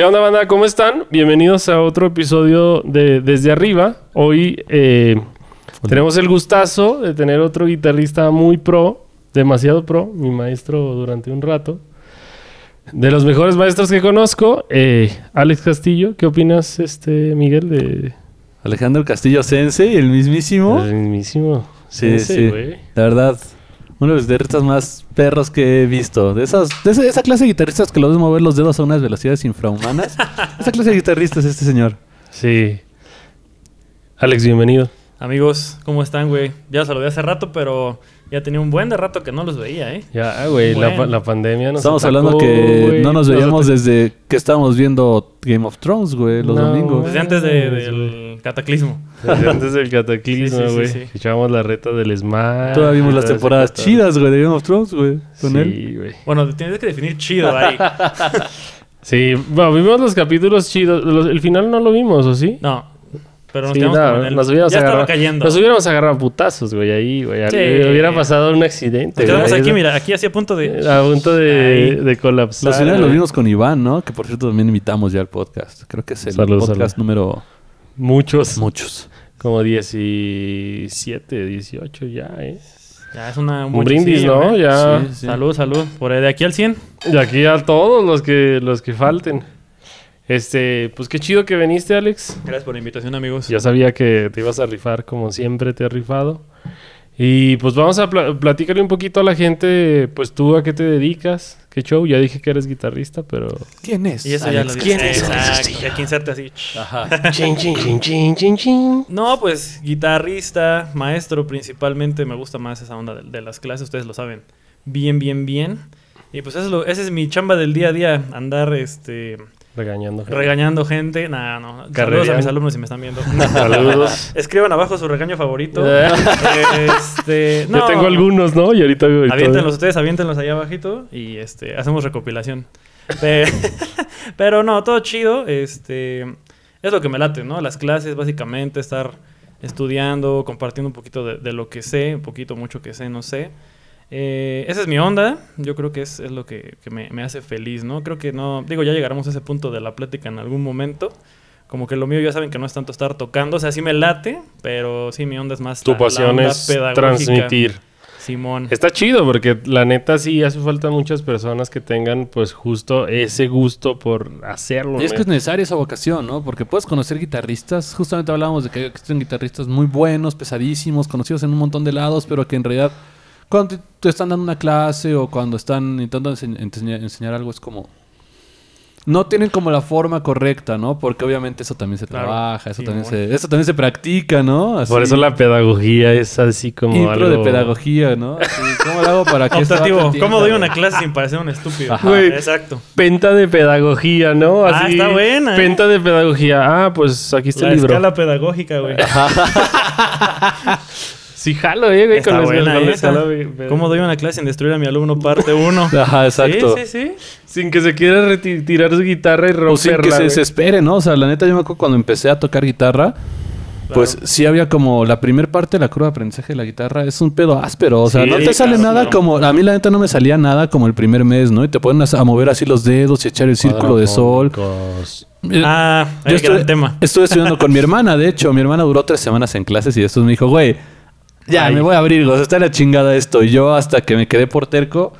¿Qué onda, banda? ¿Cómo están? Bienvenidos a otro episodio de Desde Arriba. Hoy eh, tenemos el gustazo de tener otro guitarrista muy pro, demasiado pro, mi maestro durante un rato. De los mejores maestros que conozco, eh, Alex Castillo. ¿Qué opinas, este Miguel, de Alejandro Castillo Sense, el mismísimo. el mismísimo? Sí, Sensei, sí. güey? La verdad, uno de los guitarristas más perros que he visto. De, esas, de esa, esa clase de guitarristas que los ves mover los dedos a unas velocidades infrahumanas. esa clase de guitarrista es este señor. Sí. Alex, bienvenido. Amigos, ¿cómo están, güey? Ya los saludé hace rato, pero ya tenía un buen de rato que no los veía, ¿eh? Ya, güey, la, Bueno. pa- la pandemia nos Estamos atacó, hablando que güey. no nos veíamos desde que estábamos viendo Game of Thrones, güey, los No, domingos. Desde antes de- Ah, cataclismo. Antes del cataclismo, Sí, sí, sí, güey. sí. Echábamos la reta del Smash. Todavía vimos las temporadas chidas, güey, de Game of Thrones, güey, con él. Sí, güey. Bueno, tienes que definir chido ahí. Sí, bueno, vimos los capítulos chidos. Los- el final no lo vimos, ¿o sí? No, pero nos Sí, quedamos no, como en el... nos hubiéramos ya estaba agarrado. cayendo. Nos hubiéramos agarrado a putazos, güey, ahí, güey. Sí. Hubiera pasado un accidente. Nos quedamos güey. aquí, mira, aquí así a punto de... A punto de, colapsar. Los finales los güey. vimos con Iván, ¿no? Que por cierto también invitamos ya al podcast. Creo que es el Salud, podcast salud. número Muchos. muchos. Como 17, 18 ya, ¿eh? Ya es una... Un brindis, ¿no? ¿eh? Ya. Sí, sí. Salud, salud. Por de aquí al 100. Y aquí a todos los que, los que falten. Este, pues qué chido que viniste, Alex. Gracias por la invitación, amigos. Ya sabía que te ibas a rifar como siempre te has rifado. Y pues vamos a pla- platicarle un poquito a la gente, pues tú a qué te dedicas, qué show. Ya dije que eres guitarrista, pero... ¿Quién es? Y eso ya lo ¿quién es Alex Exacto. Ya que inserte así. Ajá. Chin, chin, chin, chin, chin, chin. No, pues guitarrista, maestro principalmente, me gusta más esa onda de, de las clases, ustedes lo saben. Bien, bien, bien. Y pues eso es lo, esa es mi chamba del día a día, andar este Regañando. gente. regañando gente. Nah, no. Saludos a mis alumnos si me están viendo. Saludos. Escriban abajo su regaño favorito. este, Yo no, tengo algunos, ¿no? Y ahorita... ahorita- Aviéntenlos ustedes, aviéntenlos ahí abajito y este hacemos recopilación. Pe- Pero no, todo chido. Este es lo que me late, ¿no? Las clases, básicamente, estar estudiando, compartiendo un poquito de, de lo que sé, un poquito, mucho que sé, no sé. Eh, esa es mi onda. Yo creo que es, es lo que, que me, me hace feliz, ¿no? Creo que no. Digo, ya llegaremos a ese punto de la plática en algún momento. Como que lo mío ya saben que no es tanto estar tocando. O sea, sí me late, pero sí mi onda es más. Tu la- la pasión onda es transmitir. Simón. Está chido porque la neta sí hace falta muchas personas que tengan pues justo ese gusto por hacerlo. Y es que es necesaria esa vocación, ¿no? Porque puedes conocer guitarristas. Justamente hablábamos de que existen guitarristas muy buenos, pesadísimos, conocidos en un montón de lados, pero que en realidad cuando te, te están dando una clase o cuando están intentando ense- enseñar, enseñar algo es como... No tienen como la forma correcta, ¿no? Porque obviamente eso también se Claro. trabaja, eso, Sí, también bueno. se, eso también se practica, ¿no? Así, Por eso la pedagogía es así como Impro algo... de pedagogía, ¿no? Así, ¿Cómo lo hago para que esto Optativo. ¿Cómo doy una clase sin parecer un estúpido? Ajá. Exacto. Penta de pedagogía, ¿no? Ah, está buena, ¿eh? Penta de pedagogía. Ah, pues aquí está La el libro. escala pedagógica, güey. Sí, jalo, eh, güey, con la buena con de- de- ¿Cómo doy una clase sin destruir a mi alumno parte 1? Ajá, exacto. Sí, sí, sí. Sin que se quiera reti- tirar su guitarra y O sin romperla. que se güey. desespere, ¿no? O sea, la neta, yo me acuerdo cuando empecé a tocar guitarra, pues Claro. sí había como la primer parte de la curva de aprendizaje de la guitarra es un pedo áspero. O sea, Sí, no te sale claro, nada claro. como. A mí, la neta, no me salía nada como el primer mes, ¿no? Y te ponen a, mover así los dedos y echar el círculo de sol. Eh, Ah, yo estuve, tema. estuve estudiando con mi hermana, de hecho. Mi hermana duró tres semanas en clases y después me dijo, güey, ya Ay. me voy a abrir, o sea, está la chingada esto. Y yo, hasta que me quedé por terco,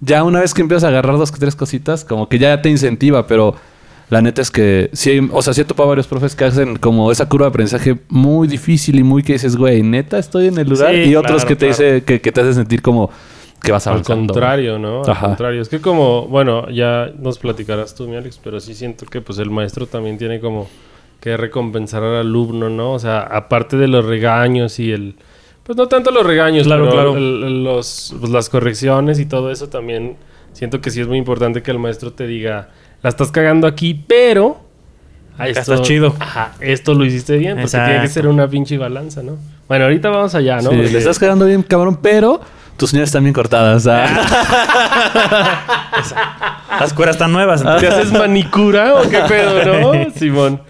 ya una vez que empiezas a agarrar dos que tres cositas, como que ya te incentiva, pero la neta es que sí, o sea, sí he topado varios profes que hacen como esa curva de aprendizaje muy difícil y muy que dices, güey, neta estoy en el lugar. Sí, y otros claro, que te claro. dice, que, que te hacen sentir como que vas Al contrario, ¿no? Al Ajá. contrario. Es que como, bueno, ya nos platicarás tú, mi Alex, pero sí siento que pues el maestro también tiene como que recompensar al alumno, ¿no? O sea, aparte de los regaños y el... Pues no tanto los regaños, Claro, pero claro. el- el- los, pues, las correcciones y todo eso también siento que sí es muy importante que el maestro te diga, la estás cagando aquí, pero... Acá estás chido. Ajá, esto lo hiciste bien, porque tiene que Exacto. ser una pinche balanza, ¿no? Bueno, ahorita vamos allá, ¿no? Sí, Porque- le estás quedando bien, cabrón, pero tus uñas están bien cortadas. ¿ah? Las cueras están nuevas. ¿Te haces manicura o qué pedo, no? Simón.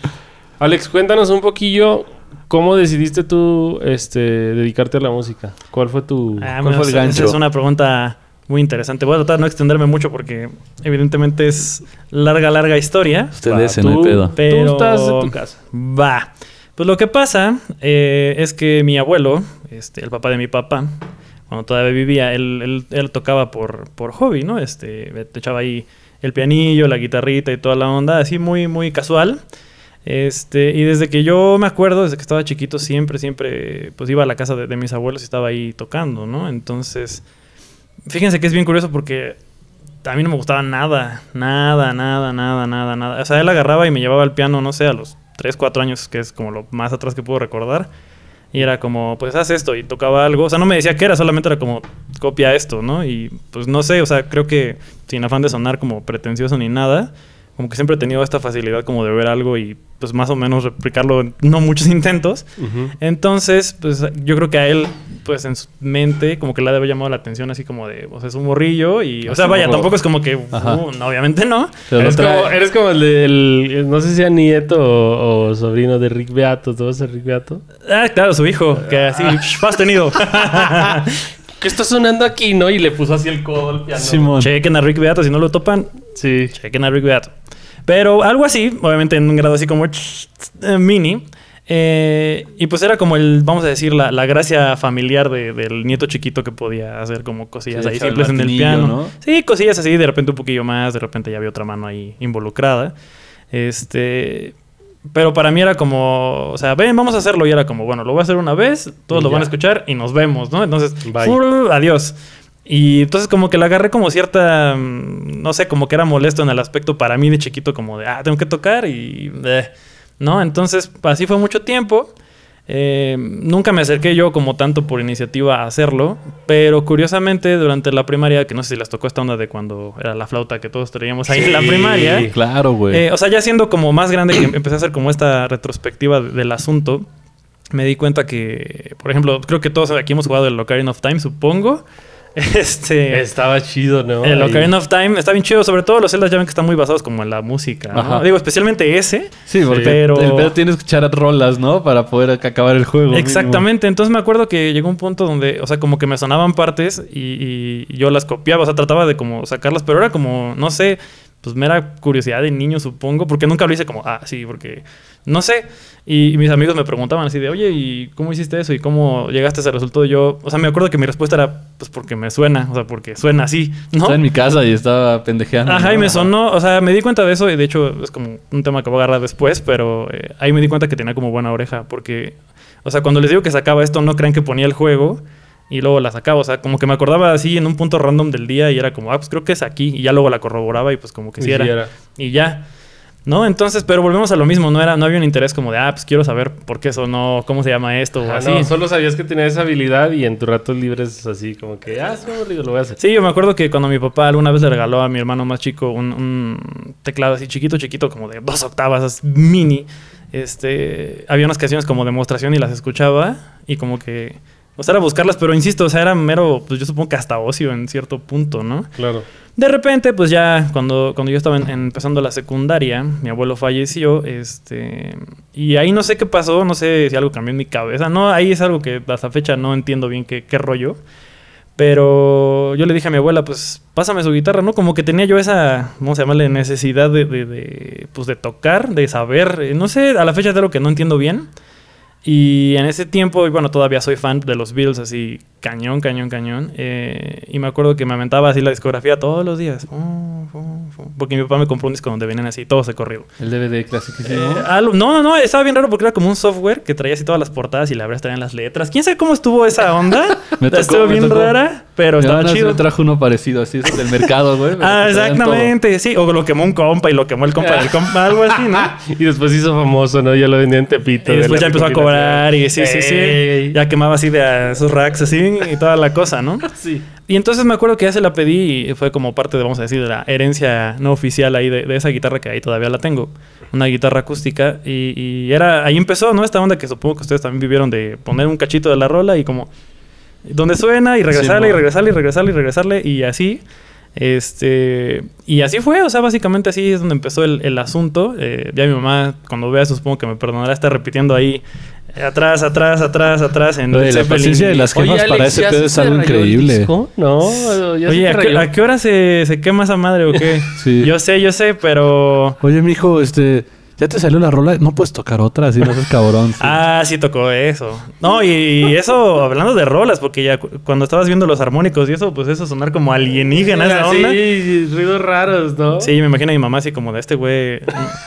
Alex, cuéntanos un poquillo cómo decidiste tú este, dedicarte a la música. ¿Cuál fue tu...? Ah, ¿Cuál bueno, fue el esa- esa gancho? Es una pregunta muy interesante. Voy a tratar de no extenderme mucho porque evidentemente es larga, larga historia. Ustedes Va, en el tú- pedo. Pero... Tú estás en tu casa. Va. Pues lo que pasa eh, es que mi abuelo, este, el papá de mi papá, cuando todavía vivía, él, él- él tocaba por, por hobby, ¿no? Este, te echaba ahí el pianillo, la guitarrita y toda la onda, así muy, muy casual. Este, y desde que yo me acuerdo, desde que estaba chiquito, siempre, siempre, pues iba a la casa de, mis abuelos y estaba ahí tocando, ¿no? Entonces, fíjense que es bien curioso porque a mí no me gustaba nada, nada, nada, nada, nada, nada. O sea, él agarraba y me llevaba al piano, no sé, a los 3, 4 años, que es como lo más atrás que puedo recordar. Y era como, pues haz esto y tocaba algo. O sea, no me decía qué era, solamente era como, copia esto, ¿no? Y pues no sé, o sea, creo que sin afán de sonar como pretencioso ni nada, como que siempre he tenido esta facilidad como de ver algo y pues más o menos replicarlo en no muchos intentos. Entonces, pues yo creo que a él, pues en su mente, como que le debe llamado la atención así como de, o sea, es un morrillo y, o sea, vaya, tampoco es como que, uh, no, obviamente no. Eres como, eres como el del, no sé si sea nieto o, o sobrino de Rick Beato, ¿tú vas a ser Rick Beato? Ah, claro, su hijo, que así, has tenido. ¿Qué está sonando aquí, no? Y le puso así el codo al piano. Simón. Chequen a Rick Beato, si no lo topan, Sí. chequen a Rick Beato. Pero algo así, obviamente en un grado así como eh, mini. eh, y pues era como el, vamos a decir, la, la gracia familiar de- del nieto chiquito que podía hacer como cosillas Sí, ahí simples en el piano. ¿no? Sí, cosillas así, de repente un poquillo más, de repente ya había otra mano ahí involucrada. Este. Pero para mí era como, o sea, ven, vamos a hacerlo. Y era como, bueno, lo voy a hacer una vez, todos Y lo van a escuchar y nos vemos, ¿no? Entonces, adiós. Y entonces como que le agarré como cierta, mm, no sé, como que era molesto en el aspecto para mí de chiquito, como de, ah, tengo que tocar y, eh, ¿no? Entonces, así fue mucho tiempo. Eh, nunca me acerqué yo como tanto por iniciativa a hacerlo, pero curiosamente durante la primaria, que no sé si les tocó esta onda de cuando era la flauta que todos traíamos ahí en la Sí. primaria, Claro, güey. eh, o sea, ya siendo como más grande que empecé a hacer como esta retrospectiva de- del asunto, me di cuenta que, por ejemplo, creo que todos aquí hemos jugado el Ocarina of Time, supongo. Este... Estaba chido, ¿no? El. Ocarina of Time está bien chido, sobre todo los Zelda ya ven que están muy basados como en la música. ¿no? Ajá. Digo, especialmente ese. sí, porque pero- el pedo tiene que escuchar rolas, ¿no? Para poder ac- acabar el juego. mínimo. Exactamente, entonces me acuerdo que llegó un punto donde, o sea, como que me sonaban partes y, y yo las copiaba, o sea, trataba de como sacarlas, pero era como, no sé, pues mera curiosidad de niño, supongo, porque nunca lo hice como, ah, sí, porque, no sé. Y, y mis amigos me preguntaban así de, oye, ¿y cómo hiciste eso? ¿Y cómo llegaste a ese resultado? Y yo, o sea, me acuerdo que mi respuesta era, pues porque me suena, o sea, porque suena así, ¿no? Estaba en mi casa y estaba pendejeando. Ajá, y me sonó, o sea, me di cuenta de eso y de hecho es como un tema que voy a agarrar después, pero eh, ahí me di cuenta que tenía como buena oreja, porque, o sea, cuando les digo que sacaba esto, no crean que ponía el juego y luego la sacaba, o sea, como que me acordaba así en un punto random del día y era como, ah, pues creo que es aquí, y ya luego la corroboraba y pues como que sí era, era. y ya. ¿No? Entonces, pero volvemos a lo mismo, no era, no había un interés como de, ah, pues quiero saber por qué sonó, cómo se llama esto, o Ah, así. no, solo sabías que tenías esa habilidad y en tus ratos libres así como que, ah, sí, lo voy a hacer. Sí, yo me acuerdo que cuando mi papá alguna vez le regaló a mi hermano más chico un, un teclado así chiquito, chiquito, como de dos octavas, así, mini, este, había unas canciones como demostración y las escuchaba y como que, o sea, era buscarlas, pero insisto, o sea, era mero, pues yo supongo que hasta ocio en cierto punto, ¿no? Claro. De repente, pues ya cuando, cuando yo estaba en- empezando la secundaria, mi abuelo falleció, este, y ahí no sé qué pasó, no sé si algo cambió en mi cabeza, no, ahí es algo que hasta fecha no entiendo bien qué, qué rollo, pero yo le dije a mi abuela, pues pásame su guitarra, ¿no? Como que tenía yo esa, vamos a llamarle, necesidad de, de, de, pues, de tocar, de saber, eh, no sé, a la fecha es algo que no entiendo bien. Y en ese tiempo, y bueno, todavía soy fan de los Beatles, así cañón, cañón, cañón. eh, y me acuerdo que me aventaba así la discografía todos los días. Porque mi papá me compró un disco donde venían así, todos de corrido. El DVD clasiquísimo. Eh, no, no, no, estaba bien raro porque era como un software que traía así todas las portadas y le abrías también las letras. ¿Quién sabe cómo estuvo esa onda? Me tocó, Estuvo me bien tocó. rara, pero estaba chido. me trajo uno parecido, así, es del mercado, güey. Ah, traían exactamente, sí. O lo quemó un compa y lo quemó el compa del compa, algo así, ¿no? Y después hizo famoso, ¿no? Ya lo vendía en Tepito. Y de después la ya empezó a cobrar y sí, sí, sí. Ya quemaba así de esos racks así y toda la cosa, ¿no? Sí. Y entonces me acuerdo que ya se la pedí y fue como parte de, vamos a decir, de la herencia no oficial ahí de, de esa guitarra que ahí todavía la tengo. Una guitarra acústica. Y, y era, ahí empezó, ¿no? Esta onda que supongo que ustedes también vivieron de poner un cachito de la rola y como donde suena y regresarle y regresarle y regresarle y regresarle y así. Este, y así fue, o sea, básicamente así es donde empezó el, el asunto. Eh, ya mi mamá, cuando vea supongo que me perdonará estar repitiendo ahí Atrás, atrás, atrás, atrás. En Oye, la paciencia de las jefas Alex, para ese ¿ya pedo es algo el increíble. No, ya Oye, se ¿a te qué, a qué hora se, se quema esa madre o qué? Sí. Yo sé, yo sé, pero... Oye, mijo, este... ¿Ya te salió la rola? No puedes tocar otra, así no seas cabrón. sí. Ah, sí tocó eso. No, y, y eso hablando de rolas, porque ya cu- cuando estabas viendo los armónicos y eso, pues eso sonar como alienígena esa onda. Sí, ruidos raros, ¿no? Sí, me imagino a mi mamá así como de este güey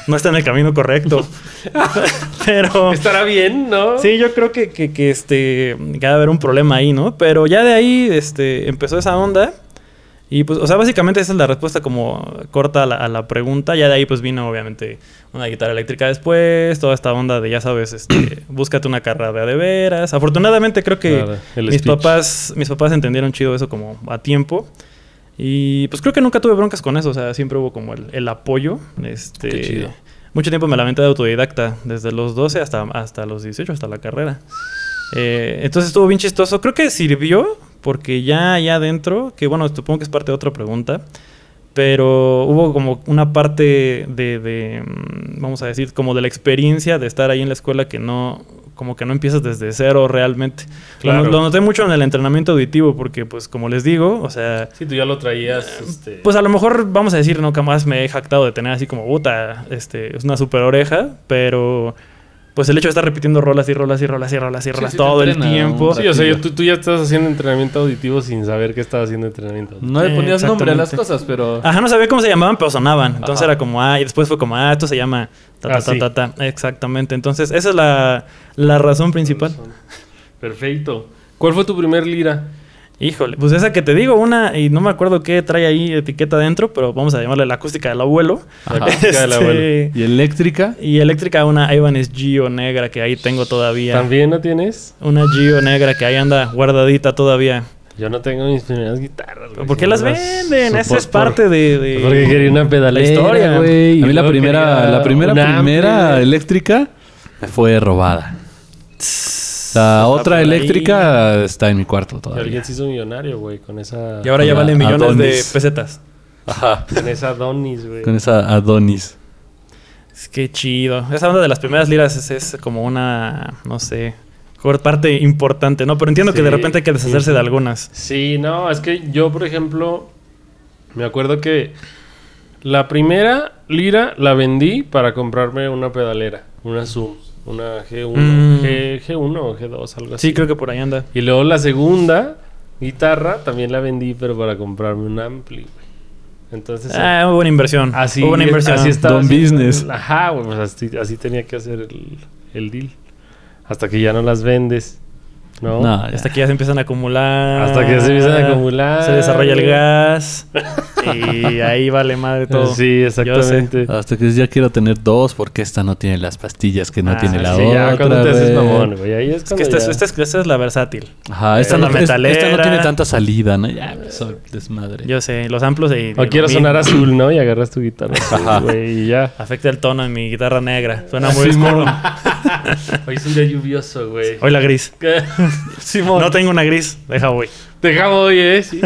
no está en el camino correcto. Pero Estará bien, ¿no? sí, yo creo que, que, que, este que va a haber un problema ahí, ¿no? Pero ya de ahí este empezó esa onda. Y pues, o sea, básicamente esa es la respuesta como corta a la, a la pregunta. Ya de ahí pues vino obviamente una guitarra eléctrica después, toda esta onda de ya sabes, este, búscate una carrera de veras. Afortunadamente creo que mis speech. papás, mis papás entendieron chido eso como a tiempo. Y pues creo que nunca tuve broncas con eso, o sea, siempre hubo como el, el apoyo. Este, Qué chido. Mucho tiempo me la aventé de autodidacta, desde los 12 hasta, hasta los 18, hasta la carrera. Eh, entonces estuvo bien chistoso. Creo que sirvió, porque ya allá adentro, que bueno, supongo que es parte de otra pregunta, pero hubo como una parte de, de, mm, vamos a decir, como de la experiencia de estar ahí en la escuela que no, como que no empiezas desde cero realmente. Lo- noté mucho en el entrenamiento auditivo, porque pues como les digo, o sea, Sí, tú ya lo traías, este... pues a lo mejor vamos a decir, no, jamás me he jactado de tener así como, puta, este, es una super oreja, pero pues el hecho de estar repitiendo rolas y rolas y rolas y rolas y rolas sí todo el tiempo. Sí, o sea, yo- tú, tú ya estás haciendo entrenamiento auditivo sin saber que estabas haciendo entrenamiento auditivo. No le ponías nombre a las cosas, pero... Ajá, no sabía cómo se llamaban, pero sonaban. Entonces Ajá. era como, ah, y después fue como, ah, esto se llama ta ta Ah, ta sí. ta ta. Exactamente. Entonces, esa es la, la razón principal. Perfecto. ¿Cuál fue tu primer lira? Híjole, pues esa que te digo, una, y no me acuerdo qué trae ahí etiqueta adentro, pero vamos a llamarle la acústica del abuelo. Ajá. acústica del abuelo. Este, Y eléctrica. y eléctrica, una Ibanez Gio negra que ahí tengo todavía. ¿También no tienes? Una Gio negra que ahí anda guardadita todavía. Yo no tengo mis primeras guitarras. güey. ¿Por qué las venden? Esa es por- parte de, de- Porque quería una pedalera, La historia. güey. A mí la primera, la primera, primera eléctrica me fue robada. La otra ahí. eléctrica está en mi cuarto Y todavía. alguien se hizo millonario, güey, con esa... Y ahora ya valen millones de Adonis. pesetas. Ajá. Con esa Donis, güey. Con esa Adonis. Es que chido. Esa onda de las primeras liras es, es como una, no sé, parte importante, ¿no? Pero entiendo que de repente hay que deshacerse sí. de algunas. Sí, no, es que yo, por ejemplo, me acuerdo que la primera lira la vendí para comprarme una pedalera, una Zoom, una G1, Mm. G, G1 o G2, algo así. Sí, creo que por ahí anda. Y luego la segunda guitarra también la vendí, pero para comprarme un ampli, güey. Entonces, Ah, muy buena inversión. así, buena inversión. así estaba Don business. ajá, güey, pues así, así tenía que hacer el, el deal. Hasta que ya no las vendes, ¿no? No, ya. Hasta que ya se empiezan a acumular. Hasta que se empiezan a acumular. Se desarrolla el gas. y ahí vale madre todo. Sí, exactamente. Hasta que ya quiero tener dos porque esta no tiene las pastillas que no Ah, tiene la Sí, otra. ya cuando te haces güey. mamón, güey. Ahí es Es que esta es, ya- esta, es, esta es la versátil. Ajá, esta Esta no, es esta no tiene tanta salida, ¿no? Ya, eso, desmadre. Yo sé, los amplos y... O quiero sonar azul, ¿no? Y agarras tu guitarra Ajá. güey, y ya. Afecta el tono en mi guitarra negra. Suena muy oscuro. Hoy es un día lluvioso, güey. Hoy la gris. Simón. No tengo una gris. Deja voy. Dejamos hoy, ¿eh? Sí.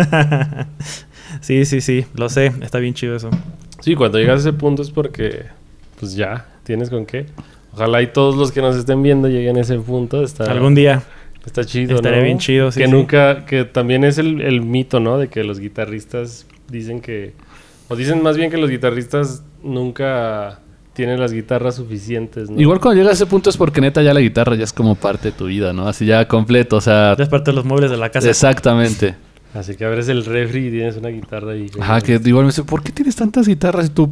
Sí, sí, sí. Lo sé. Está bien chido eso. sí, cuando llegas a ese punto es porque, pues ya, tienes con qué. Ojalá y todos los que nos estén viendo lleguen a ese punto. Está, Algún día. está chido, Estaría ¿no? bien chido, sí, Que sí. nunca, que también es el, el mito, ¿no? De que los guitarristas dicen que, o dicen más bien que los guitarristas nunca tienen las guitarras suficientes, ¿no? Igual cuando llegas a ese punto es porque neta ya la guitarra ya es como parte de tu vida, ¿no? Así ya completo, o sea... Ya es parte de los muebles de la casa. Exactamente. Así que abres el refri y tienes una guitarra ahí. Ajá, que igual me dice, ¿por qué tienes tantas guitarras? Y tú,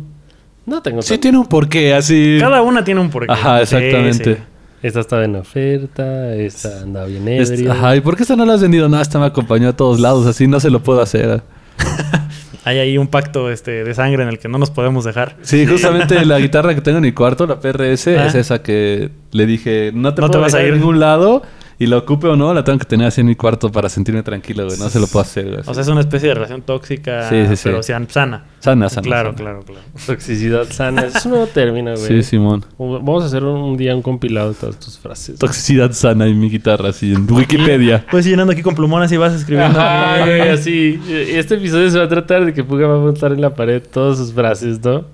No tengo sí tanto. tiene un porqué, así... Cada una tiene un porqué. Ajá, exactamente. sí. Esta estaba en oferta, esta andaba bien ebrio. Ajá, ¿y por qué esta no la has vendido? No, esta me acompañó a todos lados, así no se lo puedo hacer. Hay ahí un pacto este, de sangre en el que no nos podemos dejar. Sí, justamente la guitarra que tengo en mi cuarto, la PRS, Ah. es esa que le dije, no te No puedo te vas a ir. a ningún lado y la ocupe o no, la tengo que tener así en mi cuarto para sentirme tranquilo, güey. No se lo puedo hacer, güey. O sea, es una especie de relación tóxica, Sí, sí, sí. pero sean sana. sana, sana. claro, sana. claro, claro. Toxicidad sana. Es un nuevo término, güey. Sí, Simón. Vamos a hacer un, día un compilado de todas tus frases. Toxicidad sana en mi guitarra, así en Wikipedia. Pues llenando aquí con plumones y vas escribiendo. Ajá, güey, así. Este episodio se va a tratar de que Puga va a montar en la pared todas sus frases, ¿no?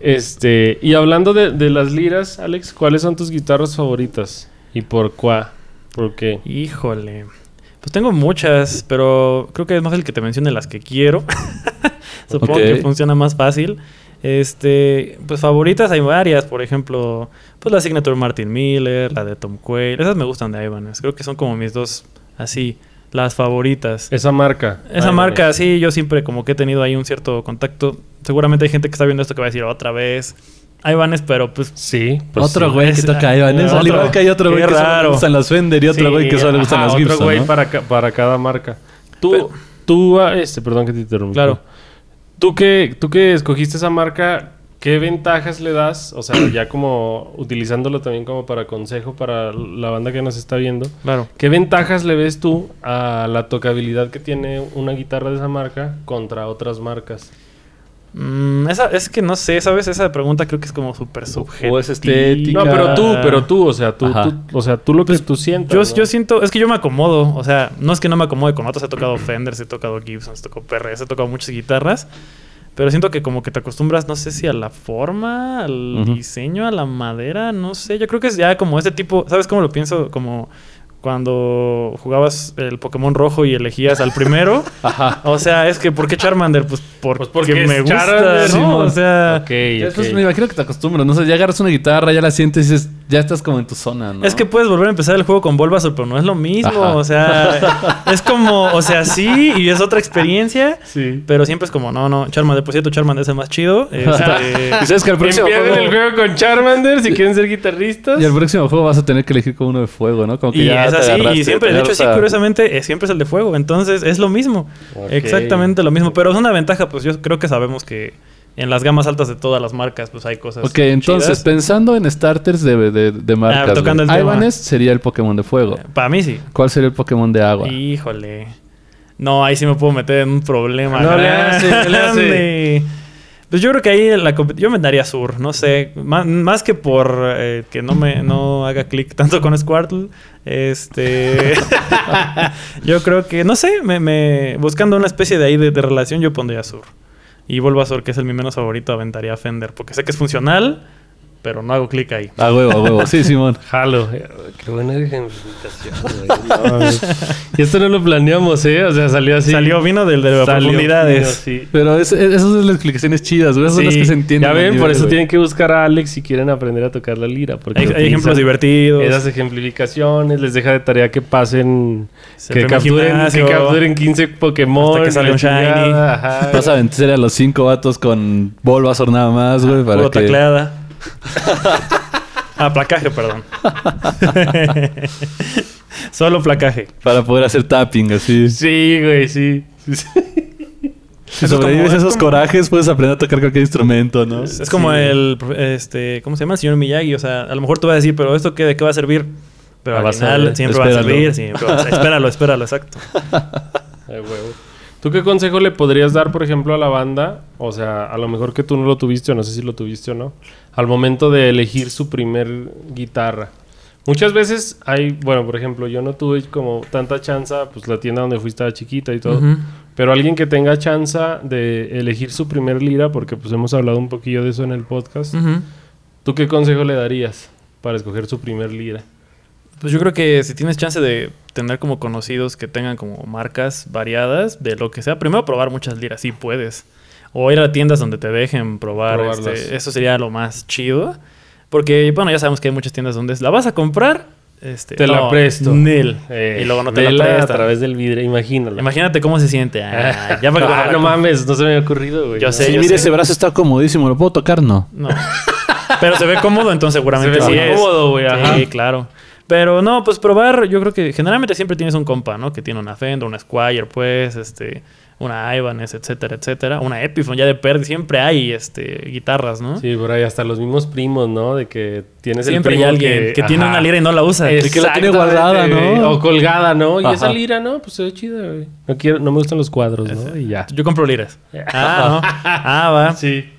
Este, y hablando de, de las liras, Alex, ¿cuáles son tus guitarras favoritas? ¿Y por cuál? ¿Por qué? Híjole. Pues tengo muchas, pero creo que es más el que te mencione las que quiero. Supongo que funciona más fácil. Este, pues favoritas hay varias, por ejemplo, pues la Signature Martin Miller, la de Tom Quayle, esas me gustan de Ibanez, creo que son como mis dos así las favoritas. Esa marca. Esa Ay, marca, sí, yo siempre como que he tenido ahí un cierto contacto. Seguramente hay gente que está viendo esto que va a decir otra vez. Ibanez, pero pues Sí. pues otro sí. güey que toca Ibanez. otro. Al igual que hay otro güey que solo le gustan las Fender y otro Sí, güey que solo le gustan ajá, las otro Gibson, güey ¿no? para, ca- para cada marca. Tú, Pero- tú, ah, este, perdón que te interrumpí. Claro. Tú que, tú que escogiste esa marca, ¿qué ventajas le das? O sea, ya como utilizándolo también como para consejo para la banda que nos está viendo. claro. ¿Qué ventajas le ves tú a la tocabilidad que tiene una guitarra de esa marca contra otras marcas? Mm, esa, es que no sé, ¿sabes? Esa pregunta creo que es como súper subjetiva. O es estética. No, pero tú, pero tú, o sea, tú, o sea, tú lo que tú sientas. Yo, ¿no? yo siento, es que yo me acomodo, o sea, no es que no me acomode con otras, he tocado Fender, he tocado Gibson, he tocado PRS, he tocado muchas guitarras, pero siento que como que te acostumbras, no sé si a la forma, al diseño, a la madera, no sé, yo creo que es ya como este tipo, ¿sabes cómo lo pienso? Como cuando jugabas el Pokémon rojo y elegías al primero. Ajá. O sea, es que ¿por qué Charmander? Pues, por- Pues porque me gusta, Charmander, ¿no? O sea, Ok, Ya ok. después me imagino que te acostumbras, no sé, ya agarras una guitarra, ya la sientes y dices, ya estás como en tu zona, ¿no? Es que puedes volver a empezar el juego con Bulbasaur, pero no es lo mismo. Ajá. O sea, es como, o sea, sí, y es otra experiencia. Sí. Pero siempre es como, no, no, Charmander, por cierto, Charmander es el más chido. Este, Y sabes que al próximo Empiecen juego, el juego con Charmander si quieren ser guitarristas. y al próximo juego vas a tener que elegir con uno de fuego, ¿no? Como que y ya es así, y siempre, de hecho, sí, curiosamente, eh, siempre es el de fuego. Entonces, es lo mismo. Ok. Exactamente lo mismo. Pero es una ventaja, pues yo creo que sabemos que en las gamas altas de todas las marcas, pues hay cosas. Ok, entonces, chidas. pensando en starters de, de, de marcas, Ah, tocando güey, el tema. Ibanez sería el Pokémon de fuego. Para mí sí. ¿Cuál sería el Pokémon de agua? Híjole. No, ahí sí me puedo meter en un problema. No le hace, le hace. Pues yo creo que ahí la yo me daría Sur, no sé, más, más que por eh, que no me no haga clic tanto con Squirtle, este yo creo que no sé, me, me- buscando una especie de ahí de, de relación yo pondría Sur. Y vuelvo a Sur, que es el mi menos favorito, aventaría Fender, porque sé que es funcional, pero no hago clic ahí. A huevo, a huevo. Sí, Simón. Jalo. Qué buena ejemplificación. No, y esto no lo planeamos, ¿eh? O sea, salió así. Salió vino del de las Salió profundidades. fino, sí. Pero es- es- esas son las explicaciones chidas, güey. Esas son las Sí, que se entienden. Ya ven, por nivel, eso güey. tienen que buscar a Alex si quieren aprender a tocar la lira. Porque Hay, hay ejemplos divertidos. Esas ejemplificaciones les deja de tarea que pasen, Se que capturen, que gimnasio. capturen 15 Pokémon. Hasta que salga la un shiny. Vas a vencer a los cinco vatos con Bulbasaur nada más, güey, para Puro que... tacleada. Ah, placaje, perdón. Solo placaje. Para poder hacer tapping, así. Sí, güey, sí. Si sobrevives como- a es esos como- corajes, puedes aprender a tocar cualquier instrumento, ¿no? Es, es como Sí. el, este, ¿cómo se llama? El señor Miyagi. O sea, a lo mejor tú vas a decir, pero ¿esto qué, de qué va a servir? Pero Ah, al a final siempre va a servir. Siempre va a- espéralo, espéralo, exacto. Ay, huevo. ¿Tú qué consejo le podrías dar, por ejemplo, a la banda? O sea, a lo mejor que tú no lo tuviste o no sé si lo tuviste o no. Al momento de elegir su primer guitarra. Muchas veces hay, bueno, por ejemplo, yo no tuve como tanta chance, pues la tienda donde fui estaba chiquita y todo. Pero alguien que tenga chance de elegir su primer lira, porque pues hemos hablado un poquillo de eso en el podcast. ¿Tú qué consejo le darías para escoger su primer lira? Pues yo creo que si tienes chance de tener como conocidos que tengan como marcas variadas de lo que sea, primero probar muchas liras, sí puedes. O ir a tiendas donde te dejen probar. Probarlas. este, eso sería lo más chido. Porque, bueno, ya sabemos que hay muchas tiendas donde es, la vas a comprar, este, Te la no, presto. nil. Eh, y luego no te la a prestan. través del vidrio, imagínala. Imagínate cómo se siente. Ah, ya para que Ah, no mames, no se me había ocurrido, güey. Yo No. sé, Sí, yo mire, sé. ese brazo está comodísimo. ¿Lo puedo tocar? No. No. Pero se ve cómodo, entonces seguramente Se ve sí cómodo, güey, ajá. Sí, claro. Pero no, pues probar, yo creo que generalmente siempre tienes un compa, ¿no? Que tiene una Fender, una Squire, pues, este, una Ibanez, etcétera, etcétera. Una Epiphone, ya de perdi, siempre hay, este, guitarras, ¿no? Sí, por ahí hasta los mismos primos, ¿no? De que tienes siempre el hay primo alguien que, tiene una lira y no la usa. Es- que la tiene guardada, ¿no? Güey. O colgada, ¿no? Y Ajá. esa lira, ¿no? Pues se ve chida, güey. No, quiero, no me gustan los cuadros, ¿no? Y ya. Yo compro liras. Ah, no. Ah, va. Sí.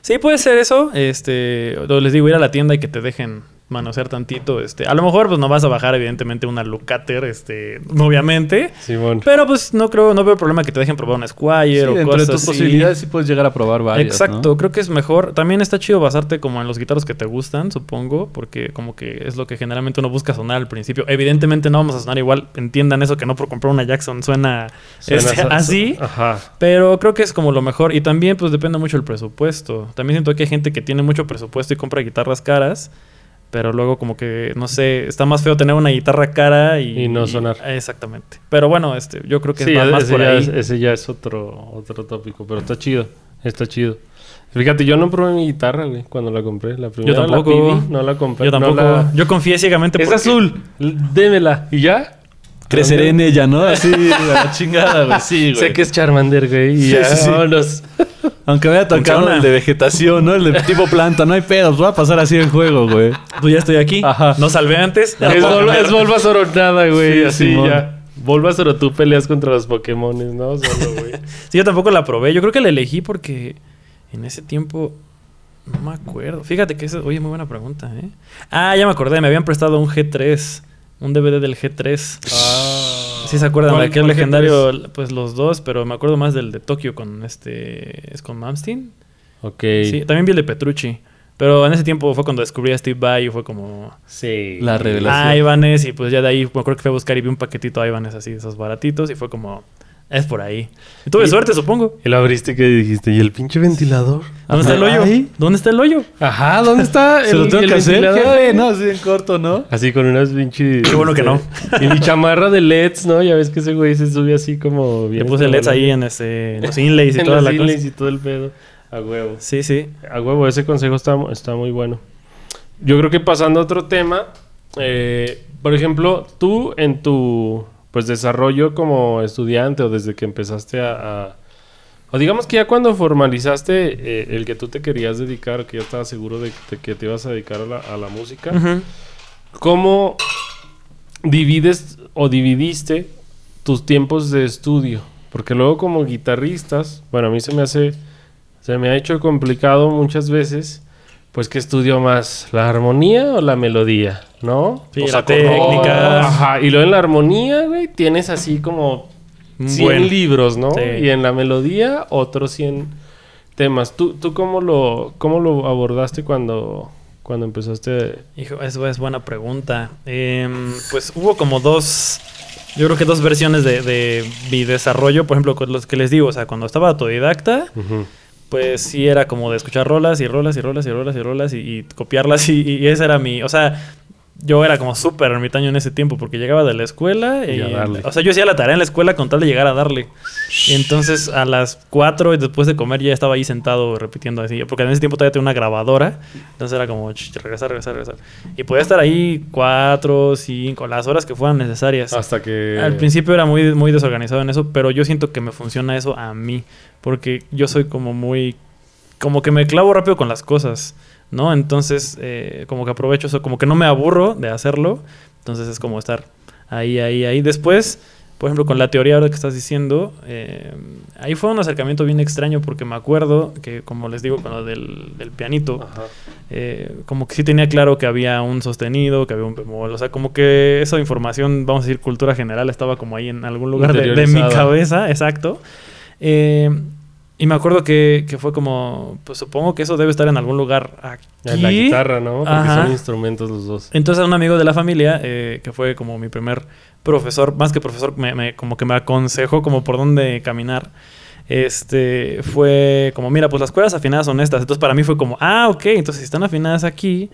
Sí, puede ser eso. Este, les digo, ir a la tienda y que te dejen manosear tantito, este, a lo mejor pues no vas a bajar evidentemente una Lucater, este, obviamente, Simón. pero pues no creo, no veo problema que te dejen probar una Squire Sí, o dentro cosas de tus así. posibilidades sí puedes llegar a probar varias, Exacto, ¿no? creo que es mejor. También está chido basarte como en los guitarros que te gustan, supongo, porque como que es lo que generalmente uno busca sonar al principio. Evidentemente no vamos a sonar igual, entiendan eso que no por comprar una Jackson suena, Suena este, así. Ajá. Pero creo que es como lo mejor. Y también, pues depende mucho del presupuesto. También siento que hay gente que tiene mucho presupuesto y compra guitarras caras. Pero luego, como que, no sé, está más feo tener una guitarra cara y, Y no sonar. exactamente. Pero bueno, este, yo creo que Sí, va más ese por ya, ahí. es, ese ya es otro, otro tópico, pero está chido, está chido. Fíjate, yo no probé mi guitarra, güey, cuando la compré. La primera la tampoco. no la compré. Yo no tampoco. la- Yo confié ciegamente Es porque- azul, démela. ¿Y ya? Creceré en ella, ¿no? Así, a la chingada, güey. Sí, güey. Sé que es Charmander, güey, y Sí, ya, sí, sí. vámonos. Aunque me haya tocado el de vegetación, ¿no? El de tipo planta, no hay pedos. Va a pasar así el juego, güey. Pues ya estoy aquí. Ajá. No salvé antes. Es, Vol- es o nada, güey, Sí, así Simón. ya. Bulbasaur o tú peleas contra los Pokémones, ¿no? Solo, güey. Sí, yo tampoco la probé. Yo creo que la elegí porque en ese tiempo no me acuerdo. Fíjate que eso, oye, muy buena pregunta, ¿eh? Ah, ya me acordé, me habían prestado un G3, un DVD del G3. Ah. Sí se acuerdan de ¿Cuál- aquel legendario, pues los dos, pero me acuerdo más del de Tokio con este, es con Malmsteen. Ok. Sí, también vi el de Petrucci. Pero en ese tiempo fue cuando descubrí a Steve Vai y fue como... Sí. La revelación. Ah, Ibanez. Y pues ya de ahí me acuerdo que fui a buscar y vi un paquetito de Ibanez así, esos baratitos. Y fue como... Es por ahí. Y tuve Y- suerte, supongo. Y lo abriste que dijiste, ¿y el pinche ventilador? ¿Dónde está el hoyo? Ahí. ¿Dónde está el hoyo? Ajá, ¿dónde está Se lo tengo el que hacer, jefe, ¿no? Así en corto, ¿no? Así con unas pinches... Qué bueno que no. Y mi chamarra de LEDs, ¿no? Ya ves que ese güey se sube así como... Le bien puse LEDs ahí en, ese, en los inlays y En toda los la inlays cosa. y todo el pedo. A huevo. Sí, sí. A huevo, ese consejo está, está muy bueno. Yo creo que pasando a otro tema, eh, por ejemplo, tú en tu pues desarrollo como estudiante o desde que empezaste a, a- o digamos que ya cuando formalizaste eh, el que tú te querías dedicar, que ya estabas seguro de, de que te ibas a dedicar a la, a la música. ¿cómo divides o dividiste tus tiempos de estudio? Porque luego como guitarristas, bueno, a mí se me hace, se me ha hecho complicado muchas veces, pues que estudio más, la armonía o la melodía, ¿no? Sí, O técnica. Ajá, y luego en la armonía, güey, tienes así como Un 100 buen- libros, ¿no? Sí. Y en la melodía otros 100 temas. ¿Tú, tú cómo, lo, cómo lo abordaste cuando, cuando empezaste? Hijo, eso es buena pregunta. Em, pues hubo como dos, yo creo que dos versiones de, de mi desarrollo. Por ejemplo, con los que les digo, o sea, cuando estaba autodidacta, Ujú. Pues sí era como de escuchar rolas y rolas y rolas y rolas y rolas y, copiarlas y, y ese era mi, o sea, yo era como súper ermitaño en ese tiempo porque llegaba de la escuela y, Y a darle. o sea, yo hacía la tarea en la escuela con tal de llegar a darle. Y entonces a las 4 y después de comer ya estaba ahí sentado repitiendo así, porque en ese tiempo todavía tenía una grabadora, entonces era como regresar, regresar, regresar. Y podía estar ahí 4, 5, las horas que fueran necesarias. Hasta que... Al principio era muy, muy desorganizado en eso, pero yo siento que me funciona eso a mí, porque yo soy como muy, como que me clavo rápido con las cosas, ¿no? Entonces, eh, como que aprovecho eso, como que no me aburro de hacerlo, entonces es como estar ahí, ahí, ahí. Después, por ejemplo, con la teoría ahora que estás diciendo, eh, ahí fue un acercamiento bien extraño, porque me acuerdo que, como les digo, con lo del, del pianito, eh, como que sí tenía claro que había un sostenido, que había un bemol, o sea, como que esa información, vamos a decir, cultura general, estaba como ahí en algún lugar de, de mi cabeza, exacto. Eh, y me acuerdo que, que fue como, pues supongo que eso debe estar en algún lugar aquí. En la guitarra, ¿no? Porque Ajá. son instrumentos los dos. Entonces un amigo de la familia, eh, que fue como mi primer profesor, más que profesor, me, me- como que me aconsejó como por dónde caminar. Este fue como, mira, pues las cuerdas afinadas son estas. Entonces para mí fue como, ah, ok, entonces si están afinadas aquí,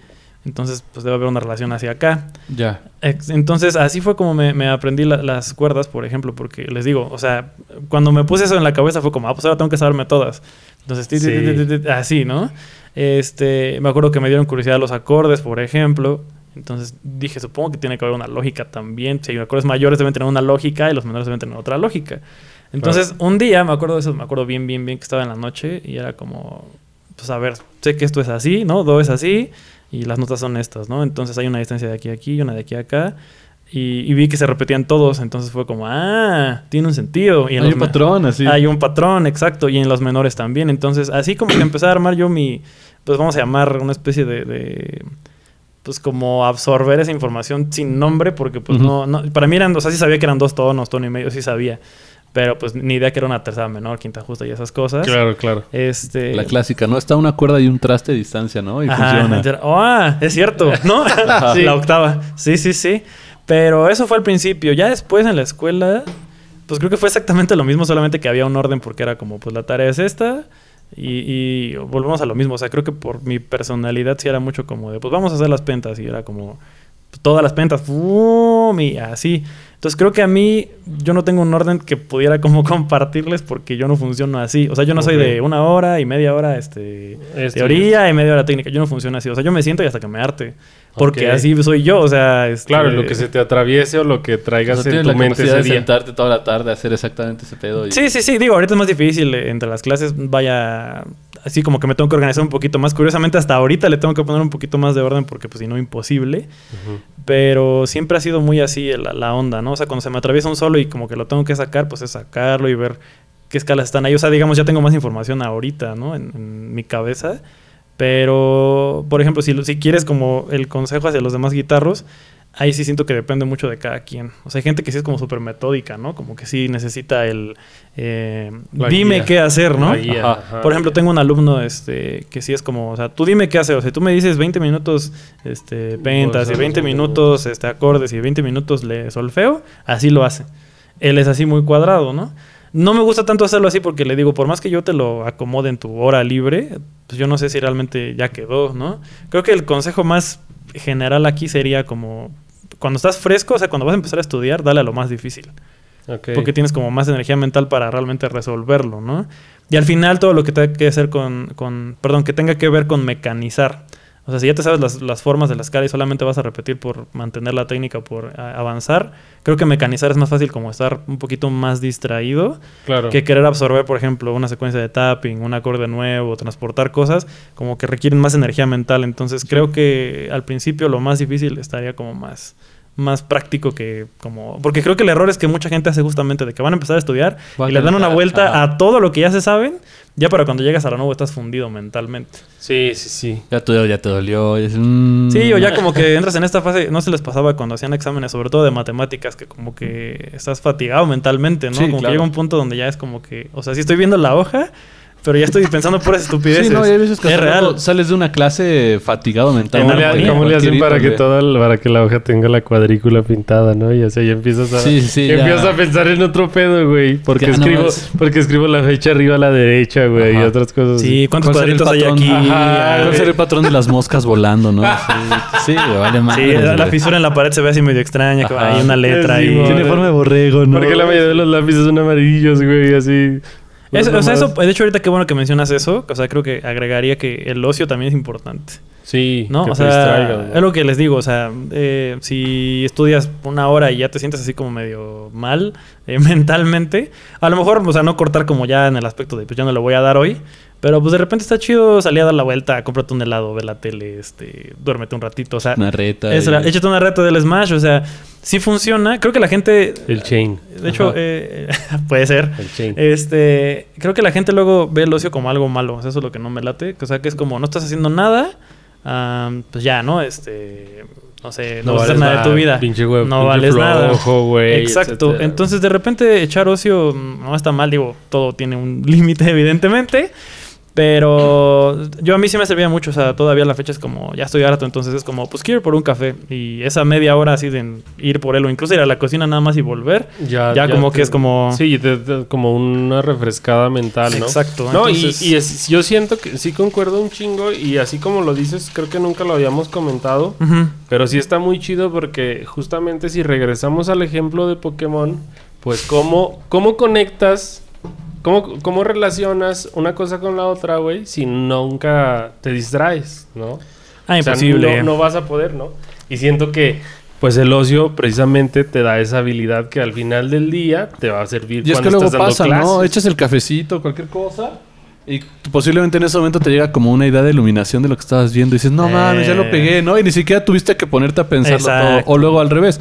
entonces pues debe haber una relación hacia acá. Ya. Entonces, así fue como me, me aprendí la- las cuerdas, por ejemplo, porque les digo, o sea, cuando me puse eso en la cabeza fue como, ah, pues ahora tengo que saberme todas. Entonces, ti, ti, Sí. ti, ti, ti, así, ¿no? Este, me acuerdo que me dieron curiosidad los acordes, por ejemplo. Entonces dije, supongo que tiene que haber una lógica también. Si hay acordes mayores deben tener una lógica y los menores deben tener otra lógica. Entonces, un día, me acuerdo de eso, me acuerdo bien, bien, bien que estaba en la noche y era como, pues a ver, sé que esto es así, ¿no? Do es así y las notas son estas, ¿no? Entonces hay una distancia de aquí a aquí y una de aquí a acá. Y, y vi que se repetían todos, entonces fue como, ah, tiene un sentido. Y en Hay un patrón, así. Hay un patrón, exacto, y en los menores también. Entonces, así como que empecé a armar yo mi, pues vamos a llamar una especie de, de, pues como absorber esa información sin nombre, porque pues no, no, para mí eran, o sea, sí sabía que eran dos tonos, tono y medio, sí sabía, pero pues ni idea que era una tercera menor, quinta justa y esas cosas. Claro, claro. Este... La clásica, ¿no? Está una cuerda y un traste de distancia, ¿no? Y Ajá, funciona. ah, es cierto, ¿no? Sí. La octava. Sí, sí, sí. Pero eso fue al principio. Ya después en la escuela, pues creo que fue exactamente lo mismo, solamente que había un orden porque era como, pues la tarea es esta. Y, y volvemos a lo mismo. O sea, creo que por mi personalidad sí era mucho como de, pues vamos a hacer las pentas. Y era como, todas las pentas, ¡fum! y así. Entonces creo que a mí, yo no tengo un orden que pudiera como compartirles porque yo no funciono así. O sea, yo no soy de una hora y media hora, este, Esto y teoría y media hora técnica. Yo no funciono así. O sea, yo me siento y hasta que me arte. Porque así soy yo. O sea, este, Claro, lo que se te atraviese o lo que O traigas sea, en tu la mente ese de día. sentarte toda la tarde a hacer exactamente ese pedo. Y... Sí, sí, sí. Digo, ahorita es más difícil eh, entre las clases. Vaya, así como que me tengo que organizar un poquito más. Curiosamente, hasta ahorita le tengo que poner un poquito más de orden porque, pues, si no, imposible. Pero siempre ha sido muy así la, la onda, ¿no? O sea, cuando se me atraviesa un solo y como que lo tengo que sacar, pues es sacarlo y ver qué escalas están ahí. O sea, digamos, ya tengo más información ahorita, ¿no? En, en mi cabeza. Pero, por ejemplo, si, si quieres como el consejo hacia los demás guitarros, ahí sí siento que depende mucho de cada quien. O sea, hay gente que sí es como súper metódica, ¿no? Como que sí necesita el... eh, dime guía. qué hacer, ¿no? Ajá. ajá. Por ejemplo, tengo un alumno este, que sí es como, o sea, tú dime qué hacer. O sea, tú me dices 20 minutos este, pentas y Bolsa, 20 bolsa, minutos este, acordes y 20 minutos le solfeo, así lo hace. Él es así muy cuadrado, ¿no? No me gusta tanto hacerlo así porque le digo, por más que yo te lo acomode en tu hora libre, pues yo no sé si realmente ya quedó, ¿no? Creo que el consejo más general aquí sería como, cuando estás fresco, o sea, cuando vas a empezar a estudiar, dale a lo más difícil porque tienes como más energía mental para realmente resolverlo, ¿no? Y al final todo lo que tenga que hacer con, con perdón, que tenga que ver con mecanizar. O sea, si ya te sabes las, las formas de la escala y solamente vas a repetir por mantener la técnica por a- avanzar, creo que mecanizar es más fácil como estar un poquito más distraído Claro. que querer absorber, por ejemplo, una secuencia de tapping, un acorde nuevo, transportar cosas, como que requieren más energía mental. Entonces creo que al principio lo más difícil estaría como más, más práctico que como... Porque creo que el error es que mucha gente hace justamente de que van a empezar a estudiar y le dan una vuelta ajá. a todo lo que ya se saben, ya para cuando llegas a la nueva estás fundido mentalmente. Sí, sí, sí. Ya te, ya te dolió. es. Sí, o ya como que entras en esta fase, no se les pasaba cuando hacían exámenes, sobre todo de matemáticas, que como que estás fatigado mentalmente, ¿no? Sí, como claro. que llega un punto donde ya es como que, o sea, sí estoy viendo la hoja, pero ya estoy pensando puras estupideces. Sí, no, y hay veces que es real. sales de una clase fatigado mental. ¿Cómo, le, armonía, cómo le hacen para que, el- para que la hoja tenga la cuadrícula pintada, no? Y así ya empiezas a... Sí, sí, sí, Empiezas a pensar en otro pedo, güey. Porque Ya escribo, porque escribo la fecha arriba a la derecha, güey. Y otras cosas. Sí. ¿cuántos ¿Cuál será el cuadritos hay aquí? Ajá, ¿Cuál será el patrón de las moscas volando, no? Sí, vale más. Sí, la, fisura en la pared se ve así medio extraña, hay una letra Sí, ahí. Tiene forma de borrego, ¿no? Porque la mayoría de los lápices son amarillos, güey. Así... O sea, eso, de hecho, ahorita qué bueno que mencionas eso. O sea, creo que agregaría que el ocio también es importante. Sí, ¿No? que es lo que les digo. O sea, eh, si estudias una hora y ya te sientes así como medio mal eh, mentalmente, a lo mejor, o sea, no cortar como ya en el aspecto de, pues ya no le voy a dar hoy. Pero pues de repente está chido salir a dar la vuelta, cómprate un helado, ve la tele, este, duérmete un ratito. O sea, Una reta. es échate una reta del Smash. O sea, sí funciona. Creo que la gente. El chain. De hecho, eh, puede ser. El chain. Este, creo que la gente luego ve el ocio como algo malo. O sea, eso es lo que no me late. O sea, que es como no estás haciendo nada, am, pues ya, ¿no? Este, no sé, no, vas a hacer nada de tu vida. Pinche no pinche vales nada. güey. Exacto. etcétera. Entonces, de repente, echar ocio mm, no está mal. Digo, todo tiene un límite, evidentemente. Pero yo a mí sí me servía mucho, o sea, todavía la fecha es como, ya estoy harto, entonces es como, pues quiero ir por un café. Y esa media hora así de ir por él, o incluso ir a la cocina nada más y volver, Ya, ya como que es como- Sí, te- te- como una refrescada mental, ¿no? Exacto, No, entonces- y, y es- yo siento que sí concuerdo un chingo y así como lo dices, creo que nunca lo habíamos comentado, pero sí está muy chido porque justamente si regresamos al ejemplo de Pokémon, pues cómo, cómo conectas, cómo, cómo relacionas una cosa con la otra, güey, si nunca te distraes, ¿no? Ah, O sea, imposible. no, no vas a poder, ¿no? Y siento que, pues el ocio precisamente te da esa habilidad que al final del día te va a servir Y es que cuando luego estás dando pasa, clases. ¿no? Echas el cafecito, cualquier cosa. Y posiblemente en ese momento te llega como una idea de iluminación de lo que estabas viendo. Y dices, no Eh. mames, ya lo pegué, ¿no? Y ni siquiera tuviste que ponerte a pensarlo todo. O luego al revés.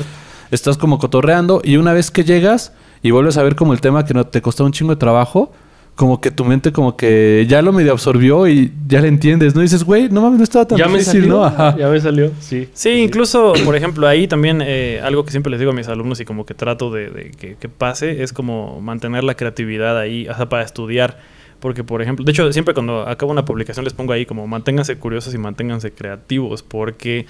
Estás como cotorreando y una vez que llegas y vuelves a ver como el tema que no te costó un chingo de trabajo, como que tu mente como que ya lo medio absorbió y ya le entiendes, ¿no? Y dices, güey, no mames, no estaba tan Ya me difícil, salió. ¿no? Ajá. Ya me salió, sí. Sí, incluso, por ejemplo, ahí también eh, algo que siempre les digo a mis alumnos y como que trato de, de que, que pase es como mantener la creatividad ahí, o sea, para estudiar. Porque, por ejemplo, de hecho, siempre cuando acabo una publicación les pongo ahí como manténganse curiosos y manténganse creativos, porque,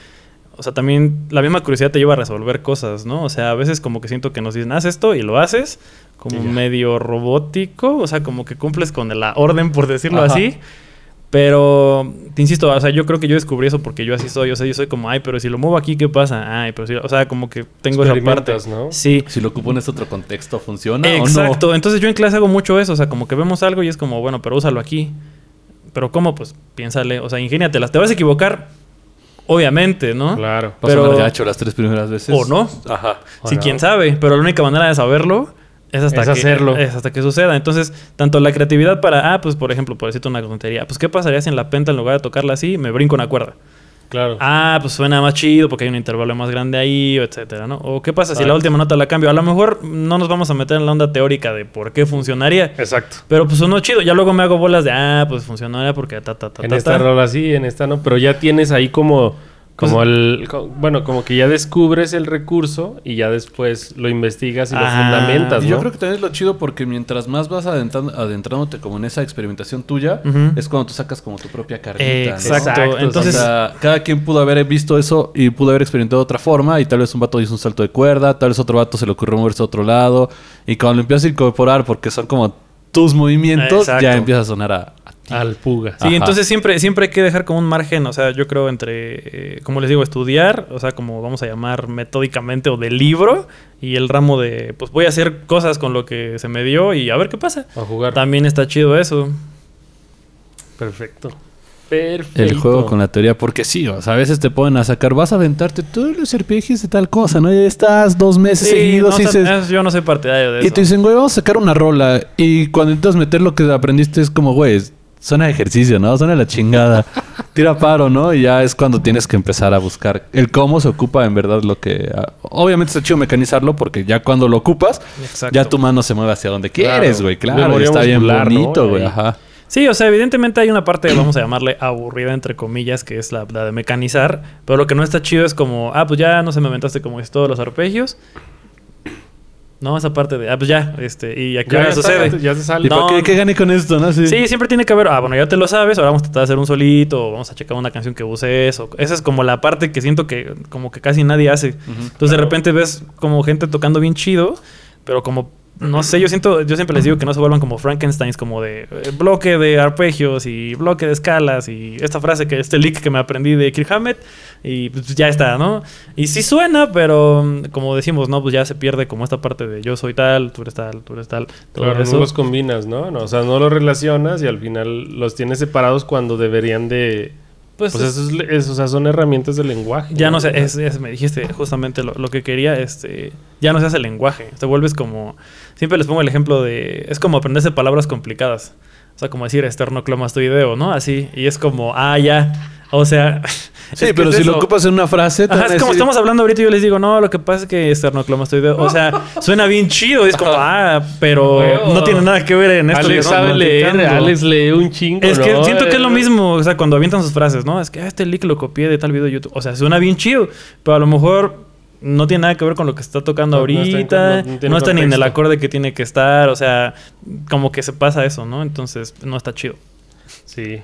o sea, también la misma curiosidad te lleva a resolver cosas, ¿no? O sea, a veces como que siento que nos dicen, haz esto y lo haces, como medio robótico, o sea, como que cumples con la orden, por decirlo Ajá. así. Pero, te insisto, o sea, yo creo que yo descubrí eso porque yo así soy. O sea, yo soy como, ay, pero si lo muevo aquí, ¿qué pasa? Ay, pero si... O sea, como que tengo esa parte. ¿no? Sí. Si lo ocupo en este otro contexto, ¿funciona Exacto. o no? Entonces yo en clase hago mucho eso. O sea, como que vemos algo y es como, bueno, pero úsalo aquí. Pero ¿cómo? Pues piénsale. O sea, ingéniatelas. Te vas a equivocar, obviamente, ¿no? Claro. Pero- sonar gacho las tres primeras veces. O no. Ajá. Sí, no. quién sabe. Pero la única manera de saberlo es hasta, Es que, hacerlo. es hasta que suceda. Entonces, tanto la creatividad para, ah, pues por ejemplo, por decirte una tontería, pues ¿qué pasaría si en la penta en lugar de tocarla así, me brinco una cuerda? Claro. Ah, pues suena más chido porque hay un intervalo más grande ahí, o etcétera, ¿no? O qué pasa si la Exacto. última nota la cambio. A lo mejor no nos vamos a meter en la onda teórica de por qué funcionaría. Exacto. Pero pues sonó chido. Ya luego me hago bolas de, ah, pues funcionaría porque ta, ta, ta, En ta, esta ta. rola sí, en esta no, pero ya tienes ahí como, como Pues- el, co- bueno, como que ya descubres el recurso y ya después lo investigas y lo Ah, fundamentas, yo creo que también es lo chido porque mientras más vas adentrando- adentrándote como en esa experimentación tuya, es cuando tú sacas como tu propia carnita. ¿no? Exacto. Entonces, o sea, cada quien pudo haber visto eso y pudo haber experimentado de otra forma. Y tal vez un vato hizo un salto de cuerda, tal vez otro vato se le ocurrió moverse a otro lado. Y cuando lo empiezas a incorporar, porque son como tus movimientos, Exacto. ya empieza a sonar a. Al puga. Sí, Ajá. entonces siempre, siempre hay que dejar como un margen, o sea, yo creo entre, eh, como les digo, estudiar, o sea, como vamos a llamar metódicamente o de libro, y el ramo de, pues voy a hacer cosas con lo que se me dio y a ver qué pasa. A jugar. También está chido eso. Perfecto. Perfecto. El juego con la teoría, porque sí, o sea, a veces te ponen a sacar, vas a aventarte todos los RPGs de tal cosa, ¿no? Y estás dos meses seguidos no, y dices, es- yo no soy partidario de Y eso. te dicen, güey, vamos a sacar una rola. Y cuando intentas meter lo que aprendiste es como, güey, suena a ejercicio, ¿no? Suena a la chingada. Tira paro, ¿no? Y ya es cuando tienes que empezar a buscar el cómo se ocupa en verdad lo que... ah, Obviamente está chido mecanizarlo porque ya cuando lo ocupas, Exacto. ya tu mano se mueve hacia donde quieres, güey. Claro, está bien bonito, güey. Ajá. Sí, o sea, evidentemente hay una parte, vamos a llamarle aburrida, entre comillas, que es la, la de mecanizar. Pero lo que no está chido es como, ah, pues ya no se me inventaste como es todos los arpegios. No, esa parte de, ah, pues ya, este, y aquí Ya, ya sucede. está, ya se sale. ¿Y No. qué, qué gané con esto, no? Sí, siempre tiene que haber, ah, bueno, ya te lo sabes, ahora vamos a tratar de hacer un solito, o vamos a checar una canción que uses, o esa es como la parte que siento que como que casi nadie hace. Entonces de repente ves como gente tocando bien chido, pero como no sé, yo siento, yo siempre les digo que no se vuelvan como Frankensteins, como de eh, bloque de arpegios y bloque de escalas y esta frase que este lick que me aprendí de Kirk Hammett y pues ya está, ¿no? Y sí suena, pero mm, como decimos, no, pues ya se pierde como esta parte de yo soy tal, tú eres tal, tú eres tal, todo Claro, eso. no los combinas, ¿no? No, O sea, no los relacionas y al final los tienes separados cuando deberían de... Pues, Pues, eso es, o sea, son herramientas de lenguaje. Ya no sé, es, es- me dijiste justamente lo, lo que quería, este, ya no se hace lenguaje, te vuelves como, siempre les pongo el ejemplo de, es como aprenderse palabras complicadas, o sea, como decir esternoclamastoideo, ¿no? Así, y es como, ah, ya, o sea... Sí, pero es si lo ocupas en una frase... Ajá, es como decir- estamos hablando ahorita y yo les digo, no, lo que pasa es que esternoclamastoideo, o sea, suena bien chido, y es como, ah, pero no tiene nada que ver en esto. Alex que sabe leer. Alex lee un chingo, Es que ¿no? siento que es lo Eh, mismo, o sea, cuando avientan sus frases, ¿no? Es que ah, este leak lo copié de tal video de YouTube. O sea, suena bien chido, pero a lo mejor no tiene nada que ver con lo que está tocando No, no está en- ahorita, no- no, no tiene está ni en el acorde que tiene que estar, o sea, como que se pasa eso, ¿no? Entonces, no está chido. Sí.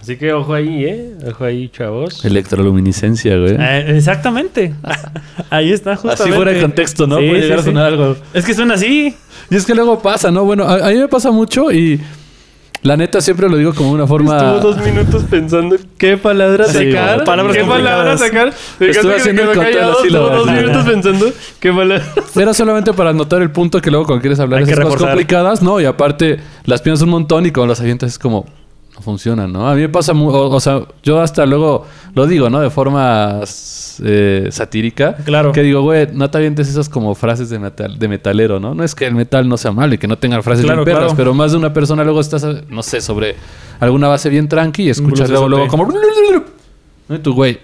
Así que ojo ahí, ¿eh? Ojo ahí, chavos. Electroluminiscencia, güey. Eh, exactamente. Ahí está, justamente. Así fuera de contexto, ¿no? Sí, Puede sí, llegar a sí. sonar algo. Es que suena así. Y es que luego pasa, ¿no? Bueno, a, a mí me pasa mucho y la neta siempre lo digo como una forma... Estuvo dos minutos pensando qué palabras Sí, sacar. palabras ¿Qué palabras complicadas. sacar? Estuve que haciendo se el conteo de las dos minutos pensando qué palabras. Era solamente para anotar el punto que luego cuando quieres hablar Hay que esas cosas complicadas, ¿no? Y aparte las piensas un montón y cuando las avientas es como... No funcionan, ¿no? A mí me pasa... mu- o, o sea, yo hasta luego lo digo, ¿no? De forma eh, satírica. Claro. Que digo, güey, no te avientes esas como frases de, metal, de metalero, ¿no? No es que el metal no sea malo y que no tenga frases Claro, perras, claro. pero más de una persona luego estás, no sé, sobre alguna base bien tranqui y escuchas luego, luego como... ¿no? Y tú, güey,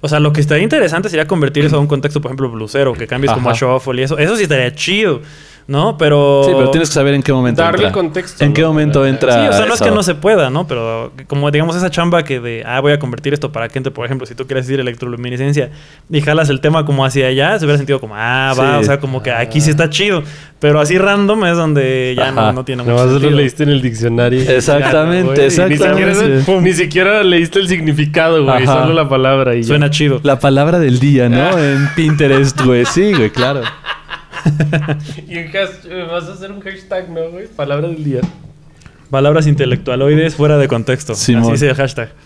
O sea, lo que estaría interesante sería convertir eso a un contexto, por ejemplo, blusero, que cambies como a shuffle y eso. Eso sí estaría chido. ¿No? Pero... Sí, pero tienes que saber en qué momento Darle entra. contexto, ¿En qué momento entra Sí, o sea, no es que no se pueda, ¿no? Pero como digamos esa chamba que de, ah, voy a convertir esto para que entre, por ejemplo, si tú quieres decir electroluminiscencia y jalas el tema como hacia allá, se hubiera sentido como, ah, va, Sí. o sea, como que aquí sí está chido. Pero así random es donde ya no, no tiene mucho Nomás lo sentido. leíste en el diccionario. Exactamente, Güey, Ni siquiera, exactamente. ni siquiera leíste el significado, güey. Ajá. Solo la palabra y ya. Suena chido. La palabra del día, ¿no? En Pinterest, güey. Sí, güey, claro. Y un hash- eh, vas a hacer un hashtag, ¿no, güey? Palabra del día. Palabras intelectualoides fuera de contexto. Simón. Así dice el hashtag.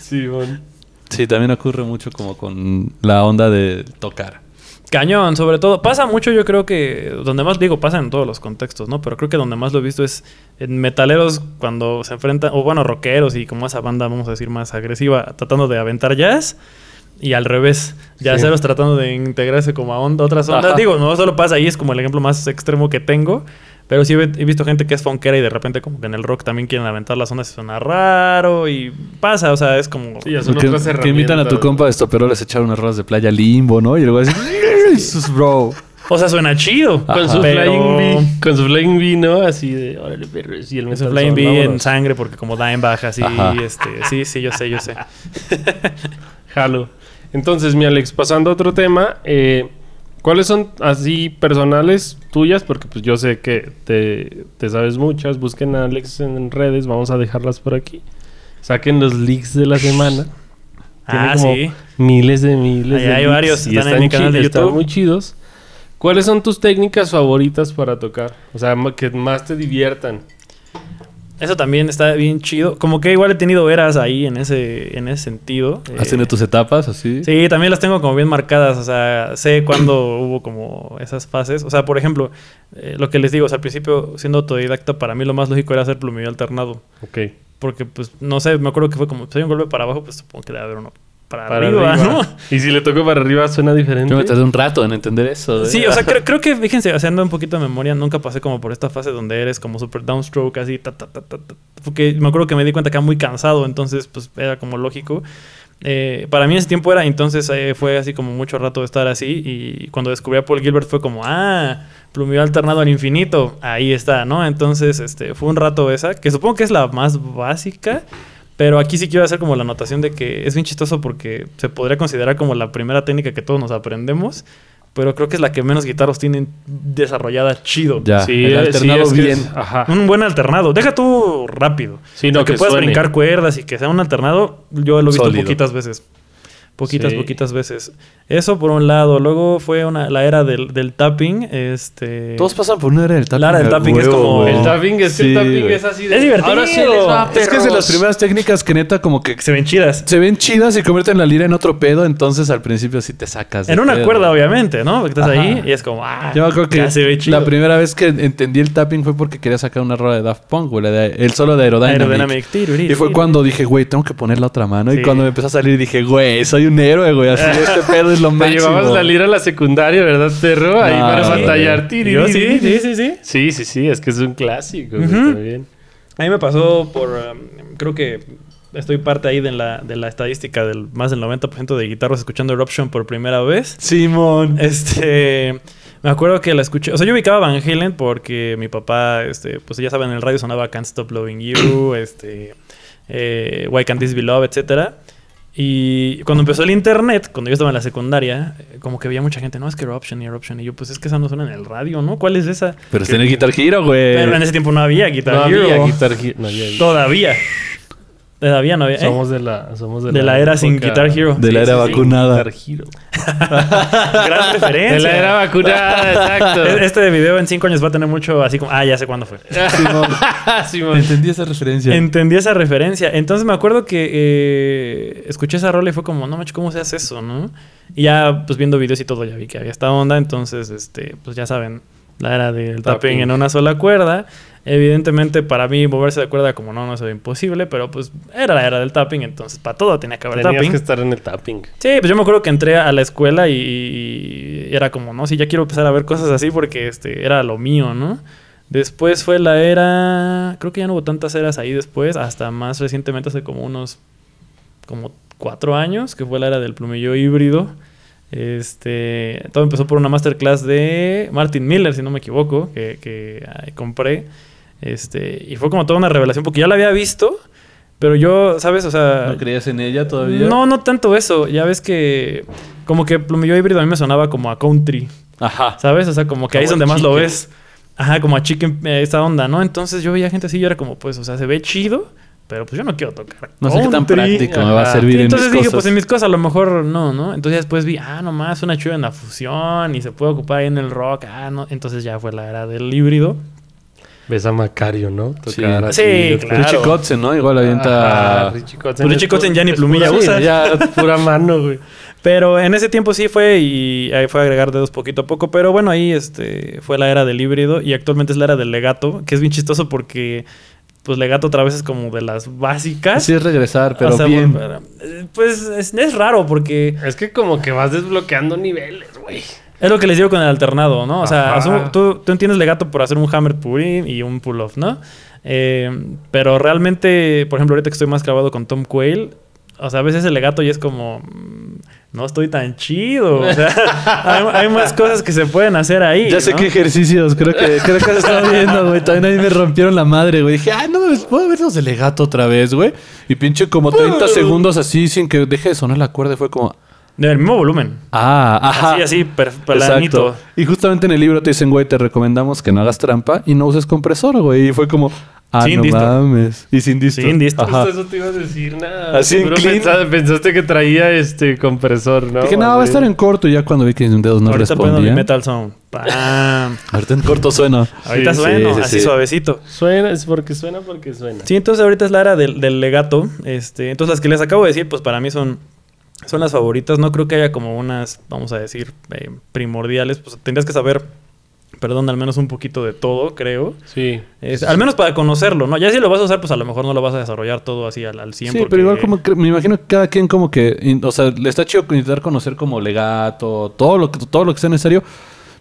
Sí, bueno. Sí, también ocurre mucho como con la onda de tocar. Cañón, sobre todo. Pasa mucho, yo creo que donde más digo, pasa en todos los contextos, ¿no? Pero creo que donde más lo he visto es en metaleros cuando se enfrentan, o bueno, rockeros y como esa banda, vamos a decir, más agresiva, tratando de aventar jazz. Y al revés, jazzeros tratando de integrarse como a onda, otras ondas. Ajá. Digo, no solo pasa ahí, es como el ejemplo más extremo que tengo. Pero sí he, he visto gente que es funkera y de repente como que en el rock también quieren aventar las ondas y suena raro y pasa, o sea, es como... Sí, ya son que, otras que invitan a tu compa de estoperoles a echar unas rolas de playa limbo, ¿no? Y luego así, "Sus bro. O sea, suena chido. Con su Pero- flying bee. Con su flying bee, ¿no? Así de, órale, perros. Y el metal Flying Bee en sangre porque como da en baja, así, Ajá. este, sí, sí, yo sé, yo sé. Jalo. Entonces, mi Alex, pasando a otro tema, eh, ¿cuáles son así personales tuyas? Porque pues yo sé que te, te sabes muchas. Busquen a Alex en redes, vamos a dejarlas por aquí. Saquen los leaks de la semana. Tiene Ah, como sí. Miles de miles Ahí de hay leaks varios, y están en mi canal de chi- están muy chidos. ¿Cuáles son tus técnicas favoritas para tocar? O sea, que más te diviertan. Eso también está bien chido. Como que igual he tenido eras ahí en ese, en ese sentido. ¿Has Eh, tenido tus etapas así? Sí, también las tengo como bien marcadas. O sea, sé cuándo hubo como esas fases. O sea, por ejemplo, eh, lo que les digo, o sea, al principio siendo autodidacta, para mí lo más lógico era hacer plumillo alternado. Ok. Porque, pues, no sé, me acuerdo que fue como, si hay un golpe para abajo, pues supongo que debe haber uno para, Para arriba, arriba. ¿no? Y si le toco para arriba, suena diferente. Yo me tardé un rato en entender eso. ¿eh? Sí, o sea, creo, creo que, fíjense, haciendo un poquito de memoria, nunca pasé como por esta fase donde eres como super downstroke, así, ta, ta, ta, ta, ta. Porque me acuerdo que me di cuenta que era muy cansado, entonces, pues, era como lógico. Eh, para mí ese tiempo era, entonces eh, fue así como mucho rato de estar así y cuando descubrí a Paul Gilbert fue como, ah, plumillo alternado al infinito, ahí está, ¿no? Entonces, este, fue un rato esa, que supongo que es la más básica, pero aquí sí quiero hacer como la anotación de que es bien chistoso porque se podría considerar como la primera técnica que todos nos aprendemos, pero creo que es la que menos guitarros tienen desarrollada chido. Ya, Sí, el alternado sí, es que bien. es- ajá. Un buen alternado. Deja tú rápido. Sí, no, O sea, que, que puedas suene. brincar cuerdas y que sea un alternado, yo lo he visto Sólido. poquitas veces. Poquitas, Sí. poquitas veces. Eso por un lado. Luego fue una, la era del, del tapping. Este... Todos pasan por una era del tapping. La era del tapping es como-. El tapping es Sí, el tapping es así de. Es divertido. Ahora sí les va, Es que es de las perros". primeras técnicas que neta como que Se ven chidas. se ven chidas y convierten la lira en otro pedo, entonces al principio sí te sacas. de En una pedo. cuerda, obviamente, ¿no? Porque estás Ajá. ahí y es como, ah, Yo me acuerdo que ya se ve chido. la primera vez que entendí el tapping fue porque quería sacar una rola de Daft Punk, güey, el solo de Aerodynamic. Aerodynamic. Y fue cuando dije, güey, tengo que poner la otra mano. Sí. Y cuando me empezó a salir dije, güey, soy un héroe, güey. Así este pedo es lo Te máximo. llevabas la lira a la secundaria, ¿verdad, perro? Ahí para sí. batallar. Yo sí, sí, sí, sí. Sí, sí, sí, es que es un clásico, güey, también. A mí me pasó por. um, creo que estoy parte ahí de la, de la estadística del más del 90% de guitarros escuchando Eruption por primera vez. Simón. Este. Me acuerdo que la escuché. O sea, yo ubicaba Van Halen porque mi papá, este, pues ya saben, en el radio sonaba Can't Stop Loving You, este. eh, Why Can't This Be Love, etcétera. Y cuando empezó el internet, cuando yo estaba en la secundaria, eh, como que veía mucha gente, no, es que Eruption y Eruption. Y yo, pues es que esa no suena en el radio, ¿no? ¿Cuál es esa? Pero está en el Guitar Hero, güey. Pero en ese tiempo no había Guitar No Hero. había Guitar Hero. No, ya- Todavía. Todavía no había. ¿eh? Somos de la, somos de De la era sin Guitar Hero. De la era vacunada. Guitar Hero. Gran referencia. De la era vacunada, exacto. Este video en cinco años va a tener mucho así como, ah, ya sé cuándo fue. Simón. Entendí esa referencia. Entendí esa referencia. Entonces me acuerdo que eh, escuché esa rola y fue como, no manches, ¿cómo se hace eso, no? Y ya, pues viendo videos y todo, ya vi que había esta onda. Entonces, este, pues ya saben, la era del tapping, Tapping. en una sola cuerda. Evidentemente, para mí, moverse de cuerda como no, no es imposible, pero pues era la era del tapping, entonces para todo tenía que haber Tenías tapping. que estar en el tapping. Sí, pues yo me acuerdo que entré a la escuela y, y era como, no, sí, ya quiero empezar a ver cosas así porque este era lo mío, ¿no? Después fue la era, creo que ya no hubo tantas eras ahí después, hasta más recientemente, hace como unos, como cuatro años, que fue la era del plumillo híbrido. Este, todo empezó por una masterclass de Martin Miller, si no me equivoco, que, que compré. Este, y fue como toda una revelación, porque ya la había visto, pero yo, ¿sabes? O sea, ¿No creías en ella todavía? no, no tanto eso. Ya ves que como que Plumillo Híbrido a mí me sonaba como a country, Ajá. ¿sabes? O sea, como que ahí es donde más lo ves. Ajá, como a chicken, eh, esta onda, ¿no? Entonces yo veía gente así y yo era como, pues, o sea, se ve chido, pero pues yo no quiero tocar. No sé qué tan country. práctico me va a servir Sí, en entonces mis dije, cosas. pues en mis cosas a lo mejor no, ¿no? Entonces después vi, ah, nomás una chida en la fusión y se puede ocupar ahí en el rock, ah, no. Entonces ya fue la era del híbrido. Ves a Macario, ¿no? Sí. Tocar así, Sí, claro. Richie Kotzen, ¿no? Igual avienta... Ajá, Richie Kotzen. Pues Richie Kotzen ya ni plumilla pura- usa. sí, ya pura mano, güey. Pero en ese tiempo sí fue y ahí fue a agregar dedos poquito a poco. Pero bueno, ahí este fue la era del híbrido y actualmente es la era del legato, que es bien chistoso porque pues legato otra vez es como de las básicas. Así es regresar, pero O sea, bien. eh, Pues es, es raro porque Es que como que vas desbloqueando niveles, güey. es lo que les digo con el alternado, ¿no? O sea, asumo- tú, tú entiendes legato por hacer un hammer pull in y un pull off, ¿no? Eh, pero realmente, por ejemplo, ahorita que estoy más clavado con Tom Quayle, o sea, a veces el legato ya es como, mm, no estoy tan chido. O sea, hay, hay más cosas que se pueden hacer ahí. Ya sé ¿no? qué ejercicios, creo que, creo que se estaba viendo, güey. También a mí me rompieron la madre, güey. Dije, ah, no, mames, ¿puedo ver los de legato otra vez, güey? Y pinche como 30 segundos así sin que deje de sonar la cuerda. Fue como, Del mismo volumen. ah, ajá. Así, así, planito. Y justamente en el libro te dicen, güey, te recomendamos que no hagas trampa y no uses compresor, güey. Y fue como, ah, Sin no disto. mames. Y sin disto. Sin disto. Ajá. Eso te iba a decir, nada. Así en Seguro clean. pensaste, pensaste que traía este compresor, ¿no? Dije, no, va a estar en corto. Y ya cuando vi que mis dedos no Ahorita prendo mi respondían. metal sound. Pam. Ahorita en corto suena. Ahorita Sí, sueno, sí, así sí. suavecito. Suena, es porque suena, porque suena. Sí, entonces ahorita es la era del, del legato. Este, entonces las que les acabo de decir, pues para mí son, son las favoritas. No creo que haya como unas, vamos a decir, eh, primordiales. Pues tendrías que saber, perdón, al menos un poquito de todo, creo. Sí. Es- al menos para conocerlo, ¿no? Ya si lo vas a usar, pues a lo mejor no lo vas a desarrollar todo así al, al 100. Sí, porque- pero igual como que me imagino que cada quien como que, o sea, le está chido intentar conocer como legato, todo lo que todo lo que sea necesario,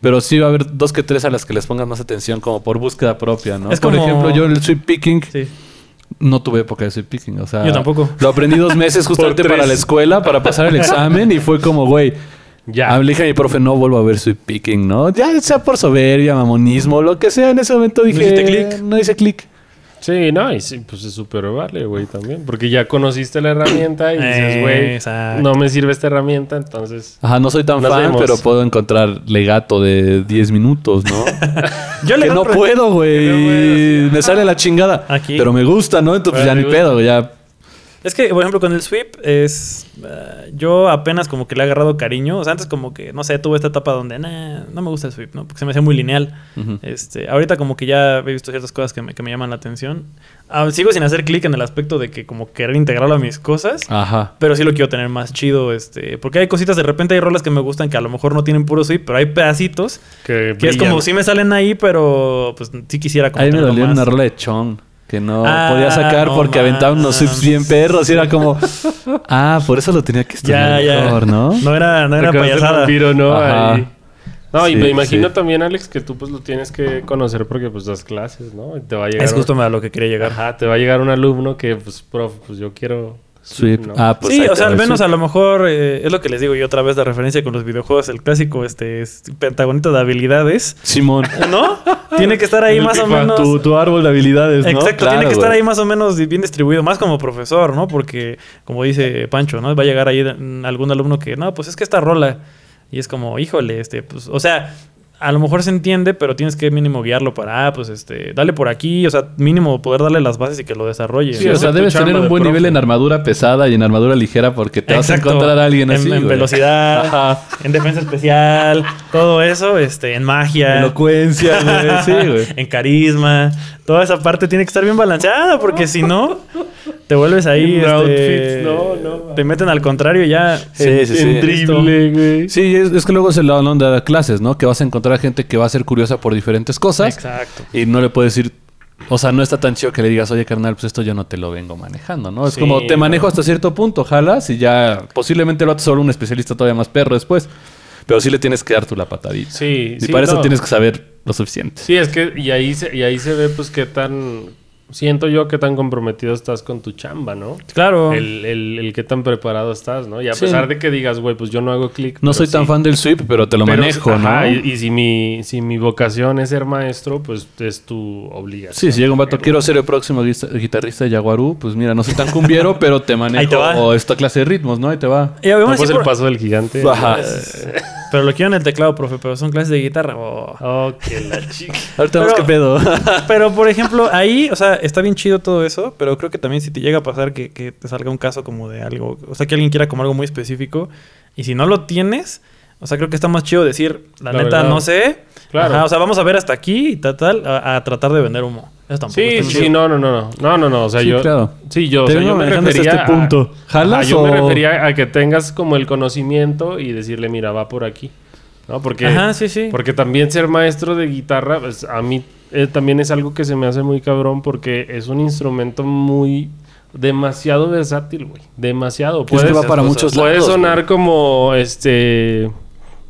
pero sí va a haber dos que tres a las que les pongan más atención como por búsqueda propia, ¿no? Es por como- ejemplo, yo el sweep picking Sí. no tuve época de sweep picking, o sea, Yo tampoco. Lo aprendí dos meses justamente Por para la escuela para pasar el examen y fue como, güey, Ya. Ah, le dije a mi profe, no vuelvo a ver sweep picking, ¿no? Ya sea por soberbia, mamonismo, lo que sea, en ese momento dije, hiciste clic? no hice clic. Sí, no, y sí, pues es súper vale, güey, también. Porque ya conociste la herramienta y dices, güey, Exacto. no me sirve esta herramienta, entonces... Ajá, no soy tan fan, vemos. pero puedo encontrar legato de 10 minutos, ¿no? Yo le que no puedo, Que no güey. Me sale la chingada. Aquí. Pero me gusta, ¿no? Entonces pues, ya ni pedo, ya. Es que, por ejemplo, con el sweep es... eh, yo apenas como que le he agarrado cariño. O sea, antes como que, no sé, tuve esta etapa donde, nah, no me gusta el sweep, ¿no? Porque se me hacía muy lineal. Este, ahorita como que ya he visto ciertas cosas que me, que me llaman la atención. Ah, sigo sin hacer clic en el aspecto de que como querer integrarlo a mis cosas. Ajá. Pero sí lo quiero tener más chido, este... Porque hay cositas, de repente hay rolas que me gustan que a lo mejor no tienen puro sweep, pero hay pedacitos Que, que es como si me salen ahí, pero pues sí quisiera como Ahí me dolió más. una rola de Chong. Que no Ah, podía sacar no porque aventaban unos mames. bien perros. Y era como, ah, por eso lo tenía que estudiar ya. mejor, ¿no? No era, no era payasada. vampiro, ¿no? Ajá. Ahí. No, y me imagino sí. también, Alex, que tú pues lo tienes que conocer porque pues das clases, ¿no? Y te va a llegar... Es justo a lo que quería llegar. Ajá, te va a llegar un alumno que, pues, prof, pues yo quiero... Sweep. ¿no? Ah, pues sí, o sea, al menos sweep. a lo mejor eh, es lo que les digo yo otra vez la referencia con los videojuegos, el clásico este es pentagonito de habilidades, Simón. ¿no? tiene que estar ahí El más o menos Tu, tu árbol de habilidades, ¿no? Exacto, Claro, tiene que estar ahí más o menos bien distribuido, más como profesor, ¿no? Porque, como dice Pancho, ¿no? Va a llegar ahí mm, algún alumno que, no, pues es que esta rola. Y es como, híjole, este, pues, o sea, a lo mejor se entiende, pero tienes que mínimo guiarlo para, ah, pues, este, dale por aquí, o sea, mínimo poder darle las bases y que lo desarrolle. Sí, o sea, debes tener un buen profe. nivel en armadura pesada y en armadura ligera porque te vas a encontrar a alguien en, así. en güey. velocidad, Ajá. en defensa especial, todo eso, este, en magia. Elocuencia, güey. Sí, güey. en carisma. Toda esa parte tiene que estar bien balanceada, porque si no, te vuelves ahí. Este, outfits, no, no. Te meten al contrario y ya. Sí, sí, sí. En drible, güey. Sí, es, es que luego es la onda de clases, ¿no? Que vas a encontrar gente que va a ser curiosa por diferentes cosas Exacto. y no le puedes decir, o sea, no está tan chido que le digas, oye, carnal, pues esto yo no te lo vengo manejando, ¿no? Es Sí, como te manejo hasta cierto punto, jalas y ya posiblemente lo haces solo un especialista todavía más perro después, pero sí le tienes que dar tú la patadita. Sí, y sí, para eso tienes que saber lo suficiente. Sí, es que y ahí se, y ahí se ve pues qué tan siento yo que tan comprometido estás con tu chamba, ¿no? Claro. El, el, el qué tan preparado estás, ¿no? Y a Sí. pesar de que digas, güey, pues yo no hago clic. No soy tan fan del sweep, pero te lo Pero- manejo, ajá, ¿no? Y, y si, mi, si mi vocación es ser maestro, pues es tu obligación. Sí, si llega un vato, quiero ser el próximo guitarrista de Yaguarú, pues mira, no soy tan cumbiero, pero te manejo Ahí te va. o esta clase de ritmos, ¿no? Ahí te va. Y No, pues el por- paso del gigante. Ajá. Pero lo quiero en el teclado, profe, pero son clases de guitarra. Oh. Oh, que la chica. Ahorita vemos qué pedo. Pero, por ejemplo, ahí, o sea, está bien chido todo eso, pero creo que también si te llega a pasar que, que te salga un caso como de algo, o sea, que alguien quiera como algo muy específico, y si no lo tienes, o sea, creo que está más chido decir, la, La neta, verdad. no sé. Claro. Ajá, o sea, vamos a ver hasta aquí y tal, tal, a, a tratar de vender humo. Eso tampoco Sí, está sí, no, no, no, no, no, no, no, o sea, Sí, yo, claro. sí, yo, o Te sea, vengo yo me manejando hasta refería este punto. a, ¿Jalas Ajá, yo me o- refería a que tengas como el conocimiento y decirle, mira, va por aquí, ¿no? Porque, Ajá, sí, sí. porque también ser maestro de guitarra, pues, a mí eh, también es algo que se me hace muy cabrón porque es un instrumento muy demasiado versátil, güey, demasiado. Es que va para muchos Puede lados, sonar güey. como este.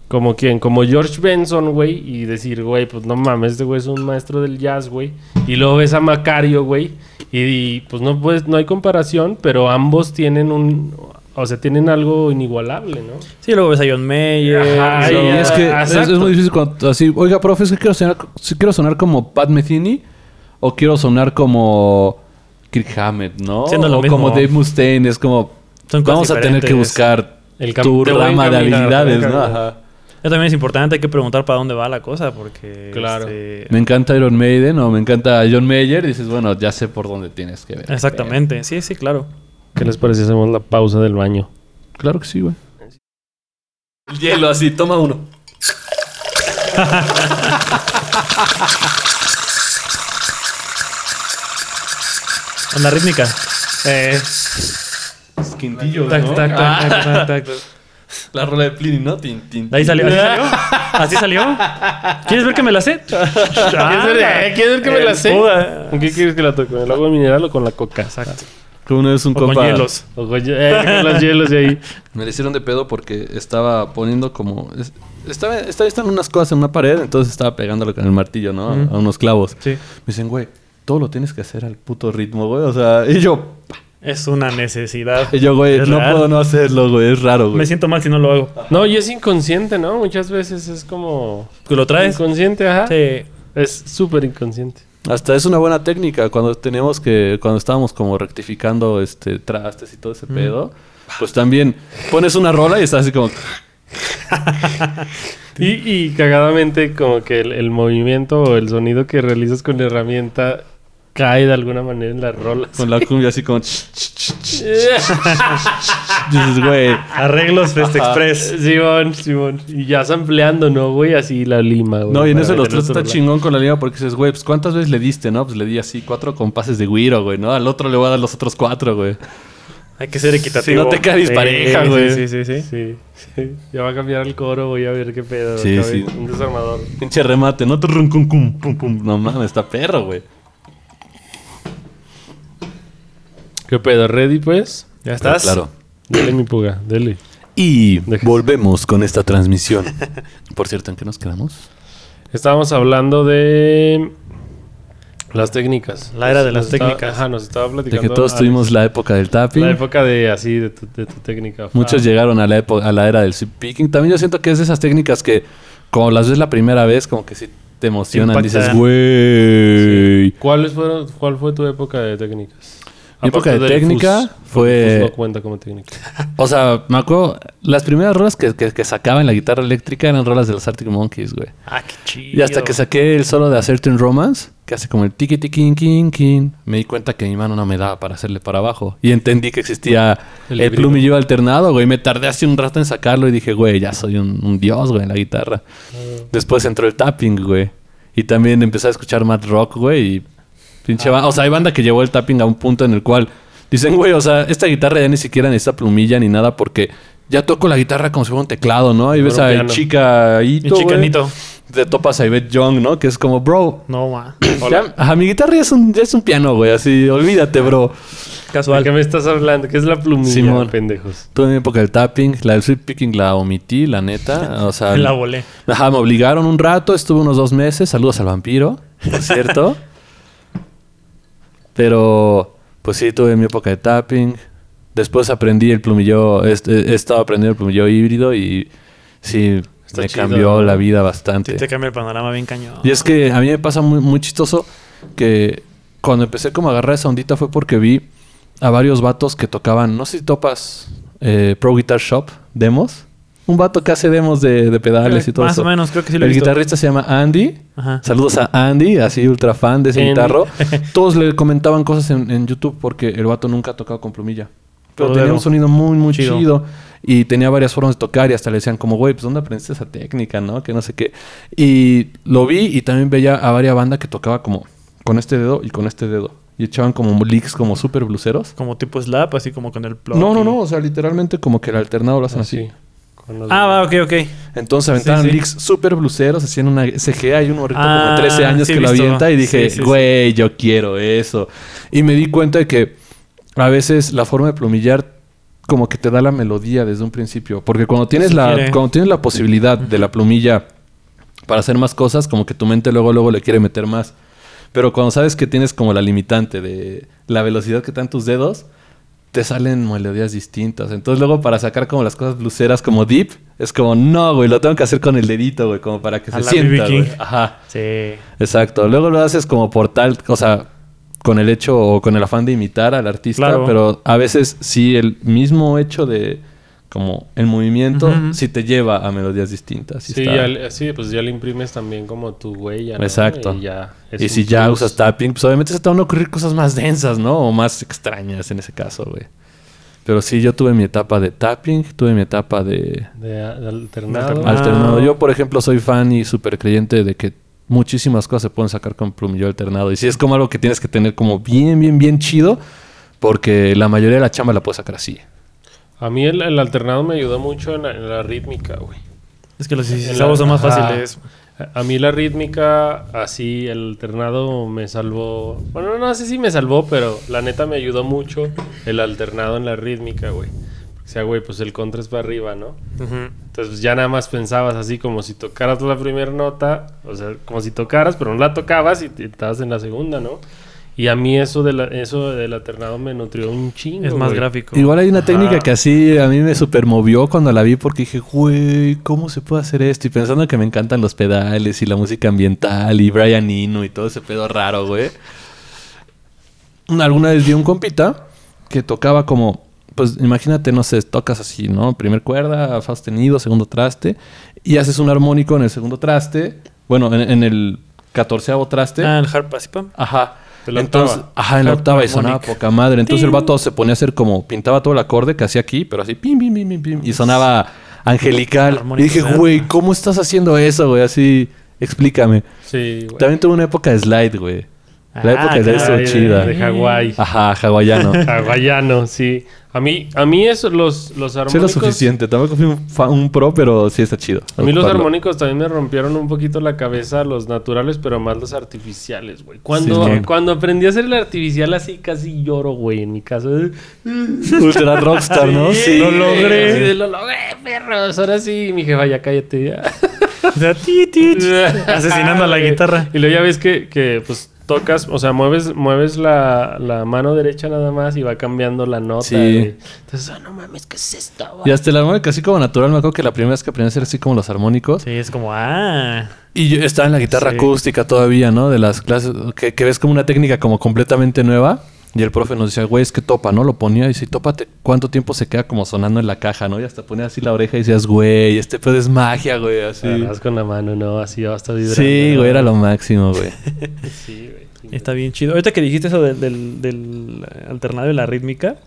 Como quien, como George Benson, güey, y decir, güey, pues no mames, este güey es un maestro del jazz, güey. Y luego ves a Macario, güey, y, y, pues no puedes, no hay comparación, pero ambos tienen un, o sea, tienen algo inigualable, ¿no? Sí, luego ves a John Mayer. Ajá, y es que es, muy difícil cuando así, oiga, profe, es que quiero sonar, si quiero sonar como Pat Metheny o quiero sonar como Kirk Hammett, ¿no? Siendo lo o mismo. como Dave Mustaine, es como Son cosas vamos a tener que buscar El tu rama de habilidades, ¿no? Ajá. Eso también es importante, hay que preguntar para dónde va la cosa, porque... Claro. este, Me encanta Iron Maiden o me encanta John Mayer, y dices, bueno, ya sé por dónde tienes que ver. Exactamente, sí, sí, claro. ¿Qué les parece si hacemos la pausa del baño? Claro que sí, güey. El hielo así, toma uno. Onda rítmica. Eh, Quintillos, Tac, ¿no? tac, tac, tac, tac, tac. La rola de Pliny, ¿no? Tin, ahí salió. ¿Así salió? ¿Así salió? ¿Quieres ver que me la sé? ¿Quieres ver, eh, ¿quieres ver que me la sé? ¿Con qué quieres que la toque? ¿Con el agua mineral o con la coca? Exacto. Que uno es un O con hielos. O con, eh, con los hielos de ahí. Me le hicieron de pedo porque estaba poniendo como. es- Estaba, estaba, estaban unas cosas en una pared, entonces estaba pegándole con el martillo, ¿no? A unos clavos. Sí. Me dicen, güey, todo lo tienes que hacer al puto ritmo, güey. O sea, y yo, Es una necesidad. y yo, güey, no puedo no hacerlo, güey. Es raro, Me güey. siento mal si no lo hago. No, y es inconsciente, ¿no? Muchas veces es como... ¿Tú lo traes? Inconsciente, ajá. Sí. Es súper inconsciente. Hasta es una buena técnica cuando tenemos que, cuando estábamos como rectificando este trastes y todo ese pedo. Pues también pones una rola y estás así como. Y, y cagadamente como que el, el movimiento o el sonido que realizas con la herramienta cae de alguna manera en las rolas. Con la cumbia así como. Dices, güey. Arreglos Fest Express. Simón, Simón. Y ya sampleando, ¿no, güey? Así la lima, güey. No, y en eso los tres está chingón con la lima porque dices, güey, pues ¿cuántas veces le diste, no? Pues le di así cuatro compases de güiro, güey, ¿no? Al otro le voy a dar los otros cuatro, güey. Hay que ser equitativo. Si no te cae dispareja, Sí, güey. Sí, sí, sí. sí. Sí, sí. Ya va a cambiar el coro, voy a ver qué pedo. Sí. Un desarmador. Pinche remate, no cum, pum, pum. No mames, está perro, güey. ¿Qué pedo? ¿Ready, pues? ¿Ya estás? Claro. Dele mi puga, dele. Y Deja- volvemos con esta transmisión. Por cierto, ¿en qué nos quedamos? Estábamos hablando de las técnicas. La era de las Nos estaba- técnicas. Ajá, nos estaba De platicando. que todos Alex. tuvimos la época del tapping. La época de así, de tu, de tu técnica. Muchos Ah. llegaron a la, época, a la era del sweep picking. También yo siento que es de esas técnicas que, como las ves la primera vez, como que sí te emocionan. Impacta. Dices, güey. ¿Cuáles fueron, ¿Cuál fue tu época de técnicas? Mi época de técnica fuzz, fue- no cuenta como técnica. O sea, me acuerdo, las primeras rolas que, que, que sacaba en la guitarra eléctrica eran rolas de los Arctic Monkeys, güey. Ah, qué chido. Y hasta que saqué el solo de A Certain Romance, que hace como el tiki tiki kin kin, me di cuenta que mi mano no me daba para hacerle para abajo. Y entendí que existía El el, plumillo alternado, güey. Me tardé así un rato en sacarlo y dije, güey, ya soy un, un dios, güey, en la guitarra. Después entró el tapping, güey. Y también empecé a escuchar Mad Rock, güey. Y pinche O sea, hay banda que llevó el tapping a un punto en el cual dicen, güey, o sea, esta guitarra ya ni siquiera necesita plumilla ni nada porque ya toco la guitarra como si fuera un teclado, ¿no? Y Como ves a piano. Chica Mi Ito, güey. chicanito. Te topas a Ivette Young, ¿no? Que es como, bro. No, ma. ya- ajá, mi guitarra ya es, un, ya es un piano, güey. Así, olvídate, bro. ¿De Casual. qué me estás hablando? ¿Qué es la plumilla, Simón. pendejos? Tuve mi época del tapping. La del sweep picking la omití, la neta. O sea, La volé. ajá, me obligaron un rato. Estuve unos dos meses. Saludos al vampiro, por cierto. Pero, pues sí, tuve mi época de tapping. Después aprendí el plumillo, he, he estado aprendiendo el plumillo híbrido y sí, Está me chido, cambió ¿no? la vida Sí, bastante. te cambia el panorama bien cañón. Y es que a mí me pasa muy, muy chistoso que cuando empecé como a agarrar esa ondita fue porque vi a varios vatos que tocaban, no sé si topas eh, Pro Guitar Shop, demos. Un vato que hace demos de, de pedales y todo Más eso. o menos, creo que sí lo he El visto. guitarrista se llama Andy. Ajá. Saludos a Andy, así ultra fan de ese Andy. guitarro. Todos le comentaban cosas en, en YouTube porque el vato nunca ha tocado con plumilla. Pero Todo tenía un sonido muy, muy Chido. chido. Y tenía varias formas de tocar y hasta le decían como, güey, pues ¿dónde aprendiste esa técnica, no? Que no sé qué. Y lo vi y también veía a varias bandas que tocaba como con este dedo y con este dedo. Y echaban como licks como súper bluseros. Como tipo slap, así como con el plug. No, no, y- no. O sea, literalmente como que el alternado lo hacen Así. así. Ah, va, ok, ok. Entonces aventaban Sí, sí. licks súper bluseros, hacían una CG, hay un morrito Ah, como 13 años sí, que lo avienta y dije, Sí, sí, sí. güey, yo quiero eso. Y me di cuenta de que a veces la forma de plumillar como que te da la melodía desde un principio. Porque cuando tienes, la, cuando tienes la posibilidad de la plumilla para hacer más cosas, como que tu mente luego, luego le quiere meter más. Pero cuando sabes que tienes como la limitante de la velocidad que te dan tus dedos, te salen melodías distintas. Entonces luego para sacar como las cosas bluseras como deep, es como, no, güey, lo tengo que hacer con el dedito, güey, como para que A se sienta, güey. Ajá, Sí. exacto. Luego lo haces como por tal, o sea, con el hecho o con el afán de imitar al artista, Claro. pero a veces sí el mismo hecho de como el movimiento Ujú. sí te lleva a melodías distintas. Sí, está- ya le- sí, pues ya le imprimes también como tu huella. ¿no? Exacto. Y, ya Y si ya usas tapping, pues obviamente se te van a ocurrir cosas más densas, ¿no? O más extrañas en ese caso, güey. Pero sí, yo tuve mi etapa de tapping, tuve mi etapa de De, de alternado. Ah. alternado. Yo, por ejemplo, soy fan y súper creyente de que muchísimas cosas se pueden sacar con plumillo alternado. Y sí es como algo que tienes que tener como bien, bien, bien chido, porque la mayoría de la chamba la puedes sacar así. A mí el, el alternado me ayudó mucho en la, en la rítmica, güey. Es que los En 16 la- son más ajá. fáciles. A- mí la rítmica, así, el alternado me salvó. Bueno, no sé si me salvó, pero la neta me ayudó mucho el alternado en la rítmica, güey. O sea, güey, pues el contra es para arriba, ¿no? Entonces pues, ya nada más pensabas así como si tocaras la primera nota, o sea, como si tocaras, pero no la tocabas y estabas en la segunda, ¿no? Y a mí eso, de la, eso del alternado me nutrió un chingo. Es más güey. gráfico. Igual hay una Ajá. técnica que así a mí me super movió cuando la vi porque dije, güey, ¿cómo se puede hacer esto? Y pensando que me encantan los pedales y la música ambiental y Brian Eno y todo ese pedo raro, güey. Alguna vez vi un compita que tocaba como, pues imagínate, no sé, tocas así, ¿no? Primer cuerda, fa sostenido, segundo traste, y haces un armónico en el segundo traste, bueno, en, en el catorceavo traste. Ah, el harp así, pam. Ajá. De la Entonces, octava. ajá, en la octava y sonaba poca madre. Entonces el vato se ponía a hacer como, pintaba todo el acorde que hacía aquí, pero así, pim, pim, pim, pim, pim, y sonaba angelical. Y dije, güey, ¿cómo estás haciendo eso, güey? Así, explícame. Sí, güey. También tuve una época de slide, güey. La época de estuvo Ay, de- chida. De Hawái. Ajá, hawaiano. Hawaiano, sí. A mí, a mí eso, los, los Sí, armónicos... es lo suficiente. Tampoco fui un, pro, pero sí está chido. A mí los armónicos también me rompieron un poquito la cabeza, los naturales, pero más los artificiales, güey. Cuando, Sí, sí. cuando aprendí a hacer el artificial así, casi lloro, güey, en mi caso. Ultra rockstar, ¿no? Sí, Sí. lo logré. De, lo logré, perros. Ahora sí, mi jefa, ya cállate. Ya. O sea, ti, ti, ti. Asesinando a la guitarra. Y luego ya ves que, que pues tocas, o sea, mueves, mueves la, la mano derecha nada más y va cambiando la nota. Sí. Entonces, ah, no mames, ¿qué es esto? güey? Y hasta el armónico así como natural, me acuerdo que la primera vez que aprendí a hacer así como los armónicos. Sí, es como, ah. Y yo estaba en la guitarra Sí. acústica todavía, ¿no? De las clases, que, que ves como una técnica como completamente nueva. Y el profe nos decía, güey, es que topa, ¿no? Lo ponía y dice, tópate, ¿cuánto tiempo se queda como sonando en la caja, ¿no? Y hasta ponía así la oreja y decías, güey, este pedo es magia, güey, así. Agarras con la mano, ¿no? Así hasta vibrando. Sí, güey, era lo máximo, güey. Sí, güey. Está bien chido. Ahorita que dijiste eso del, del, del alternado y la rítmica,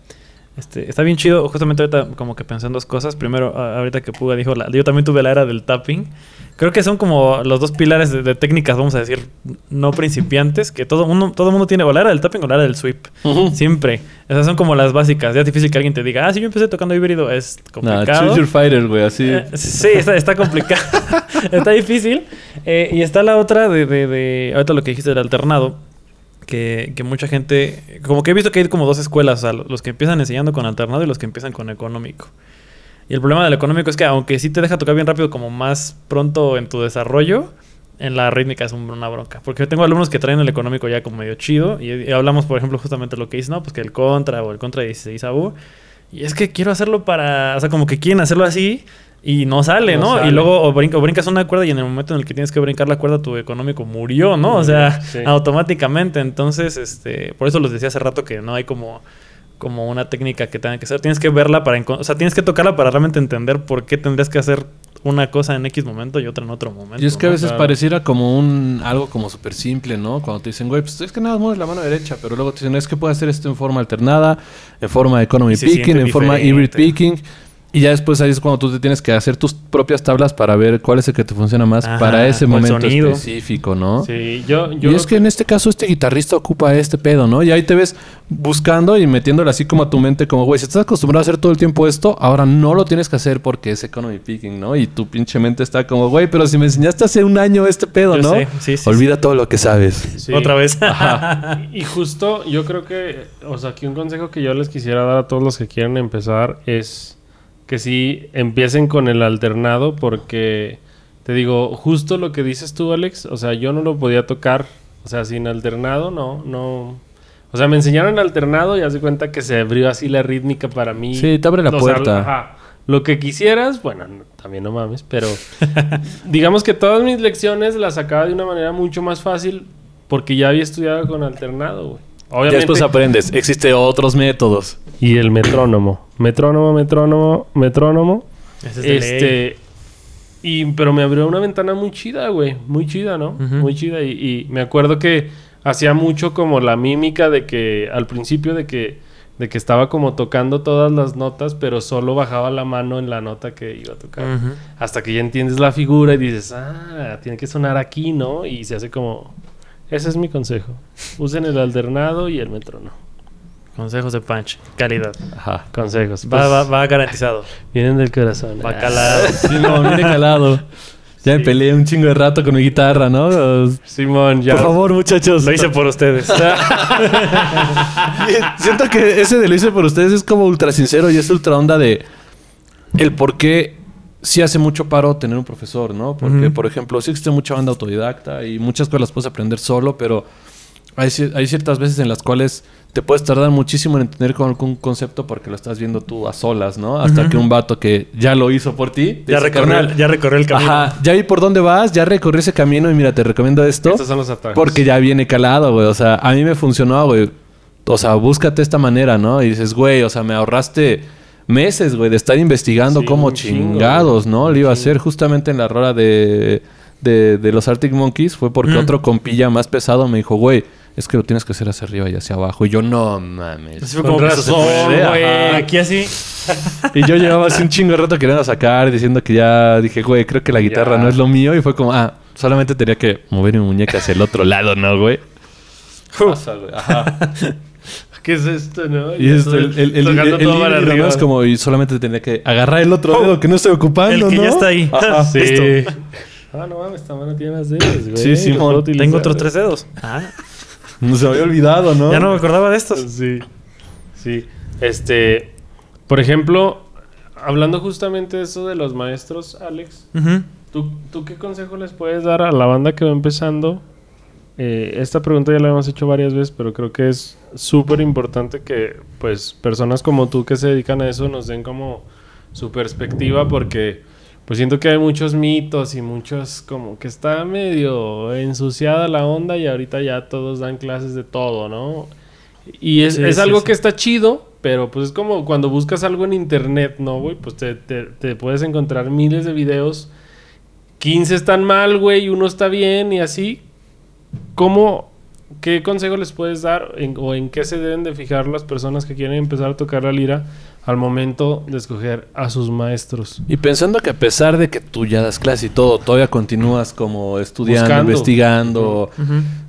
este, está bien chido. Justamente ahorita como que pensé en dos cosas. Primero, ahorita que Puga dijo, la, yo también tuve la era del tapping. Creo que son como los dos pilares de, de técnicas, vamos a decir, no principiantes, que todo mundo, todo mundo tiene o la era del tapping o la era del sweep. Siempre. Esas son como las básicas. Ya es difícil que alguien te diga, ah, sí, yo empecé tocando híbrido. Es Nah, complicado. choose your fighter, güey, así. Eh, sí, está, está complicado. está difícil. Eh, y está la otra de, de, de- Ahorita lo que dijiste del alternado. Que, mucha gente. Como que he visto que hay como dos escuelas. O sea, los que empiezan enseñando con alternado y los que empiezan con económico. Y el problema del económico es que, aunque sí te deja tocar bien rápido, como más pronto en tu desarrollo, en la rítmica es un- una bronca. Porque tengo alumnos que traen el económico ya como medio chido. Y, y hablamos, por ejemplo, justamente lo que dice, ¿no? Pues que el contra o el contra de 16 AU. Y es que quiero hacerlo para. O sea, como que quieren hacerlo así. Y no sale, No ¿no? sale. Y luego o, brinca- o brincas una cuerda y en el momento en el que tienes que brincar la cuerda, tu económico murió, ¿no? O sea, Sí. automáticamente. Entonces, este, por eso les decía hace rato que no hay como, como una técnica que tenga que ser. Tienes que verla para, o sea, tienes que tocarla para realmente entender por qué tendrías que hacer una cosa en X momento y otra en otro momento. Y es que a veces Claro. pareciera como un algo como súper simple, ¿no? Cuando te dicen, güey, pues es que nada más mueves la mano derecha, pero luego te dicen, es que puedes hacer esto en forma alternada, en forma de economy picking, en forma hybrid diferente. picking. Y ya después ahí es cuando tú te tienes que hacer tus propias tablas para ver cuál es el que te funciona más Ajá, para ese momento sonido. específico, ¿no? Sí, yo, yo y es que en este caso este guitarrista ocupa este pedo, ¿no? Y ahí te ves buscando y metiéndole así como a tu mente, como, güey, si estás acostumbrado a hacer todo el tiempo esto, ahora no lo tienes que hacer porque es economy picking, ¿no? Y tu pinche mente está como, güey, pero si me enseñaste hace un año este pedo, Yo ¿no? sé, sí, sí, Olvida todo lo que sabes. Sí. Otra vez. Y justo yo creo que, o sea, aquí un consejo que yo les quisiera dar a todos los que quieren empezar es que sí empiecen con el alternado porque, te digo, justo lo que dices tú, Alex, o sea, yo no lo podía tocar, o sea, sin alternado, no, no. O sea, me enseñaron alternado y haz de cuenta que se abrió así la rítmica para mí. Sí, te abre la O sea, puerta. ajá. Lo que quisieras, bueno, no- también no mames, pero digamos que todas mis lecciones las sacaba de una manera mucho más fácil porque ya había estudiado con alternado, güey. Obviamente. aprendes, existen otros métodos. Y el metrónomo. Metrónomo, metrónomo, metrónomo. Ese es de ley. Este. Y, pero me abrió una ventana muy chida, güey. Muy chida, ¿no? Muy chida. Y, y me acuerdo que hacía mucho como la mímica de que al principio de que, de que estaba como tocando todas las notas, pero solo bajaba la mano en la nota que iba a tocar. Hasta que ya entiendes la figura y dices, ah, tiene que sonar aquí, ¿no? Y se hace como. Ese es mi consejo. Usen el alternado y el metrónomo. Consejos de Punch. Calidad. Ajá. Consejos. Va, pues, va, va garantizado. Vienen del corazón. Va Ah. calado. Sí, no, viene calado. Ya me Sí. peleé un chingo de rato con mi guitarra, ¿no? Simón, ya. Por favor, muchachos. Lo hice por ustedes. Siento que ese de lo hice por ustedes es como ultra sincero y es ultra onda de el por qué sí hace mucho paro tener un profesor, ¿no? Porque, por ejemplo, sí existe mucha banda autodidacta y muchas cosas las puedes aprender solo, pero hay, cier- hay ciertas veces en las cuales te puedes tardar muchísimo en entender con algún concepto porque lo estás viendo tú a solas, ¿no? Hasta que un vato que ya lo hizo por ti, ya, recorrió, "Carnal, ya recorrió el camino. Ajá, ya vi por dónde vas, ya recorrí ese camino y mira, te recomiendo esto. Estos son los ataques. Porque ya viene calado, güey. O sea, a mí me funcionó, güey. O sea, búscate esta manera, ¿no? Y dices, güey, o sea, me ahorraste meses, güey, de estar investigando Sí, cómo chingo, chingados. ¿no? Lo iba a hacer justamente en la rola de, de, de los Arctic Monkeys. Fue porque Mm. otro compilla más pesado me dijo, güey, es que lo tienes que hacer hacia arriba y hacia abajo. Y yo, no mames. Así fue Con como razón, güey. Aquí así. Y yo llevaba así un chingo de rato queriendo sacar, diciendo que ya dije, güey, creo que la guitarra Ya. no es lo mío. Y fue como, ah, solamente tenía que mover mi muñeca hacia el otro lado, ¿no, güey? Pasa, güey. Ajá. ¿Qué es esto, no? Y es el, el, el, tocando el-. Es como, y solamente tenía que agarrar el otro dedo que no estoy ocupando, El que ¿no? ya está ahí. Ajá. Sí. Listo. Ah, no mames, esta mano tiene más dedos, güey. Sí, utilizar. Tengo otros tres dedos. Ah, No se me había olvidado, ¿no? ya no me acordaba de estos. Sí. Sí. Este, por ejemplo, hablando justamente de eso de los maestros, Alex, Ujú. ¿tú, tú qué consejo les puedes dar a la banda que va empezando? Eh, esta pregunta ya la hemos hecho varias veces, pero creo que es súper importante que, pues, personas como tú que se dedican a eso nos den como su perspectiva, porque, pues, siento que hay muchos mitos y muchos, como que está medio ensuciada la onda y ahorita ya todos dan clases de todo, ¿no? Y es, Sí, es sí, algo sí. que está chido, pero pues es como cuando buscas algo en internet, ¿no, güey? Pues te, te- te puedes encontrar miles de videos. 15 están mal, güey, y uno está bien y así. ¿Cómo, qué consejo les puedes dar en- o en qué se deben de fijar las personas que quieren empezar a tocar la lira al momento de escoger a sus maestros? Y pensando que a pesar de que tú ya das clase y todo, todavía continúas como estudiando, Buscando. investigando.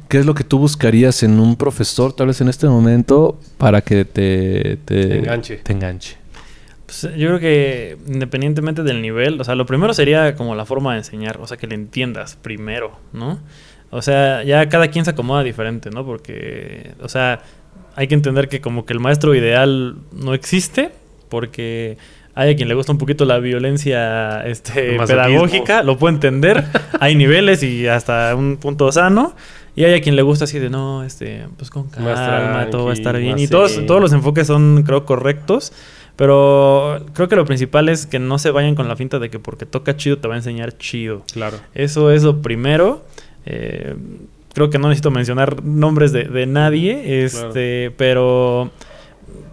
¿Qué es lo que tú buscarías en un profesor, tal vez en este momento, para que te, te, Te enganche. te enganche? Pues, yo creo que independientemente del nivel, o sea, lo primero sería como la forma de enseñar, o sea, que le entiendas primero, ¿no? O sea, ya cada quien se acomoda diferente, ¿no? Porque, o sea, hay que entender que como que el maestro ideal no existe, porque Hay a quien le gusta un poquito la violencia este, pedagógica, lo puedo entender. hay niveles y hasta un punto sano. Y hay a quien le gusta así de no, este, pues con calma, todo va a estar bien. Y todos, todos los enfoques son, creo, correctos. Pero creo que lo principal es que no se vayan con la finta de que porque toca chido te va a enseñar chido. Claro. Eso es lo primero. Eh, creo que no necesito mencionar nombres de, de nadie, este, pero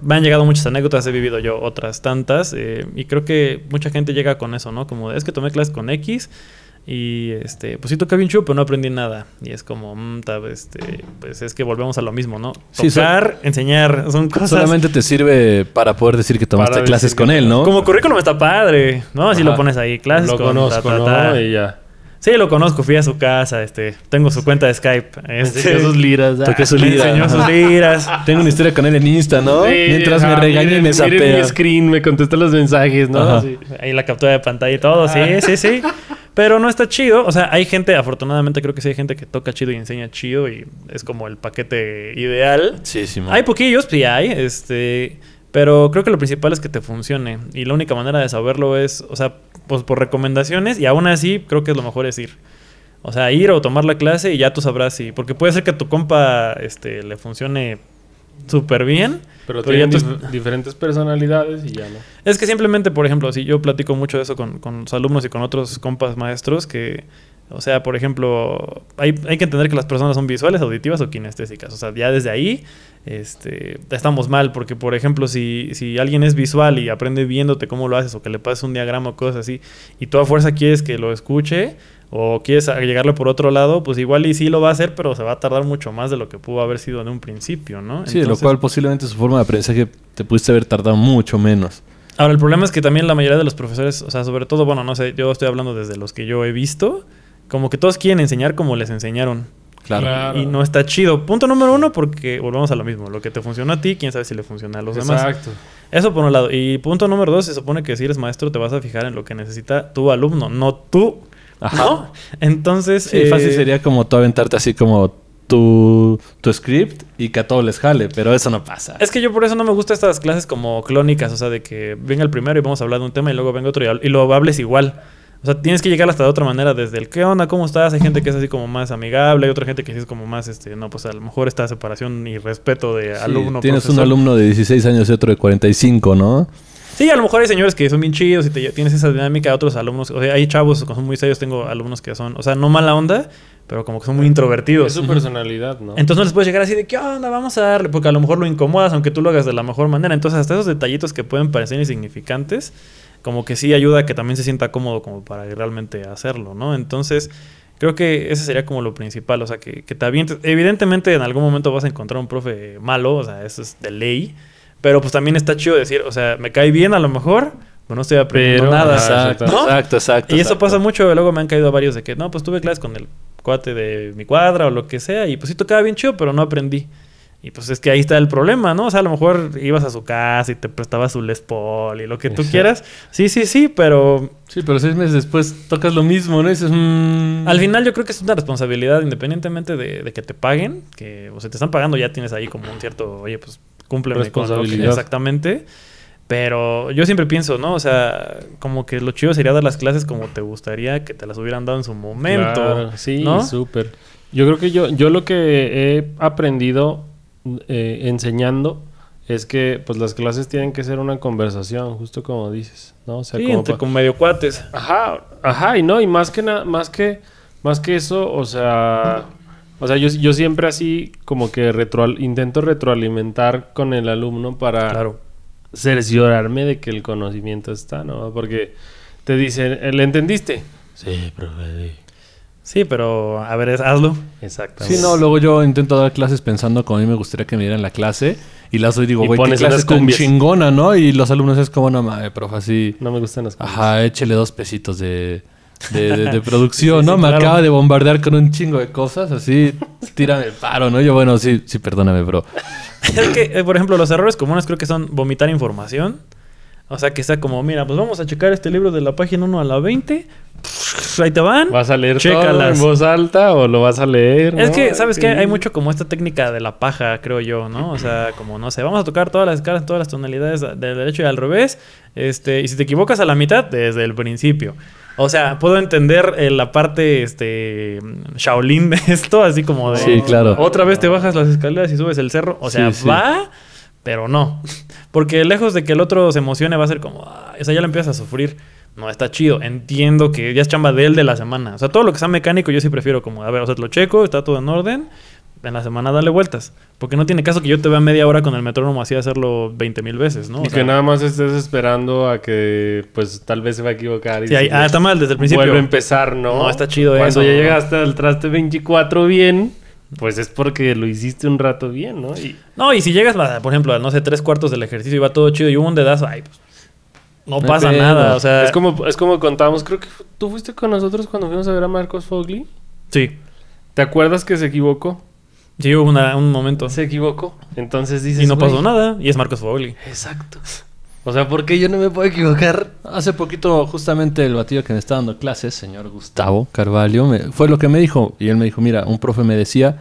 me han llegado muchas anécdotas, he vivido yo otras tantas, eh, y creo que mucha gente llega con eso, ¿no? Como, es que tomé clases con X y, este, pues sí toca bien chido, pero no aprendí nada. Y es como, mm, ta- este, pues es que volvemos a lo mismo, ¿no? Sí, Tocar, enseñar, son cosas... Solamente te sirve para poder decir que tomaste clases con él, ¿no? Como currículum está padre, ¿no? Así Ajá. lo pones ahí, clases Lo con conozco, ta, ta, ¿no? ta. Y ya. Sí, lo conozco, fui a su casa, este, tengo su cuenta de Skype. Este, Enseñó sus liras. ah. Toqué su me lira. enseñó sus liras. Tengo una historia con él en Insta, ¿no? Sí, Mientras me regaña y miren- me miren sapea. mi screen, me contesta los mensajes, ¿no? Sí. Ahí la captura de pantalla y todo, sí, Ah. sí, sí. Pero no está chido. O sea, hay gente, afortunadamente creo que sí hay gente que toca chido y enseña chido y es como el paquete ideal. Sí, sí, man. Hay poquillos, sí hay, este... Pero creo que lo principal es que te funcione. Y la única manera de saberlo es, o sea, pues por recomendaciones. Y aún así, creo que lo mejor es ir. O sea, ir o tomar la clase y ya tú sabrás si... Porque puede ser que a tu compa este, le funcione súper bien. Pero, Pero ya tienen tú- dif- diferentes personalidades y ya no. Es que simplemente, por ejemplo, si yo platico mucho de eso con, con los alumnos y con otros compas maestros, que, o sea, por ejemplo, hay, hay que entender que las personas son visuales, auditivas o kinestésicas. O sea, ya desde ahí este, estamos mal, porque, por ejemplo, si, si alguien es visual y aprende viéndote cómo lo haces o que le pases un diagrama o cosas así, y tú a fuerza quieres que lo escuche o quieres llegarle por otro lado, pues igual y sí lo va a hacer, pero se va a tardar mucho más de lo que pudo haber sido en un principio, ¿no? Sí, lo cual posiblemente su forma de aprendizaje te pudiste haber tardado mucho menos. Ahora, el problema es que también la mayoría de los profesores, o sea, sobre todo, bueno, no sé, yo estoy hablando desde los que yo he visto, como que todos quieren enseñar como les enseñaron. Claro. Claro. Y no está chido. Punto número uno, porque volvemos a lo mismo. Lo que te funcionó a ti, quién sabe si le funciona a los demás. Exacto. Eso por un lado. Y punto número dos, se supone que si eres maestro te vas a fijar en lo que necesita tu alumno, no tú. Ajá. ¿No? Entonces... Sí, eh, fácil sería como tú aventarte así como tu, tu script y que a todos les jale, pero eso no pasa. Es que yo por eso no me gustan estas clases como clónicas, o sea, de que venga el primero y vamos a hablar de un tema y luego venga otro y, y lo hables igual. O sea, tienes que llegar hasta de otra manera, desde el qué onda, cómo estás. Hay gente que es así como más amigable, hay otra gente que sí es como más, este, no, pues a lo mejor esta separación y respeto de Sí, alumno. tienes un alumno de 16 años y otro de 45, ¿no? Sí, a lo mejor hay señores que son bien chidos y te- tienes esa dinámica, otros alumnos, o sea, hay chavos que son muy serios, tengo alumnos que son, o sea, no mala onda, pero como que son muy introvertidos. Es su personalidad, ¿no? Entonces no les puedes llegar así de, ¿qué onda? Vamos a darle, porque a lo mejor lo incomodas, aunque tú lo hagas de la mejor manera. Entonces hasta esos detallitos que pueden parecer insignificantes, como que sí ayuda a que también se sienta cómodo como para realmente hacerlo, ¿no? Entonces creo que ese sería como lo principal, o sea, que, que te avientes. Evidentemente en algún momento vas a encontrar un profe malo, o sea, eso es de ley, pero pues también está chido decir, o sea, me cae bien a lo mejor, pero no estoy aprendiendo Pero, nada. ajá, Exacto, ¿no? exacto, exacto. Y eso exacto. pasa mucho. Luego me han caído varios de que, no, pues tuve clases con el cuate de mi cuadra o lo que sea. Y pues sí tocaba bien chido, pero no aprendí. Y pues es que ahí está el problema, ¿no? O sea, a lo mejor ibas a su casa y te prestaba su Les Paul y lo que tú Exacto. quieras. Sí, sí, sí, pero Sí, pero seis meses después tocas lo mismo, ¿no? Y dices, mm, al final yo creo que es una responsabilidad independientemente de, de que te paguen. Que, o sea, te están pagando, ya tienes ahí como un cierto, oye, pues con que- Responsabilidad. Exactamente. Pero yo siempre pienso, ¿no? O sea, como que lo chido sería dar las clases como te gustaría que te las hubieran dado en su momento. Claro, sí, ¿no? súper. Yo creo que yo, yo lo que he aprendido eh, enseñando es que pues las clases tienen que ser una conversación, justo como dices, ¿no? O sea, Sí, como entre pa- con medio cuates. Ajá, ajá, y no, y más que nada, más que, más que eso, o sea, o sea, yo, yo siempre así como que retroal- intento retroalimentar con el alumno para Claro. cerciorarme de que el conocimiento está, ¿no? Porque te dicen, ¿le entendiste? Sí, profe. Sí, pero a ver, es- hazlo. Exactamente. Sí, no, luego yo intento dar clases pensando como a mí me gustaría que me dieran la clase. Y las doy y digo, güey, qué pones clase tan cumbias. chingona, ¿no? Y los alumnos es como, no mames, profe, así... No me gustan las cosas. Ajá, échele dos pesitos de, de, de- de producción, Sí, ¿no? sí, me claro. acaba de bombardear con un chingo de cosas, así, tírame el paro, ¿no? Yo, bueno, sí, sí, perdóname, bro. es que, eh, por ejemplo, los errores comunes creo que son vomitar información. O sea, que está como, mira, pues vamos a checar este libro de la página 1 a la 20. Ahí te van. ¿Vas a leer todo en voz alta o lo vas a leer? Es no? que, ¿sabes qué? Hay mucho como esta técnica de la paja, creo yo, ¿no? O sea, como, no sé, vamos a tocar todas las escalas, todas las tonalidades del derecho y al revés. Este, y si te equivocas a la mitad, desde el principio. O sea, puedo entender eh, la parte, este, Shaolin de esto, así como de... Sí, claro. Otra vez te bajas las escaleras y subes el cerro. O sea, Sí, sí. Pero no. Porque lejos de que el otro se emocione, va a ser como, sea, ya le empiezas a sufrir. No, está chido. Entiendo que ya es chamba de él de la semana. O sea, todo lo que sea mecánico, yo sí prefiero como, a ver, o sea, te lo checo, está todo en orden. En la semana dale vueltas. Porque no tiene caso que yo te vea media hora con el metrónomo así hacerlo 20 mil veces, ¿no? O Y sea, que nada más estés esperando a que, pues, tal vez se va a equivocar. Y sí, ahí- ah, está mal desde el principio. Vuelve a empezar, ¿no? No, está chido Cuando eso. ya llegaste al traste 24 bien, pues es porque lo hiciste un rato bien, ¿no? Y No, y si llegas, a, por ejemplo, a, no sé, tres cuartos del ejercicio y va todo chido y hubo un dedazo, ay, pues. No pasa nada, o sea. es como es como contábamos, creo que tú fuiste con nosotros cuando fuimos a ver a Marcos Fogli. Sí. ¿Te acuerdas que se equivocó? Sí, hubo una- un momento. Se equivocó. Entonces dices, Y no pasó "Güey, nada. Y es Marcos Fogli. Exacto. O sea, ¿por qué yo no me puedo equivocar? Hace poquito, justamente el batillo que me está dando clases, señor Gustavo Carvalho, me- fue lo que me dijo. Y él me dijo, mira, un profe me decía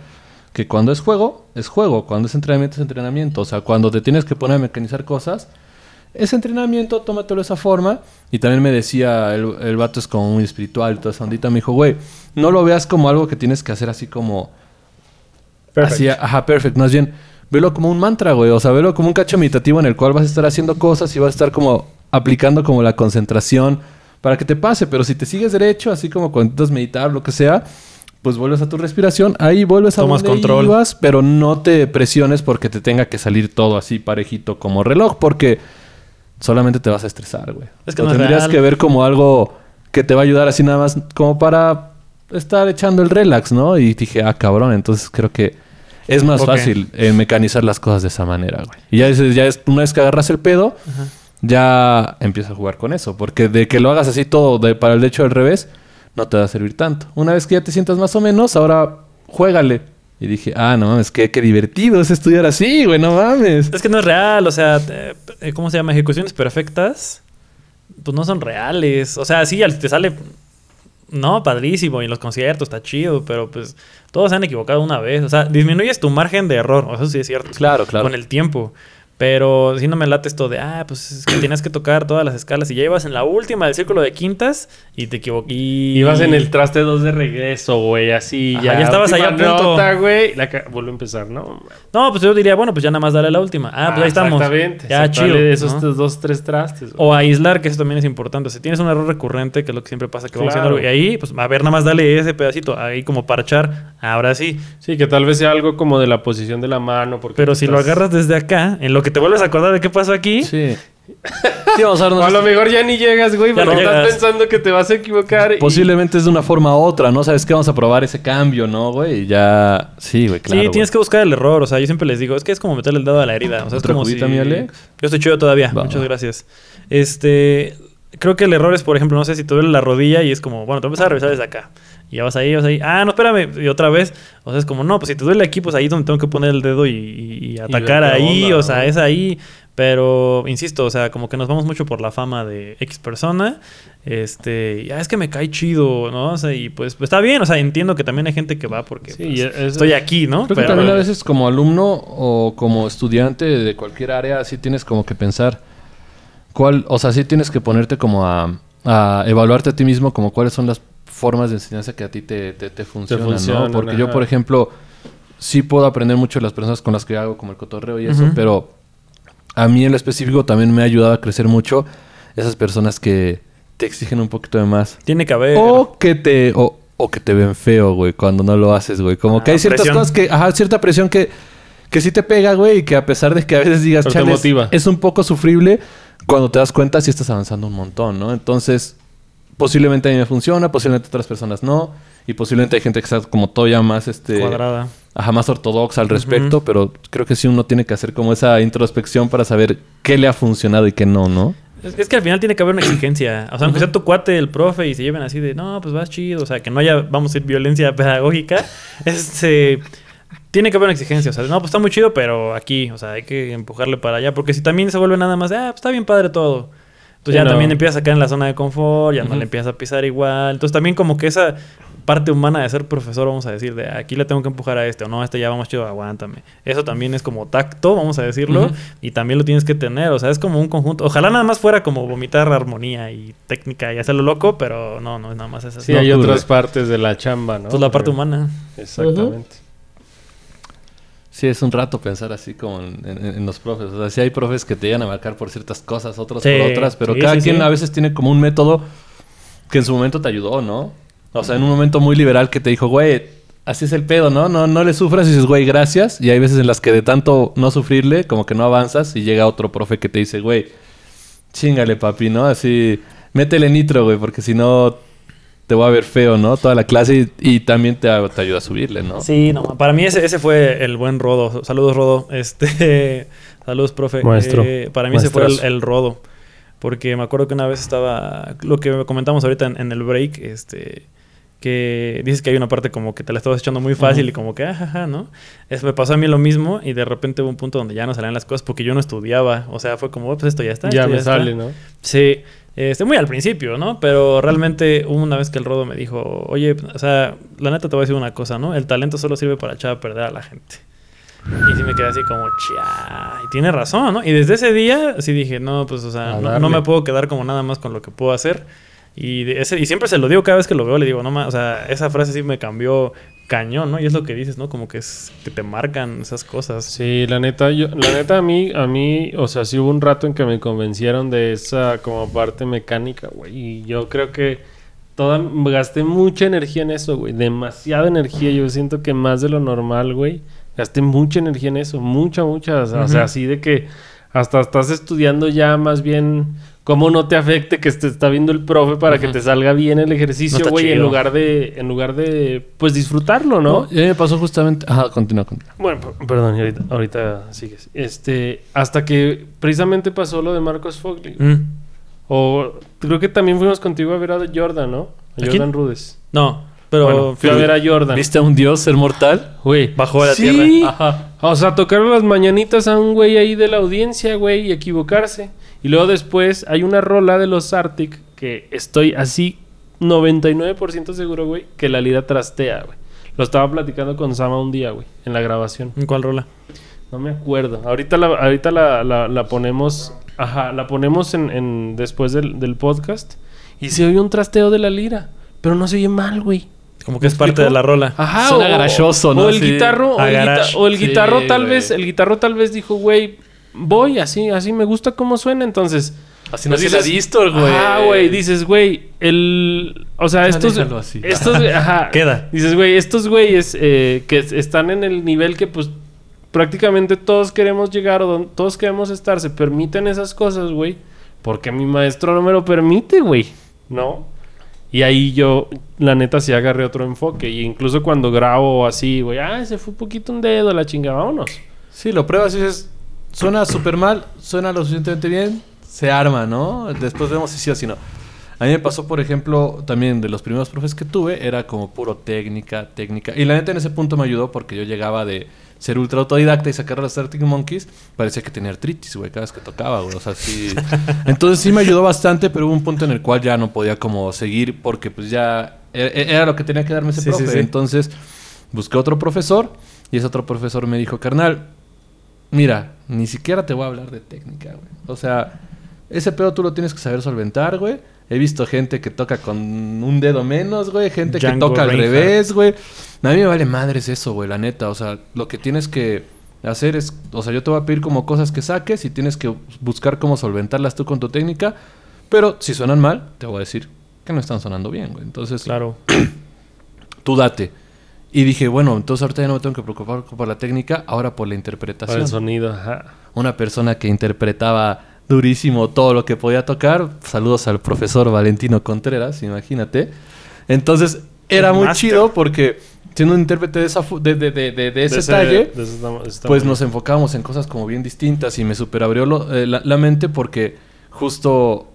que cuando es juego, es juego. Cuando es entrenamiento, es entrenamiento. O sea, cuando te tienes que poner a mecanizar cosas, es entrenamiento, tómatelo de esa forma. Y también me decía, el, el vato es como muy espiritual y toda esa ondita. Me dijo, güey, no lo veas como algo que tienes que hacer así como... Así, ajá, perfect. Más bien, velo como un mantra, güey. O sea, velo como un cacho meditativo en el cual vas a estar haciendo cosas y vas a estar como aplicando como la concentración para que te pase. Pero si te sigues derecho, así como cuando intentas meditar, lo que sea, pues vuelves a tu respiración. Ahí vuelves a Tomas donde control. ibas, pero no te presiones porque te tenga que salir todo así parejito como reloj, porque solamente te vas a estresar, güey. Es que no tendrías real. que ver como algo que te va a ayudar así nada más como para estar echando el relax, ¿no? Y dije, ah, cabrón, entonces creo que es más fácil eh, mecanizar las cosas de esa manera, güey. Y ya, es, ya es, una vez que agarras el pedo, ya empiezas a jugar con eso. Porque de que lo hagas así todo de, para el hecho del revés, no te va a servir tanto. Una vez que ya te sientas más o menos, ahora juégale. Y dije, ah, no mames, qué, qué divertido es estudiar así, güey, no mames. Es que no es real, o sea, eh, eh, ¿cómo se llama? Ejecuciones perfectas, pues no son reales. O sea, sí, al- te sale, no, padrísimo, y en los conciertos está chido, pero pues todos se han equivocado una vez. O sea, disminuyes tu margen de error, o sea, eso sí es cierto. Claro, claro. Con el tiempo. Pero si no me late esto de, ah, pues es que tienes que tocar todas las escalas y ya ibas en la última del círculo de quintas y te equivoqué. Ibas en el traste 2 de regreso, güey, así. Ajá, ya, ya estabas ahí a punto. nota, güey. La Vuelvo a empezar, ¿no? No, pues yo diría, bueno, pues ya nada más dale la última. Ah, pues ahí estamos. Exactamente. Ya, chido. esos dos, tres trastes. güey. O aislar, que eso también es importante. O sea, tienes un error recurrente, que es lo que siempre pasa, que vamos Claro. haciendo algo. Y ahí, pues, a ver, nada más dale ese pedacito, ahí como parchar. Ahora sí. Sí, que tal vez sea algo como de la posición de la mano. Porque Pero si lo agarras desde acá, en lo que te vuelves a acordar de qué pasó aquí, Sí. Sí, vamos a O a lo mejor ya ni llegas, güey, Ya porque no estás pensando que te vas a equivocar. y- Posiblemente es de una forma u otra, ¿no? ¿Sabes qué? Vamos a probar ese cambio, ¿no, güey? Y ya... Sí, güey, claro. sí, güey. tienes que buscar el error. O sea, yo siempre les digo, es que es como meterle el dedo a la herida. O sea, es ¿Otra como si... cubita, mi Alex? Yo estoy chido todavía. Va, Muchas va. gracias. Este... Creo que el error es, por ejemplo, no sé si te duele la rodilla y es como, bueno, te vas a revisar desde acá. Y ya vas ahí, vas ahí. Ah, no, espérame. Y otra vez. O sea, es como, no, pues si te duele aquí, pues ahí es donde tengo que poner el dedo y, y- y atacar ahí. onda, o sea, ¿no? es ahí. Pero, insisto, o sea, como que nos vamos mucho por la fama de X persona. Este, ya es que me cae chido, ¿no? O sea, y pues, pues está bien. O sea, entiendo que también hay gente que va porque Sí, pues, es- estoy aquí, ¿no? Creo que también a veces como alumno o como estudiante de cualquier área, sí tienes como que pensar cuál, o sea, sí tienes que ponerte como a, a evaluarte a ti mismo como cuáles son las formas de enseñanza que a ti te, te, te funcionan, funcionan, ¿no? Porque yo, por ejemplo, sí puedo aprender mucho de las personas con las que hago como el cotorreo y eso, pero a mí en lo específico también me ha ayudado a crecer mucho esas personas que te exigen un poquito de más. Tiene que haber. O que te, o, o que te ven feo, güey, cuando no lo haces, güey. Como que Ah, hay ciertas presión. cosas que, ajá, cierta presión que, que sí te pega, güey, y que a pesar de que a veces digas, "Chale, es- motiva". es un poco sufrible, cuando te das cuenta sí estás avanzando un montón, ¿no? Entonces, posiblemente a mí me funciona, posiblemente a otras personas no, y posiblemente hay gente que está como todavía más, este... cuadrada. Ajá, más ortodoxa al respecto, pero creo que sí uno tiene que hacer como esa introspección para saber qué le ha funcionado y qué no, ¿no? Es, es que al final tiene que haber una exigencia. O sea, aunque sea tu cuate, el profe, y se lleven así de, no, pues vas chido. O sea, que no haya, vamos a decir, violencia pedagógica. este. Tiene que haber una exigencia. O sea, no, pues está muy chido, pero aquí, o sea, hay que empujarle para allá. Porque si también se vuelve nada más, de, ah, pues está bien padre todo. Entonces ya no. también empiezas a caer en la zona de confort, ya no le empiezas a pisar igual. Entonces también como que esa parte humana de ser profesor, vamos a decir, de aquí le tengo que empujar a este, o no, este ya vamos chido, aguántame. Eso también es como tacto, vamos a decirlo, y también lo tienes que tener, o sea, es como un conjunto. Ojalá nada más fuera como vomitar armonía y técnica y hacerlo loco, pero no, no es nada más eso. Sí, No, hay ocurre. otras partes de la chamba, ¿no? Pues la parte humana. Exactamente. Sí, es un rato pensar así como en, en- en los profes. O sea, sí hay profes que te llegan a marcar por ciertas cosas, otros Sí, por otras, pero sí, cada sí, quien a veces tiene como un método que en su momento te ayudó, ¿no? O sea, en un momento muy liberal que te dijo, güey, así es el pedo, ¿no? No, no le sufras y dices, güey, gracias. Y hay veces en las que de tanto no sufrirle, como que no avanzas y llega otro profe que te dice, güey, chingale, papi, ¿no? Así, métele nitro, güey, porque si no te voy a ver feo, ¿no? Toda la clase y, y también te, te ayuda a subirle, ¿no? Sí, no, para mí ese, ese fue el buen rodo. Saludos, Rodo. Este, saludos, profe. Maestro. Eh, para mí ese fue el, rodo. Porque me acuerdo que una vez estaba, lo que comentamos ahorita en, en el break, este, que dices que hay una parte como que te la estabas echando muy fácil y como que, ajaja, ¿no? Es, me pasó a mí lo mismo y de repente hubo un punto donde ya no salían las cosas porque yo no estudiaba. O sea, fue como, "Oh, pues esto ya está. Ya esto me está". sale, ¿no? Sí, este, muy al principio, ¿no? Pero realmente una vez que el Rodo me dijo, oye, o sea, la neta te voy a decir una cosa, ¿no? El talento solo sirve para echar a perder a la gente. Y sí me quedé así como, chia, y tiene razón, ¿no? Y desde ese día sí dije, no, pues, o sea, no, no me puedo quedar como nada más con lo que puedo hacer. Y, ese, y siempre se lo digo cada vez que lo veo, le digo, no, ma- o sea, esa frase sí me cambió cañón, ¿no? Y es lo que dices, ¿no? Como que es que te marcan esas cosas. Sí, la neta, yo, la neta a mí, a mí, o sea, sí hubo un rato en que me convencieron de esa como parte mecánica, güey. Y yo creo que toda, gasté mucha energía en eso, güey. Demasiada energía. Yo siento que más de lo normal, güey. Gasté mucha energía en eso, mucha, mucha. O sea, así de que hasta estás estudiando ya más bien cómo no te afecte que te está viendo el profe para que te salga bien el ejercicio, güey, en lugar de, en lugar de, pues disfrutarlo, ¿no? No, me pasó justamente... Ajá, continúa, continúa. Bueno, perdón, ahorita, ahorita sigues. Este, hasta que precisamente pasó lo de Marcos Fogli. Mm. O creo que también fuimos contigo a ver a Jordan, ¿no? A ¿A Jordan? Rudes. No, pero bueno, fui a ver a Jordan. ¿Viste a un dios ser mortal? Güey. bajó a la sí. tierra. Ajá. O sea, tocaron las mañanitas a un güey ahí de la audiencia, güey, y equivocarse. Y luego después hay una rola de los Arctic que estoy así 99% seguro, güey, que la lira trastea, güey. Lo estaba platicando con Sama un día, güey, en la grabación. ¿En cuál rola? No me acuerdo. Ahorita la, ahorita la, la- la ponemos. Ajá, la ponemos en, en- después del, del podcast. Y se oye un trasteo de la lira. Pero no se oye mal, güey. Como que es ¿Me parte de la rola. Ajá. Suena garachoso, ¿no? O el guitarro. O el, guita- garage. o el Sí, guitarro tal güey. vez. El guitarro tal vez dijo, güey, voy así, así me gusta cómo suena. Entonces. Así pues no se la distor, güey. Ah, güey. Dices, güey, el. O sea, Ya estos. así. Estos. Ajá. Queda. Dices, güey, estos güeyes eh, que es- están en el nivel que, pues, prácticamente todos queremos llegar o don- todos queremos estar, se permiten esas cosas, güey. Porque mi maestro no me lo permite, güey. ¿No? Y ahí yo, la neta, sí agarré otro enfoque. Y incluso cuando grabo así, güey, ah, se fue un poquito un dedo, la chinga, vámonos. Sí, lo pruebas y dices, suena súper mal, suena lo suficientemente bien, se arma, ¿no? Después vemos si sí o si no. A mí me pasó, por ejemplo, también de los primeros profes que tuve, era como puro técnica, técnica. Y la neta en ese punto me ayudó porque yo llegaba de ser ultra autodidacta y sacar los Arctic Monkeys, parecía que tenía artritis, güey, cada vez que tocaba, güey. O sea, sí. Entonces sí me ayudó bastante, pero hubo un punto en el cual ya no podía como seguir porque pues ya e- e- era lo que tenía que darme ese Sí, sí, profe. sí. Entonces busqué otro profesor y ese otro profesor me dijo, carnal, mira, ni siquiera te voy a hablar de técnica, güey. O sea, ese pedo tú lo tienes que saber solventar, güey. He visto gente que toca con un dedo menos, güey. Gente que toca al revés, güey. A mí me vale madres eso, güey, la neta. O sea, lo que tienes que hacer es... O sea, yo te voy a pedir como cosas que saques y tienes que buscar cómo solventarlas tú con tu técnica. Pero si suenan mal, te voy a decir que no están sonando bien, güey. Entonces, Claro. tú date. Y dije, bueno, entonces ahorita ya no me tengo que preocupar por la técnica, ahora por la interpretación el sonido, ajá. una persona que interpretaba durísimo todo lo que podía tocar. Saludos al profesor Valentino Contreras, imagínate. Entonces, era El muy chido porque siendo un intérprete de, esa de, de- de- ese talle, ese pues nos enfocábamos en cosas como bien distintas y me superabrió lo- eh, la, la mente porque justo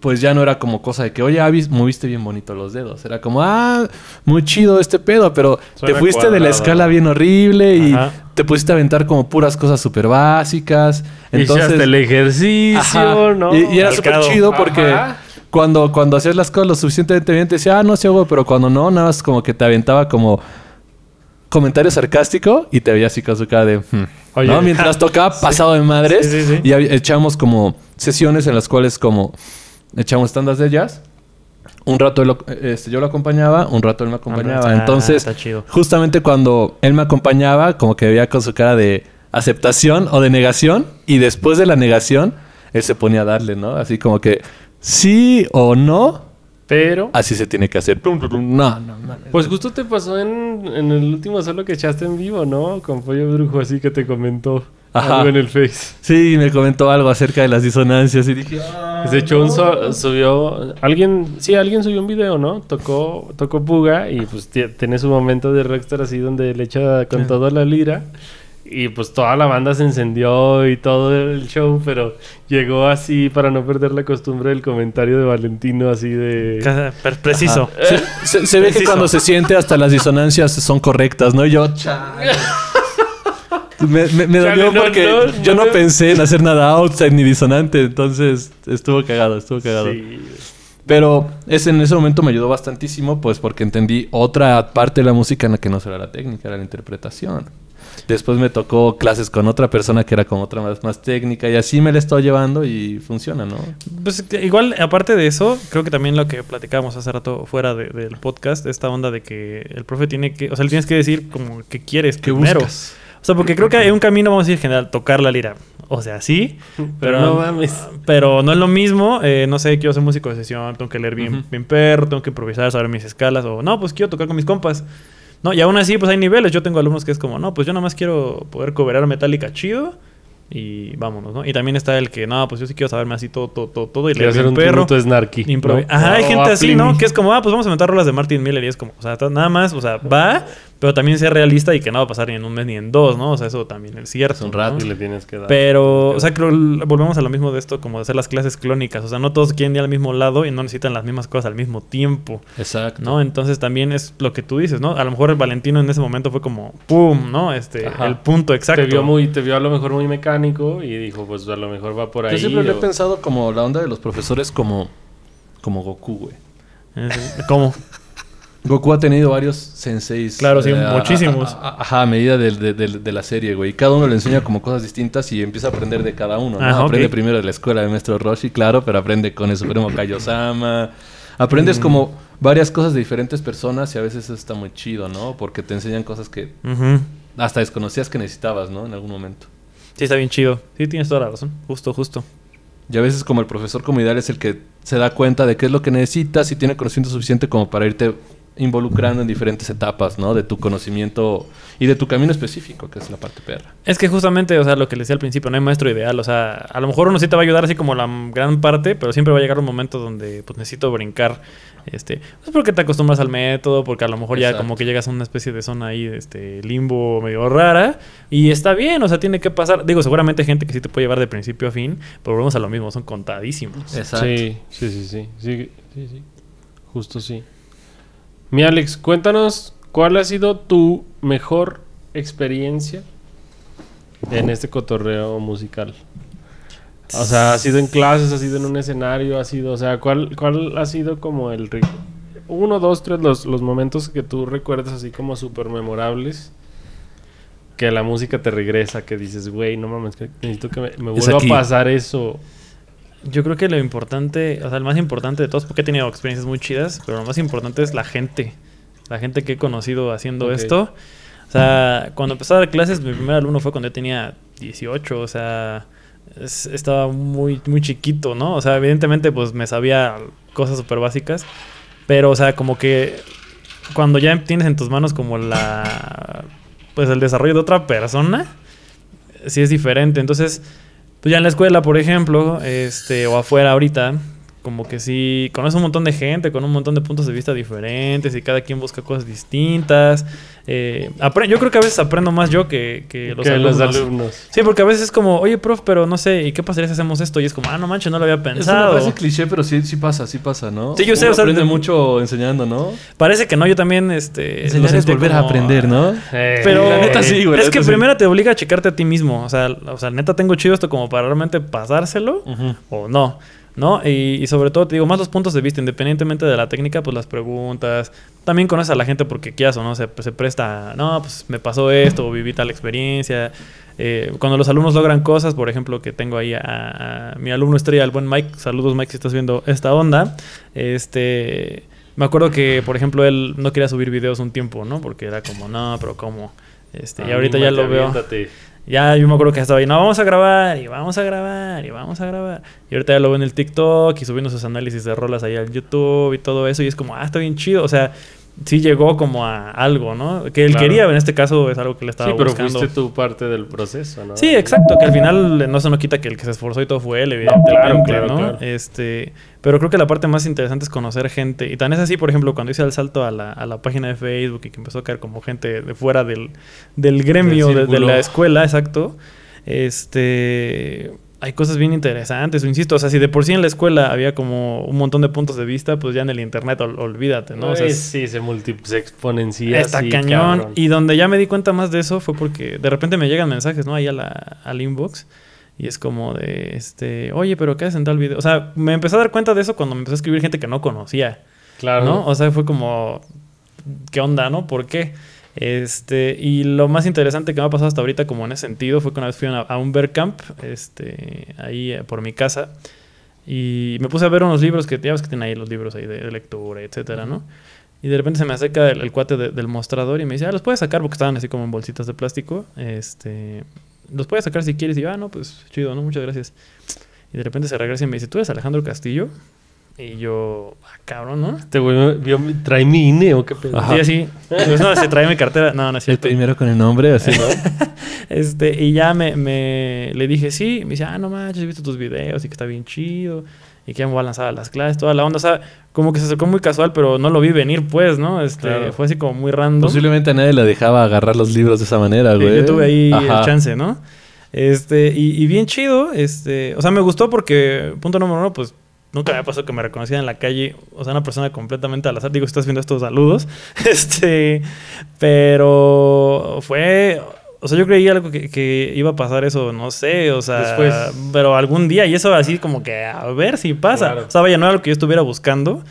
pues ya no era como cosa de que, oye, Avis, moviste bien bonito los dedos. Era como, ah, muy chido este pedo, pero Suena te fuiste de la escala bien horrible y Ajá. te pusiste a aventar como puras cosas súper básicas. Entonces, Entonces, el ejercicio, Ajá. ¿no? Y, y era súper chido porque Ajá. cuando, cuando hacías las cosas lo suficientemente bien, te decía, ah, no sé, güey, pero cuando no, nada más como que te aventaba como comentario sarcástico y te veía así con su cara de... "Hmm", Oye. ¿no? Mientras tocaba pasado de madres Sí, sí, sí. y echamos como sesiones en las cuales como echamos tandas de jazz. Un rato él este, yo lo acompañaba, un rato él me acompañaba. Ah, Entonces, chido. justamente cuando él me acompañaba, como que veía con su cara de aceptación o de negación, y después de la negación, él se ponía a darle, ¿no? Así como que sí o no, Pero, así se tiene que hacer. No, no, no. pues justo te pasó en, en el último solo que echaste en vivo, ¿no? Con Pollo Brujo, así que te comentó Ajá. algo en el Face. Sí, me comentó algo acerca de las disonancias y dije, "Ah". De hecho, un so- subió... Alguien... Sí, alguien subió un video, ¿no? Tocó, tocó Puga y pues tie- tiene su momento de rockstar así donde le echa con toda la lira. Y pues toda la banda se encendió y todo el show, pero llegó así para no perder la costumbre del comentario de Valentino así de... Preciso. Se, se- se ve que Preciso. cuando se siente hasta las disonancias son correctas, ¿no? Y yo, chale. Me, me- me dolió no, porque no, yo no pensé en hacer nada outside ni disonante, entonces estuvo cagado, estuvo cagado. Sí. Pero ese, en ese momento me ayudó bastantísimo, pues porque entendí otra parte de la música en la que no era la técnica, era la interpretación. Después me tocó clases con otra persona que era con otra más, más técnica y así me la estoy llevando y funciona, ¿no? Pues igual, aparte de eso, creo que también lo que platicábamos hace rato fuera de- del podcast, esta onda de que el profe tiene que, o sea, le tienes que decir como que quieres ¿Qué primero. buscas? O sea, porque creo que hay un camino, vamos a decir, general, tocar la lira. O sea, sí, pero, no mames. pero no es lo mismo. eh, no sé, quiero ser músico de sesión, tengo que leer bien, bien perro, tengo que improvisar, saber mis escalas, o no, pues quiero tocar con mis compas. No, y aún así, pues hay niveles. Yo tengo alumnos que es como, no, pues yo nada más quiero poder cobrar metálica chido y vámonos, ¿no? Y también está el que, no, pues yo sí quiero saberme así todo, todo, todo, todo y leer hacer un perro. Snarky. ¿no? Ajá, hay gente así, ¿no? Que es como, ah, pues vamos a inventar rolas de Martin Miller y es como, o sea, nada más, o sea, va, pero también sea realista y que no va a pasar ni en un mes ni en dos, ¿no? O sea, eso también es cierto. un ¿no? rato Y le tienes que dar. Pero, o sea, creo volvemos a lo mismo de esto, como de hacer las clases clónicas. O sea, no todos quieren ir al mismo lado y no necesitan las mismas cosas al mismo tiempo, Exacto. ¿no? Entonces también es lo que tú dices, ¿no? A lo mejor el Valentino en ese momento fue como, ¡pum! ¿no? Este, Ajá. el punto exacto. Te vio, muy, te vio a lo mejor muy mecánico y dijo, pues a lo mejor va por ahí. Yo siempre lo he pensado como la onda de los profesores como, como Goku, güey. ¿Cómo? Goku ha tenido varios senseis. Claro, sí, a- muchísimos. a- a- Ajá, a medida de, de- de la serie, güey. Y cada uno le enseña como cosas distintas y empieza a aprender de cada uno. ¿no? Ajá, aprende primero de la escuela de Maestro Roshi, claro, pero aprende con el Supremo Kaiosama. Mm. Aprendes como varias cosas de diferentes personas y a veces eso está muy chido, ¿no? Porque te enseñan cosas que hasta desconocías que necesitabas, ¿no? En algún momento. Sí, está bien chido. Sí, tienes toda la razón. Justo, justo. Y a veces como el profesor como ideal es el que se da cuenta de qué es lo que necesitas y tiene conocimiento suficiente como para irte involucrando en diferentes etapas, ¿no? De tu conocimiento y de tu camino específico, que es la parte perra. Es que justamente, o sea, lo que le decía al principio, no hay maestro ideal. O sea, a lo mejor uno sí te va a ayudar así como la gran parte, pero siempre va a llegar un momento donde pues necesito brincar. Este, pues porque te acostumbras al método, porque a lo mejor ya como que llegas a una especie de zona ahí, este, limbo medio rara. Y está bien, o sea, tiene que pasar. Digo, seguramente hay gente que sí te puede llevar de principio a fin, pero volvemos a lo mismo, son contadísimos. Exacto. Sí, sí, sí, sí, sí, sí, sí. Justo sí. Mi Alex, cuéntanos cuál ha sido tu mejor experiencia en este cotorreo musical. O sea, ha sido en clases, ha sido en un escenario, ha sido, o sea, ¿cuál, cuál ha sido como el uno, dos, tres, los, los momentos que tú recuerdas así como súper memorables? Que la música te regresa, que dices, güey, no mames, necesito que me, vuelva a pasar eso. Yo creo que lo importante, o sea, el más importante de todos, porque he tenido experiencias muy chidas, pero lo más importante es la gente. La gente que he conocido haciendo esto. O sea, cuando empecé a dar clases, mi primer alumno fue cuando yo tenía 18, o sea, es- estaba muy, muy chiquito, ¿no? O sea, evidentemente, pues me sabía cosas súper básicas, pero, o sea, como que cuando ya tienes en tus manos como la, pues el desarrollo de otra persona, sí es diferente. Entonces, pues ya en la escuela, por ejemplo, este, o afuera ahorita, como que sí, conoces un montón de gente, con un montón de puntos de vista diferentes y cada quien busca cosas distintas. Eh, yo creo que a veces aprendo más yo que, que los que alumnos. los alumnos. Sí, porque a veces es como, oye, prof, pero no sé, ¿y qué pasaría si hacemos esto? Y es como, ah, no manches, no lo había Es una pensado. frase cliché, pero sí, sí pasa, sí pasa, ¿no? Sí, yo sé, o sea, aprende de- mucho enseñando, ¿no? Parece que no, yo también, este... Enseñar es volver a aprender, ¿no? Eh, Pero La neta sí, güey, es que sí. primero te obliga a checarte a ti mismo. O sea, o sea, neta tengo chido esto como para realmente pasárselo o no. ¿No? Y, y sobre todo, te digo, más los puntos de vista, independientemente de la técnica, pues las preguntas. También conoces a la gente porque quieras o no, se, se presta, no, pues me pasó esto o viví tal experiencia. Eh, cuando los alumnos logran cosas, por ejemplo, que tengo ahí a, a mi alumno estrella, el buen Mike. Saludos, Mike, si estás viendo esta onda. Este. Me acuerdo que, por ejemplo, él no quería subir videos un tiempo, ¿no? Porque era como, no, pero ¿cómo? Este, y ahorita ya lo veo. aviéntate. Ya yo me acuerdo que estaba ahí, no, vamos a grabar, y vamos a grabar, y vamos a grabar. Y ahorita ya lo veo en el TikTok y subiendo sus análisis de rolas ahí al YouTube y todo eso. Y es como, ah, está bien chido. O sea, sí llegó como a algo, ¿no? Que él Claro. quería, en este caso es algo que le estaba Sí, pero buscando. fuiste tu parte del proceso, ¿no? Sí, exacto, que al final eh, no se nos quita que el que se esforzó y todo fue él, evidentemente, claro, claro, ¿no? claro. Este, pero creo que la parte más interesante es conocer gente. Y tan es así, por ejemplo, cuando hice el salto a la, a la página de Facebook y que empezó a caer como gente de fuera del, del gremio, Del de, la escuela, exacto. Este, hay cosas bien interesantes, o insisto, o sea, si de por sí en la escuela había como un montón de puntos de vista, pues ya en el internet ol- olvídate, ¿no? O sea, Ay, es- sí, se, multi se exponencia. Está cañón. cabrón. Y donde ya me di cuenta más de eso fue porque de repente me llegan mensajes, ¿no? Ahí a la, al inbox. Y es como de, este, oye, pero ¿qué haces en tal video? O sea, me empecé a dar cuenta de eso cuando me empezó a escribir gente que no conocía, Claro. ¿no? O sea, fue como, ¿qué onda, no? ¿Por qué? Este, y lo más interesante que me ha pasado hasta ahorita, como en ese sentido, fue que una vez fui a, un bear camp, este, ahí eh, por mi casa. Y me puse a ver unos libros que ya ves que tienen ahí los libros ahí de, de lectura, etcétera, ¿no? Y de repente se me acerca el, el cuate de- del mostrador y me dice, ah, los puedes sacar porque estaban así como en bolsitas de plástico. Este, los puedes sacar si quieres. Y yo, ah, no, pues chido, ¿no? Muchas gracias. Y de repente se regresa y me dice, ¿tú eres Alejandro Castillo? Y yo, ah, cabrón, ¿no? Este güey me- vio mi- trae mi INE o qué pedo. Ajá. Sí, así. Pues no, se trae mi cartera. No, no es El cierto. primero con el nombre, así, ¿no? Este, y ya me, me le dije, sí, me dice, ah, no manches, he visto tus videos y que está bien chido. Y que ya me voy a lanzar a las clases, toda la onda. O sea, como que se acercó muy casual, pero no lo vi venir, pues, ¿no? Este, Claro. fue así como muy random. Posiblemente a nadie le dejaba agarrar los libros de esa manera, Sí, güey. Yo tuve ahí Ajá. el chance, ¿no? Este, y, y bien chido, este, o sea, me gustó porque, punto número uno, pues nunca me pasó que me reconocieran en la calle, o sea, una persona completamente al azar. Digo, estás viendo estos saludos, este, pero fue, o sea, yo creí algo que, que iba a pasar eso, no sé, o sea, Después. pero algún día, y eso así como que a ver si pasa. Claro. O sea, vaya, no era lo que yo estuviera buscando.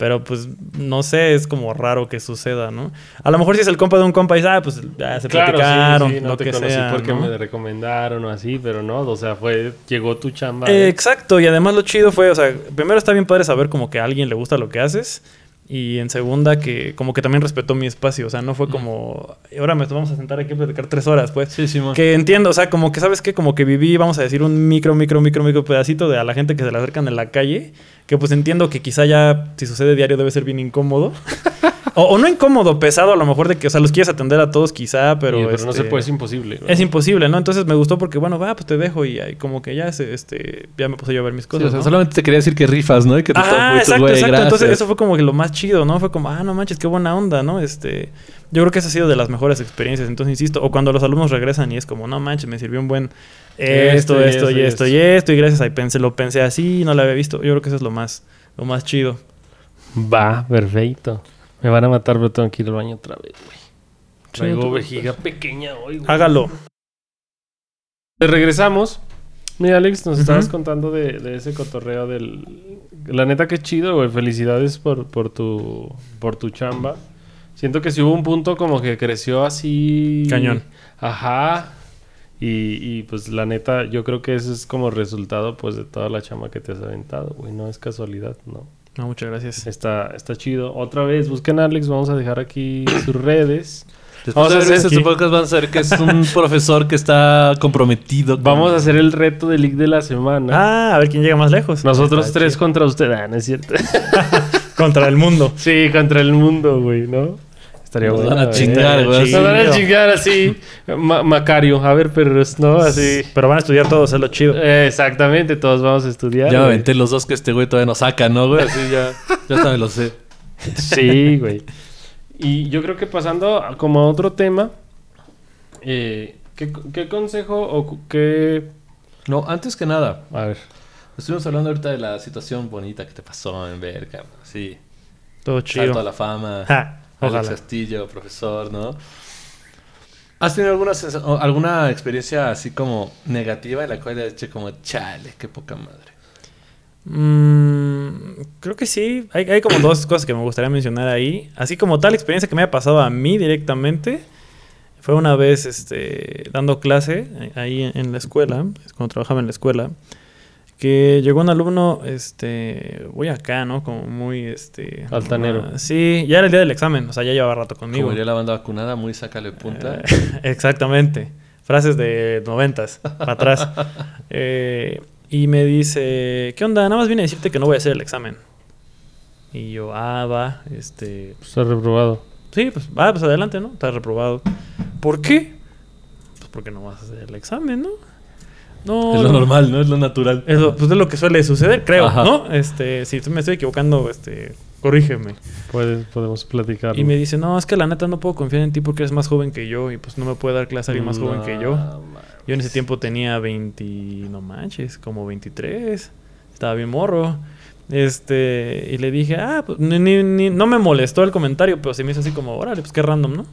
Pero pues no sé, es como raro que suceda, ¿no? A lo mejor si es el compa de un compa y dice, ah, pues ya se Claro, sí, platicaron, sí, no lo te que conocí sea. porque ¿no? me recomendaron o así, pero no, o sea, fue, llegó tu chamba. Eh, exacto, y además lo chido fue, o sea, primero está bien padre saber como que a alguien le gusta lo que haces. Y en segunda, que como que también respetó mi espacio. O sea, no fue como, ahora me vamos a sentar aquí a platicar tres horas, pues. Sí, Simón. Que entiendo, o sea, como que sabes que como que viví, vamos a decir, un micro, micro, micro, micro pedacito de a la gente que se le acercan en la calle. Que pues entiendo que quizá ya, si sucede diario, debe ser bien incómodo. o, o no incómodo, pesado a lo mejor de que, o sea, los quieres atender a todos quizá, pero. Y- pero no se este, puede, es imposible. ¿no? Es imposible, ¿no? Entonces me gustó porque, bueno, va, pues te dejo y ahí como que ya, se, este, ya me puse yo a ver mis Sí, cosas. o sea, ¿no? solamente te quería decir que rifas, ¿no? Y que te Ah, exacto, güey, exacto. Entonces gracias. eso fue como que lo más chido, ¿no? Fue como, ah, no manches, qué buena onda, ¿no? Este, yo creo que esa ha sido de las mejores experiencias. Entonces, insisto, o cuando los alumnos regresan y es como, no manches, me sirvió un buen esto, esto, y esto, y esto, y gracias a pensé, lo pensé así, no lo había visto. Yo creo que eso es lo más, lo más chido. Va, perfecto. Me van a matar, pero tengo que ir al baño otra vez, güey. Traigo vejiga pequeña hoy, güey. Hágalo. Regresamos. Mira, Alex, nos estabas contando de, de ese cotorreo del... La neta, qué chido, güey. Felicidades por, por, tu, por tu chamba. Siento que sí hubo un punto como que creció así... Cañón. Ajá. Y, y, pues la neta, yo creo que eso es como resultado pues de toda la chamba que te has aventado, güey. No es casualidad, ¿no? No, muchas gracias. Está, está chido. Otra vez, busquen a Alex. Vamos a dejar aquí sus redes. Después Vamos a de ver hacer este podcast van a saber que es un profesor que está comprometido. con- Vamos a hacer el reto del League de la semana. Ah, a ver quién llega más lejos. Nosotros Está tres chido. contra usted. Ah, no es cierto. Contra el mundo. sí, contra el mundo, güey, ¿no? Estaría Nos bueno. van a chingar, güey. Nos van a chingar así. Ma- Macario, a ver, perros, ¿no? Así. Pero van a estudiar todos, es lo chido. Eh, Exactamente, todos vamos a estudiar. Ya me aventé los dos que este güey todavía no saca, ¿no, güey? Así ya, ya hasta me lo sé. Sí, güey. Y yo creo que pasando a- como a otro tema, eh, ¿qué, qué consejo o qué... No, antes que nada, A ver. estuvimos hablando ahorita de la situación bonita que te pasó en Berkham. Sí, Todo salto a chido. la fama. Ja, Alex ojalá. Castillo, profesor, ¿no? ¿Has tenido alguna, alguna experiencia así como negativa en la cual has dicho como, chale, qué poca madre? Mm, creo que sí. Hay, hay como dos cosas que me gustaría mencionar ahí. Así como tal experiencia que me ha pasado a mí directamente. Fue una vez este, dando clase eh, ahí en, en la escuela, cuando trabajaba en la escuela, que llegó un alumno, este, voy acá, ¿no? Como muy, este... Altanero. ah, sí, ya era el día del examen, o sea, ya llevaba rato conmigo. Como diría la banda vacunada, muy sácale punta. Eh, exactamente. Frases de noventas, para atrás. Eh, y me dice, ¿qué onda? Nada más vine a decirte que no voy a hacer el examen. Y yo, ah, va, este... Está reprobado. Sí, pues, va, pues adelante, ¿no? Estás reprobado. ¿Por qué? Pues porque no vas a hacer el examen, ¿no? No, es lo no. normal, ¿no? Es lo natural. Es lo, pues es lo que suele suceder, creo, Ajá. ¿no? Este, si me estoy equivocando, este, corrígeme. Puedes, podemos platicar. Y me dice, no, es que la neta no puedo confiar en ti porque eres más joven que yo y pues no me puede dar clase alguien más joven que yo. Yo en ese tiempo tenía 20, no manches, como 23. Estaba bien morro. Este, y le dije, ah, pues ni, ni- ni- no me molestó el comentario, pero se me hizo así como, órale, pues qué random, ¿no?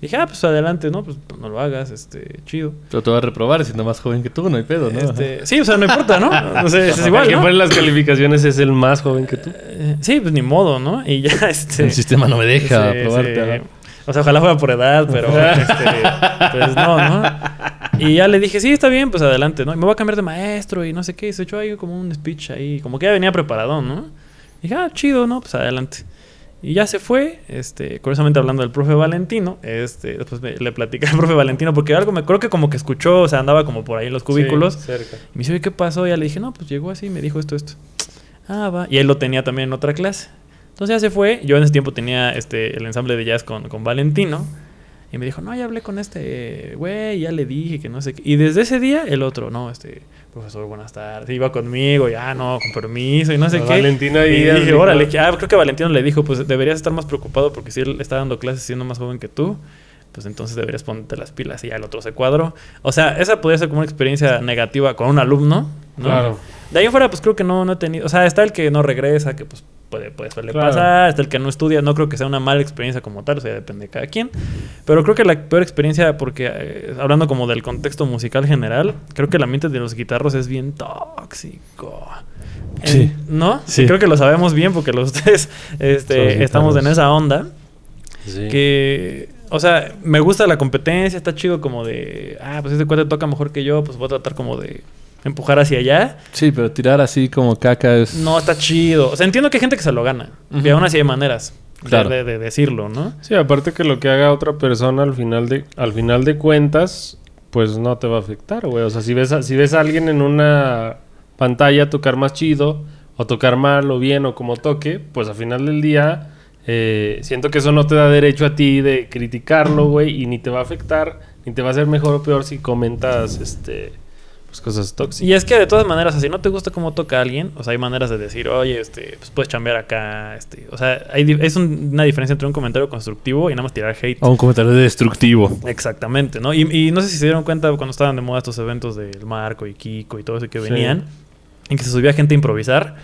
Dije, ah, pues adelante, ¿no? Pues no lo hagas, este, chido. Pero te va a reprobar siendo más joven que tú, no hay pedo, ¿no? Este, sí, o sea, no importa, ¿no? O sea, es, igual, que ¿no? en las calificaciones es el más joven que tú. Eh, sí, pues ni modo, ¿no? Y ya, este... El sistema no me deja Sí, ajá. O sea, ojalá fuera por edad, pero este, pues no, ¿no? Y ya le dije, sí, está bien, pues adelante, ¿no? Y me voy a cambiar de maestro y no sé qué. Y se echó ahí como un speech ahí, como que ya venía preparado, ¿no? Y dije, ah, chido, ¿no? Pues adelante. Y ya se fue, este, curiosamente hablando del profe Valentino, este, después me- le platicé al profe Valentino porque algo me creo que como que escuchó, o sea, andaba como por ahí en los cubículos. Sí, cerca. Y me dice, oye, ¿qué pasó? Y ya le dije, no, pues llegó así, me dijo esto, esto. Ah, va. Y él lo tenía también en otra clase. Entonces ya se fue. Yo en ese tiempo tenía este, el ensamble de jazz con, con Valentino. Y me dijo, no, ya hablé con este güey, ya le dije que no sé qué. Y desde ese día, el otro, no, este, profesor, buenas tardes. Iba conmigo, ya, no, con permiso y no sé A qué. Valentino ahí y ya dije, órale, que- ah, creo que Valentino le dijo, pues deberías estar más preocupado porque si él está dando clases siendo más joven que tú, pues entonces deberías ponerte las pilas y ya el otro se cuadró. O sea, esa podría ser como una experiencia negativa con un alumno, ¿no? Claro. De ahí en fuera, pues creo que no, no he tenido. O sea, está el que no regresa, que pues puede, puede suele Claro. pasar. Está el que no estudia. No creo que sea una mala experiencia como tal, o sea, depende de cada quien. Pero creo que la peor experiencia, porque eh, hablando como del contexto musical general, creo que el ambiente de los guitarros es bien tóxico. Sí. ¿No? Sí. Creo que lo sabemos bien porque los tres este, estamos en esa onda. Sí. Que, o sea, me gusta la competencia, está chido como de, ah, pues este cuate toca mejor que yo, pues voy a tratar como de empujar hacia allá. Sí, pero tirar así como caca es... No, está chido. O sea, entiendo que hay gente que se lo gana. Y Ujú. aún así hay maneras de- Claro. de, de decirlo, ¿no? Sí, aparte que lo que haga otra persona al final de, al final de cuentas, pues no te va a afectar, güey. O sea, si ves a, si ves a alguien en una pantalla tocar más chido, o tocar mal, o bien, o como toque, pues al final del día, eh, siento que eso no te da derecho a ti de criticarlo, güey, y ni te va a afectar, ni te va a hacer mejor o peor si comentas, este, pues cosas tóxicas. Y es que de todas maneras, o sea, si no te gusta cómo toca alguien, o sea, hay maneras de decir, oye, este, pues puedes chambear acá, este, o sea, hay, es un- una diferencia entre un comentario constructivo y nada más tirar hate. O un comentario destructivo. Exactamente, ¿no? Y, y no sé si se dieron cuenta cuando estaban de moda estos eventos del Marco y Kiko y todo eso que Sí. venían, en que se subía gente a improvisar.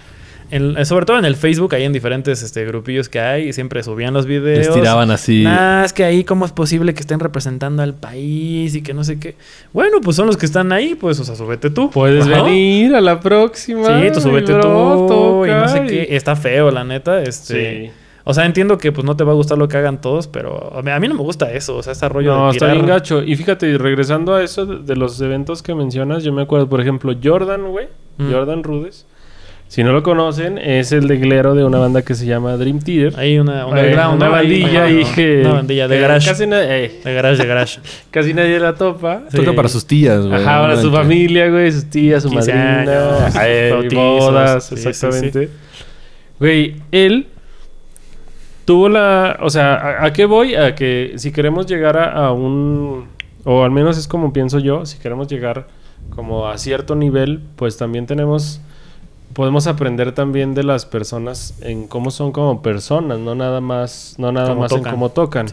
En- eh, sobre todo en el Facebook, ahí en diferentes este, grupillos que hay, siempre subían los videos. Les tiraban así... Nah, es que ahí cómo es posible que estén representando al país y que no sé qué. Bueno, pues son los que están ahí, pues, o sea, súbete tú. Puedes venir a la próxima. Sí, tú súbete y bro, tú y no sé qué. y- Está feo, la neta. Este, Sí. O sea, entiendo que pues no te va a gustar lo que hagan todos, pero a mí, a mí no me gusta eso. O sea, ese rollo No, de está tirar... bien gacho. Y fíjate, y regresando a eso de, de los eventos que mencionas, yo me acuerdo, por ejemplo, Jordan, güey. Mm. Jordan Rudes. Si no lo conocen, es el deglero de una banda que se llama Dream Theater. Hay una, Eh, una bandilla ahí, que... Una bandilla de garage. Casi, eh, De garage, de garage. casi nadie la topa. Sí. Toca para sus tías, güey. Ajá, No su familia, güey, sus tías, su 15 madrina, años, eh, bautizos, bodas, sí, sí, exactamente. Güey, él tuvo la... O sea, ¿a, a qué voy? A que si queremos llegar a, a un... O al menos es como pienso yo, si queremos llegar como a cierto nivel, pues también tenemos... Podemos aprender también de las personas en cómo son como personas, no nada más, no nada Cómo más en cómo tocan.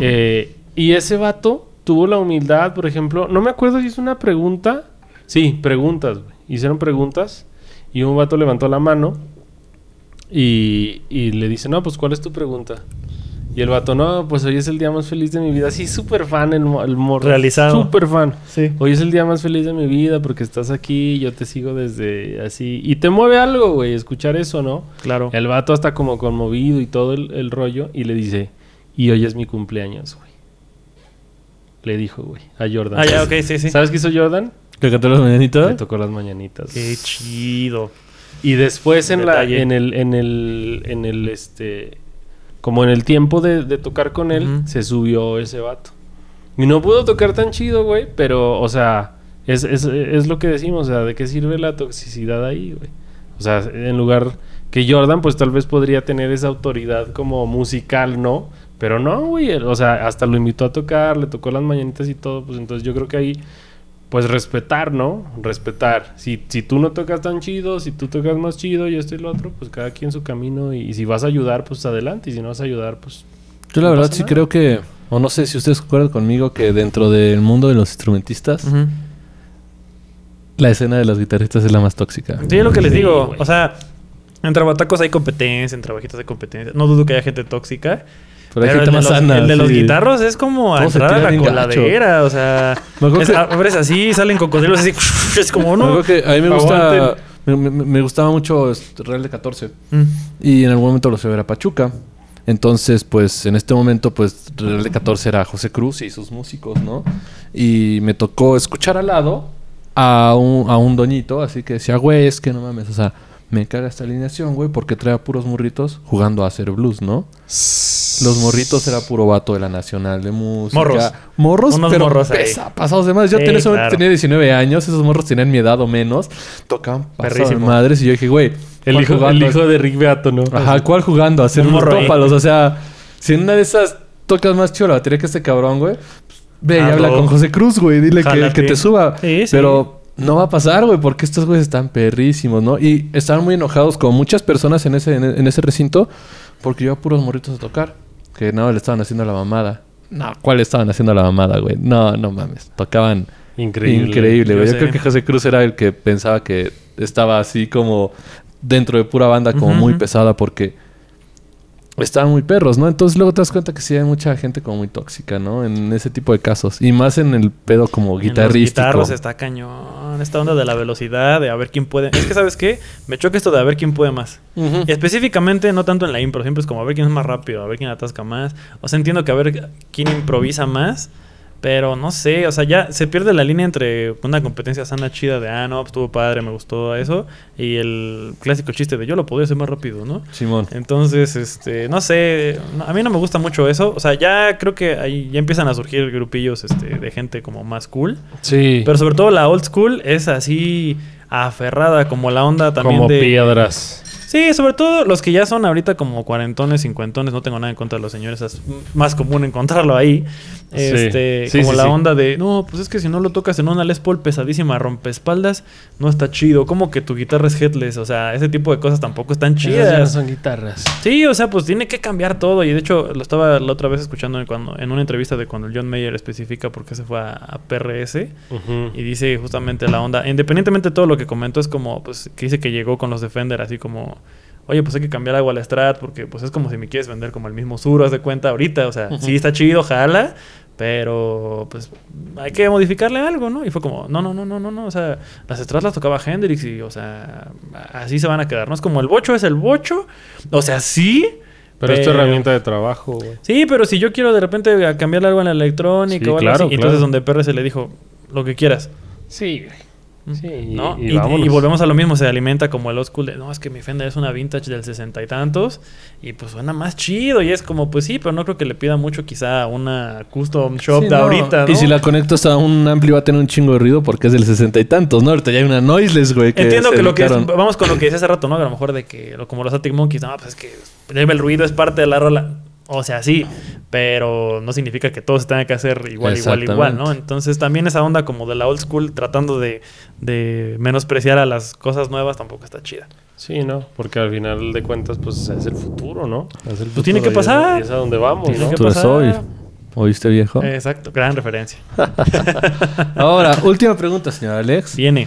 Eh, y ese vato tuvo la humildad, por ejemplo, no me acuerdo si es una pregunta. Sí, preguntas, güey. Hicieron preguntas y un vato levantó la mano y, y le dice, no, pues ¿cuál es tu pregunta? Y el vato, no, pues hoy es el día más feliz de mi vida. Sí, súper fan el, el morro. Realizado. Súper fan. Sí. Hoy es el día más feliz de mi vida porque estás aquí, yo te sigo desde así. Y te mueve algo, güey, escuchar eso, ¿no? Claro. El vato está como conmovido y todo el, el rollo y le dice, y hoy es mi cumpleaños, güey. Le dijo, güey, a Jordan. Ah, ya, ok, sí, sí. ¿Sabes qué hizo Jordan? ¿Que cantó las Le mañanitas? tocó las mañanitas. Qué chido. Y después en la, en el, en el, en el, este, como en el tiempo de, de tocar con él, se subió ese vato. Y no pudo tocar tan chido, güey, pero, o sea, es, es, es lo que decimos, o sea, ¿de qué sirve la toxicidad ahí, güey? O sea, en lugar que Jordan, pues tal vez podría tener esa autoridad como musical, ¿no? Pero no, güey, o sea, hasta lo invitó a tocar, le tocó las mañanitas y todo, pues entonces yo creo que ahí pues respetar, ¿no? Respetar. Si, si tú no tocas tan chido, si tú tocas más chido y esto y lo otro, pues cada quien su camino. Y, y si vas a ayudar, pues adelante. Y si no vas a ayudar, pues... Yo la No verdad sí nada. creo que, o no sé si ustedes concuerdan conmigo, que dentro del mundo de los instrumentistas, la escena de los guitarristas es la más tóxica. Sí, es lo que les digo. O sea, entre batacos hay competencia, entre bajitos hay competencia. No dudo que haya gente tóxica. Pero hay el gente de más los, sana. el de los sí. guitarros es como a entrar a la coladera. O sea, es, que- abres así, salen cocodrilos así. Es como, Me no. que a mí me gusta... Me, me- me gustaba mucho Real de 14. Mm. Y en algún momento lo fui a ver a Pachuca. Entonces, pues, en este momento, pues, Real de 14 era José Cruz y sus músicos, ¿no? Y me tocó escuchar al lado a un, a un doñito, así que decía, güey, es que no mames, o sea, me caga esta alineación, güey, porque trae a puros morritos jugando a hacer blues, ¿no? Los morritos era puro vato de la Nacional de Música. Morros. Morros, Unos pero morros ahí. pesa- pasados de más. Yo Sí, momento claro. tenía 19 años, esos morros tenían mi edad o menos. Tocaban pasados de madres y yo dije, güey, El ¿cuál hijo, el jugando? hijo de Rick Beato, ¿no? Ajá, ¿cuál jugando? A hacer Un unos morro tópalos. O sea, si en una de esas tocas más chido la batería que este cabrón, güey, pues, ve y Hazlo. habla con José Cruz, güey. Dile que te suba. Sí, sí. Pero no va a pasar, güey, porque estos güeyes están perrísimos, ¿no? Y estaban muy enojados con muchas personas en ese, en, ese recinto porque yo a puros morritos a tocar. Que no, le estaban haciendo la mamada. No, ¿cuál le estaban haciendo la mamada, güey? No, no mames. Tocaban Increíble. Increíble, güey. Yo creo que José Cruz era el que pensaba que estaba así como dentro de pura banda, como muy pesada, porque estaban muy perros, ¿no? Entonces luego te das cuenta que sí hay mucha gente como muy tóxica, ¿no? En ese tipo de casos. Y más en el pedo como En los guitarros está cañón. Esta onda de la velocidad, de a ver quién puede. Es que, ¿sabes qué? Me choca esto de a ver quién puede más. Específicamente, no tanto en la impro, siempre es como a ver quién es más rápido, a ver quién atasca más. O sea, entiendo que a ver quién improvisa más, pero no sé, o sea, ya se pierde la línea entre una competencia sana chida de, ah, no, pues, estuvo padre, me gustó eso, y el clásico chiste de yo lo podría hacer más rápido, ¿no? Simón. Entonces, este, no sé, a mí no me gusta mucho eso. O sea, ya creo que ahí ya empiezan a surgir grupillos este, de gente como más cool. Sí. Pero sobre todo la old school es así aferrada, como la onda también como de... piedras. Sí, sobre todo los que ya son ahorita como cuarentones, cincuentones, no tengo nada en contra de los señores, es más común encontrarlo ahí. Sí. Este, Sí, como sí, la onda de, no, pues es que si no lo tocas en una Les Paul pesadísima, rompespaldas, no está chido. Como que tu guitarra es headless, o sea, ese tipo de cosas tampoco están Esas ya no chidas. son guitarras. Sí, o sea, pues tiene que cambiar todo. Y de hecho, lo estaba la otra vez escuchando en, cuando, en una entrevista de cuando John Mayer especifica por qué se fue a, a PRS. Y dice justamente la onda, independientemente de todo lo que comentó, es como, pues, que dice que llegó con los Defender así como, oye, pues hay que cambiar algo a la Strat porque, pues, es como si me quieres vender como el mismo Sur, haz de cuenta ahorita, o sea, sí está chido, jala, pero, pues, hay que modificarle algo, ¿no? Y fue como, no, no, no, no, no, no, o sea, las Strat las tocaba Hendrix y, o sea, así se van a quedar, ¿no? Es como el bocho es el bocho, o sea, sí. Pero es tu herramienta de trabajo, güey. Sí, pero si yo quiero de repente cambiarle algo en la electrónica Sí, o algo claro, así, entonces claro. donde PRS le dijo, lo que quieras. Sí, güey. Sí, y, ¿no? y Y, vámonos. y volvemos a lo mismo, se alimenta como el old school de, no, es que mi Fender es una vintage del sesenta y tantos y pues suena más chido y es como, pues sí, pero no creo que le pida mucho quizá una custom shop Sí, de no. ahorita, ¿no? Y si la conectas a un ampli va a tener un chingo de ruido porque es del sesenta y tantos, ¿no? Ahorita ya hay una noiseless, güey. Entiendo se que lo que es, vamos con lo que decía hace rato, ¿no? Que a lo mejor de que, como los Arctic Monkeys, no, pues es que el ruido es parte de la rola. O sea, sí, pero no significa que todo se tenga que hacer igual, igual, igual, ¿no? Entonces también esa onda como de la old school tratando de, de menospreciar a las cosas nuevas tampoco está chida. Sí, ¿no? Porque al final de cuentas, pues es el futuro, ¿no? Es el Pues tiene que futuro y es- pasar. y Es a donde vamos, Tiene ¿no? que Tú eres pasar. hoy. ¿Oíste, viejo? Exacto, gran referencia. Ahora, última pregunta, señor Alex. Viene.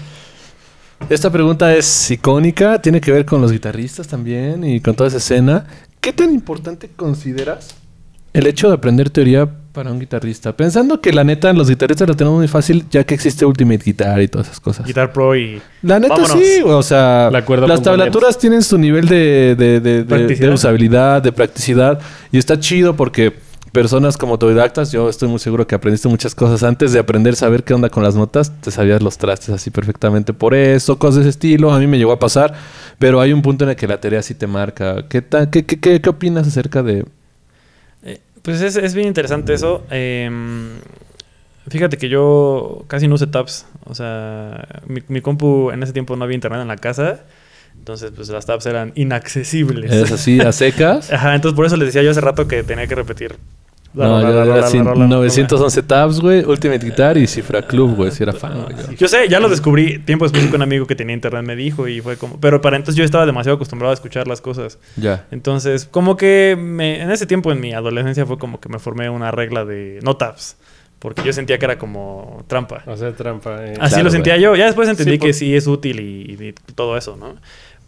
Esta pregunta es icónica, tiene que ver con los guitarristas también y con toda esa escena. ¿Qué tan importante consideras el hecho de aprender teoría para un guitarrista? Pensando que la neta los guitarristas lo tenemos muy fácil ya que existe Ultimate Guitar y todas esas cosas. Guitar Pro y... La neta Vámonos. sí, o sea, La las tablaturas tienen su nivel de, de- de usabilidad, de practicidad y está chido porque personas como autodidactas, yo estoy muy seguro que aprendiste muchas cosas antes de aprender a saber qué onda con las notas, te sabías los trastes así perfectamente por eso, cosas de ese estilo, a mí me llegó a pasar, pero hay un punto en el que la teoría sí te marca. ¿Qué, ta- qué, qué, qué- qué opinas acerca de...? Eh, pues es, es bien interesante eso. Em, fíjate que yo casi no usé tabs. O sea, mi, mi compu en ese tiempo no había internet en la casa. Entonces, pues las tabs eran inaccesibles. ¿Es así a secas? Ajá, entonces por eso les decía yo hace rato que tenía que repetir. la No, yo la era rola. 911 tabs, güey, Ultimate Guitar y Cifra Club, güey, si era fan, güey. yo. Sé, ya lo descubrí tiempo después que un amigo que tenía internet me dijo y fue como... Pero para entonces yo estaba demasiado acostumbrado a escuchar las cosas. Ya. Entonces, como que me- en ese tiempo en mi adolescencia fue como que me formé una regla de no tabs. Porque yo sentía que era como trampa. Hacer trampa. eh. Así Claro, lo sentía güey. yo. Ya después entendí Sí, por- que sí es útil y, y todo eso, ¿no?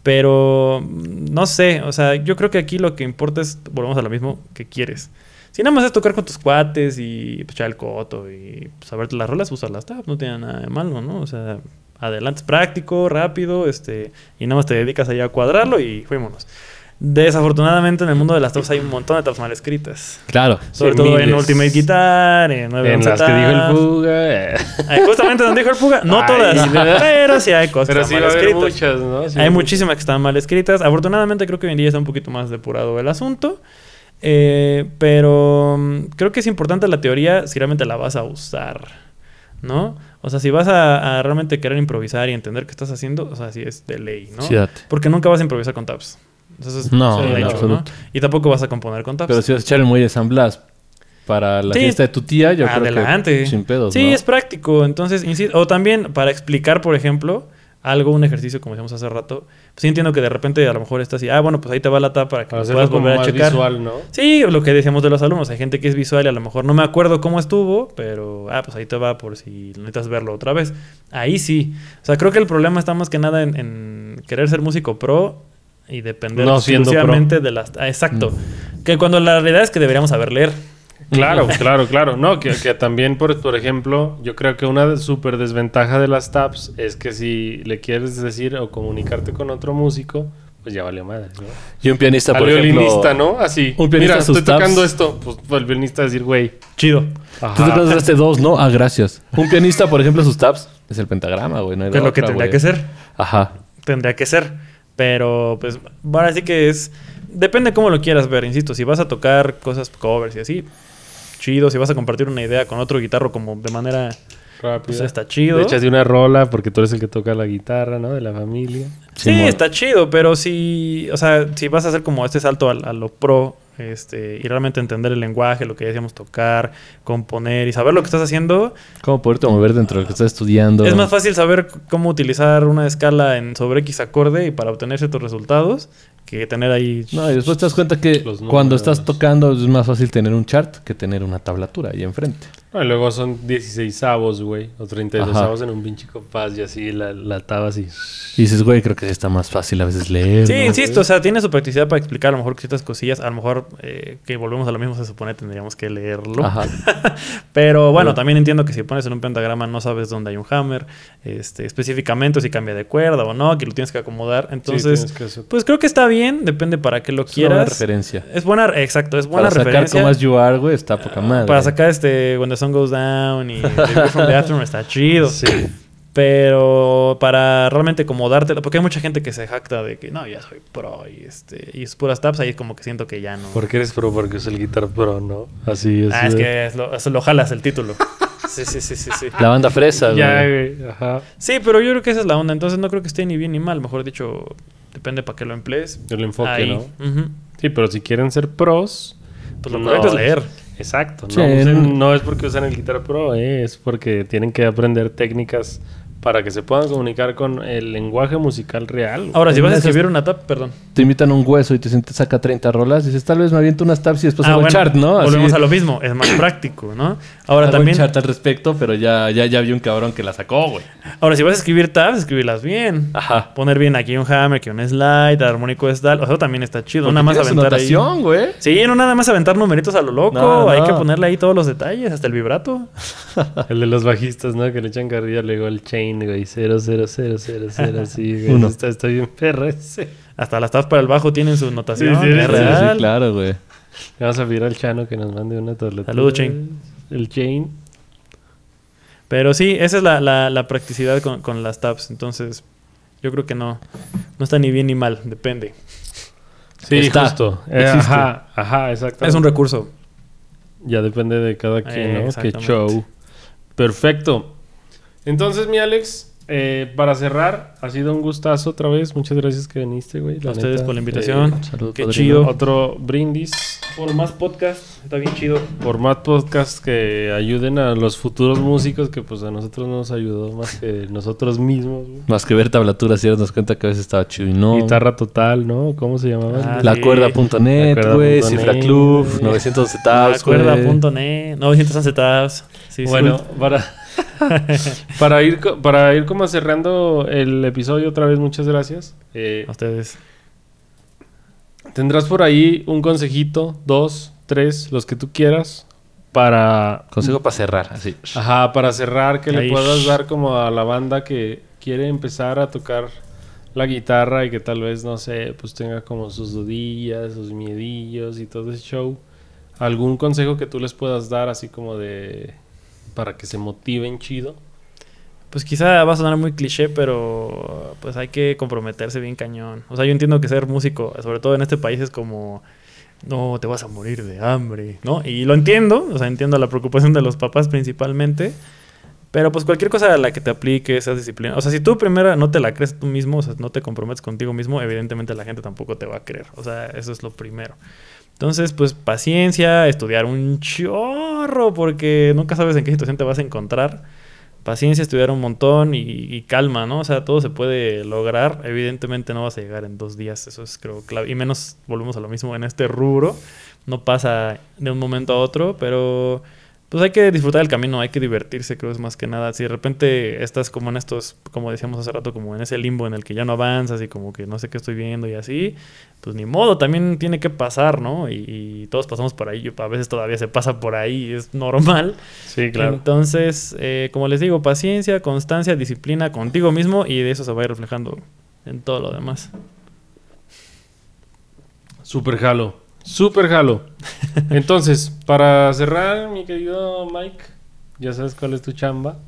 Pero mm, no sé, o sea, yo creo que aquí lo que importa es, volvemos a lo mismo, que quieres. Si nada más es tocar con tus cuates y pues, echar el coto y pues, saberte las rolas, usar las tabs, no tiene nada de malo, ¿no? O sea, adelante, es práctico, rápido, este, y nada más te dedicas allá a cuadrarlo y fuímonos. Desafortunadamente en el mundo de las tabs hay un montón de tabs mal escritas. Claro. Sobre todo en. Ultimate Guitar, en 911 En las que dijo el. Ay, justamente donde dijo el Puga. No Ay, todas, pero sí hay cosas Pero sí va mal haber escritas. muchas, ¿no? Sí, hay muchísimas que están mal escritas. Afortunadamente creo que hoy en día está un poquito más depurado el asunto. Eh, pero mm, creo que es importante la teoría si realmente la vas a usar, ¿no? O sea, si vas a, a realmente querer improvisar y entender qué estás haciendo, o sea, sí es de ley, ¿no? Sí. Porque nunca vas a improvisar con tabs. Eso es No, un en hecho, ¿no? Y tampoco vas a componer con tabs. Pero si vas a echar el muelle de San Blas para la Sí. fiesta de tu tía, yo Adelante. creo que sin pedos, Sí, ¿no? es práctico. Entonces, insisto, o también para explicar, por ejemplo, algo, un ejercicio como decíamos hace rato, pues sí entiendo que de repente a lo mejor está así, ah, bueno, pues ahí te va la tab para que Para puedas volver a más checar. visual, ¿no? Sí, lo que decíamos de los alumnos, hay gente que es visual y a lo mejor no me acuerdo cómo estuvo, pero ah, pues ahí te va por si necesitas verlo otra vez. Ahí sí. O sea, creo que el problema está más que nada en, en querer ser músico pro y depender No exclusivamente de las... ah, exacto. Mm. Que cuando la realidad es que deberíamos saber leer. Claro, claro, claro. No, que, que también, por, por ejemplo, yo creo que una súper desventaja de las tabs es que si le quieres decir o comunicarte con otro músico, pues ya vale madre, ¿no? Y un pianista, Al por ejemplo... violinista, ¿no? Así. un pianista Mira, sus estoy tocando esto. Pues el violinista decir, güey. Chido. Tú Ajá. tocas este dos, ¿no? Ah, gracias. Un pianista, por ejemplo, sus tabs es el pentagrama, güey. No hay es que tendría güey. que ser. Ajá. tendría que ser. Pero, pues, ahora sí que es. Depende cómo lo quieras ver, insisto. Si vas a tocar cosas covers y así, chido. Si vas a compartir una idea con otro guitarro, como de manera. Rápido. Pues está chido. Le echas de una rola porque tú eres el que toca la guitarra, ¿no? De la familia. Sí, Simón. está chido, pero si. O sea, si vas a hacer como este salto al- a, lo pro. Este, y realmente entender el lenguaje, lo que decíamos tocar, componer y saber lo que estás haciendo, ¿Cómo poderte mover dentro de lo que estás estudiando? es más fácil saber cómo utilizar una escala en sobre X acorde y para obtener ciertos resultados que tener ahí. No, y después te das cuenta que cuando estás tocando es más fácil tener un chart que tener una tablatura ahí enfrente. No, y luego son 16 avos, güey. O 32 Ajá. avos en un pinche compás y así la, la taba así. Y dices, güey, creo que sí está más fácil a veces leer. Sí, ¿no? insisto, o sea, tiene su practicidad para explicar a lo mejor ciertas cosillas. A lo mejor eh, que volvemos a lo mismo, se supone tendríamos que leerlo. Ajá. Pero bueno, también entiendo que si pones en un pentagrama no sabes dónde hay un hammer, este, específicamente o si cambia de cuerda o no, que lo tienes que acomodar. Entonces, tienes que hacer- pues creo que está bien, depende para qué lo Es una buena quieras. referencia. Es buena, exacto, es buena Para sacar referencia. como as you are, güey, está poca madre. Para sacar este the Sun Goes Down y The from the Aftermath está chido. Sí. Pero para realmente como dártela, porque hay mucha gente que se jacta de que no, ya soy pro y este y es puras taps, ahí es como que siento que ya no. ¿Por qué eres pro? Porque es el Guitar Pro, ¿no? Así es. Ah, es que es lo, eso lo jalas el título. Sí, sí, sí, sí, sí. La banda fresa. Ya, güey. Ajá. Sí, pero yo creo que esa es la onda. Entonces no creo que esté ni bien ni mal. Mejor dicho, depende para qué lo emplees. El enfoque, Ahí. ¿no? Sí, pero si quieren ser pros... Pues lo no, correcto es leer. Exacto. No, usen- no es porque usan el Guitar Pro, eh, es porque tienen que aprender técnicas para que se puedan comunicar con el lenguaje musical real. Ahora, si vas a escribir una tap, perdón. Te invitan un hueso y te sientes saca 30 rolas. Dices, tal vez me aviento unas taps y después hago Ah, bueno, el chart, ¿no? Así- Volvemos a lo mismo. Es más práctico, ¿no? Ahora hago también... un chart al respecto, pero ya, ya, ya vi un cabrón que la sacó, güey. Ahora, si vas a escribir tabs, escribirlas bien. Ajá. Poner bien aquí un hammer, aquí un slide, armónico es tal. O sea, también está chido. Porque nada más aventar ahí. güey. Sí, no nada más aventar numeritos a lo loco. No, Hay que ponerle ahí todos los detalles, hasta el vibrato. El de los bajistas, ¿no? Que le echan carrilla luego el chain, güey. 0, 0, 0, 0, 0, así, güey. Uno. Está, está bien perro ese. Hasta las tabs para el bajo tienen su notación. Sí, sí, es sí, real. Sí, claro, güey. Vamos a pedir al Chano que nos mande una tableta. Saludos, Chain. El chain. Pero sí, esa es la, la- la practicidad con, con las tabs. Entonces, yo creo que no, no está ni bien ni mal, depende. Sí, Está. justo. Eh, ajá, ajá, exacto. Es un recurso. Ya depende de cada quien, Eh, ¿no? Qué show. Perfecto. Entonces, mi Alex, eh, para cerrar, ha sido un gustazo otra vez. Muchas gracias que viniste, güey. A ustedes por la invitación. Eh, salud, Qué padrino. chido. Otro brindis Por más podcast, está bien chido. por más podcasts que ayuden a los futuros músicos que pues a nosotros no nos ayudó más que nosotros mismos. güey. Más que ver tablaturas y darnos cuenta que a veces estaba chido y no. Guitarra total, ¿no? ¿Cómo se llamaba? Ah, La sí. cuerda.net, La güey. cuerda.net, Cifra Club, güey. 900 tabs, güey. Acuerda.net, 911 tabs. Sí, sí. bueno, para, para, ir, para ir como cerrando el episodio otra vez, muchas gracias. Eh, A ustedes. Tendrás por ahí un consejito, dos, tres, los que tú quieras, para, Consejo para cerrar, así. ajá, para cerrar, que Ahí. le puedas dar como a la banda que quiere empezar a tocar la guitarra y que tal vez, no sé, pues tenga como sus dudillas, sus miedillos y todo ese show. ¿Algún consejo que tú les puedas dar así como de... para que se motiven chido? Pues quizá va a sonar muy cliché, pero pues hay que comprometerse bien cañón. O sea, yo entiendo que ser músico, sobre todo en este país, es como, no, te vas a morir de hambre, ¿no? Y lo entiendo, o sea, entiendo la preocupación de los papás principalmente, pero pues cualquier cosa a la que te apliques, seas disciplina. O sea, si tú primero no te la crees tú mismo, o sea, no te comprometes contigo mismo, evidentemente la gente tampoco te va a creer. O sea, eso es lo primero. Entonces, pues paciencia, estudiar un chorro, porque nunca sabes en qué situación te vas a encontrar paciencia, estudiar un montón y, y calma, ¿no? O sea, todo se puede lograr. Evidentemente no vas a llegar en dos días, eso es creo clave. Y menos, volvemos a lo mismo, en este rubro. No pasa de un momento a otro, pero pues hay que disfrutar el camino, hay que divertirse, creo es más que nada. Si de repente estás como en estos, como decíamos hace rato, como en ese limbo en el que ya no avanzas y como que no sé qué estoy viendo y así, pues ni modo, también tiene que pasar, ¿no? Y, y todos pasamos por ahí, a veces todavía se pasa por ahí, es normal. Sí, claro. Entonces, eh, como les digo, paciencia, constancia, disciplina contigo mismo y de eso se va a ir reflejando en todo lo demás. Super jalo. Super jalo. Entonces, para cerrar, mi querido Mike, ya sabes cuál es tu chamba.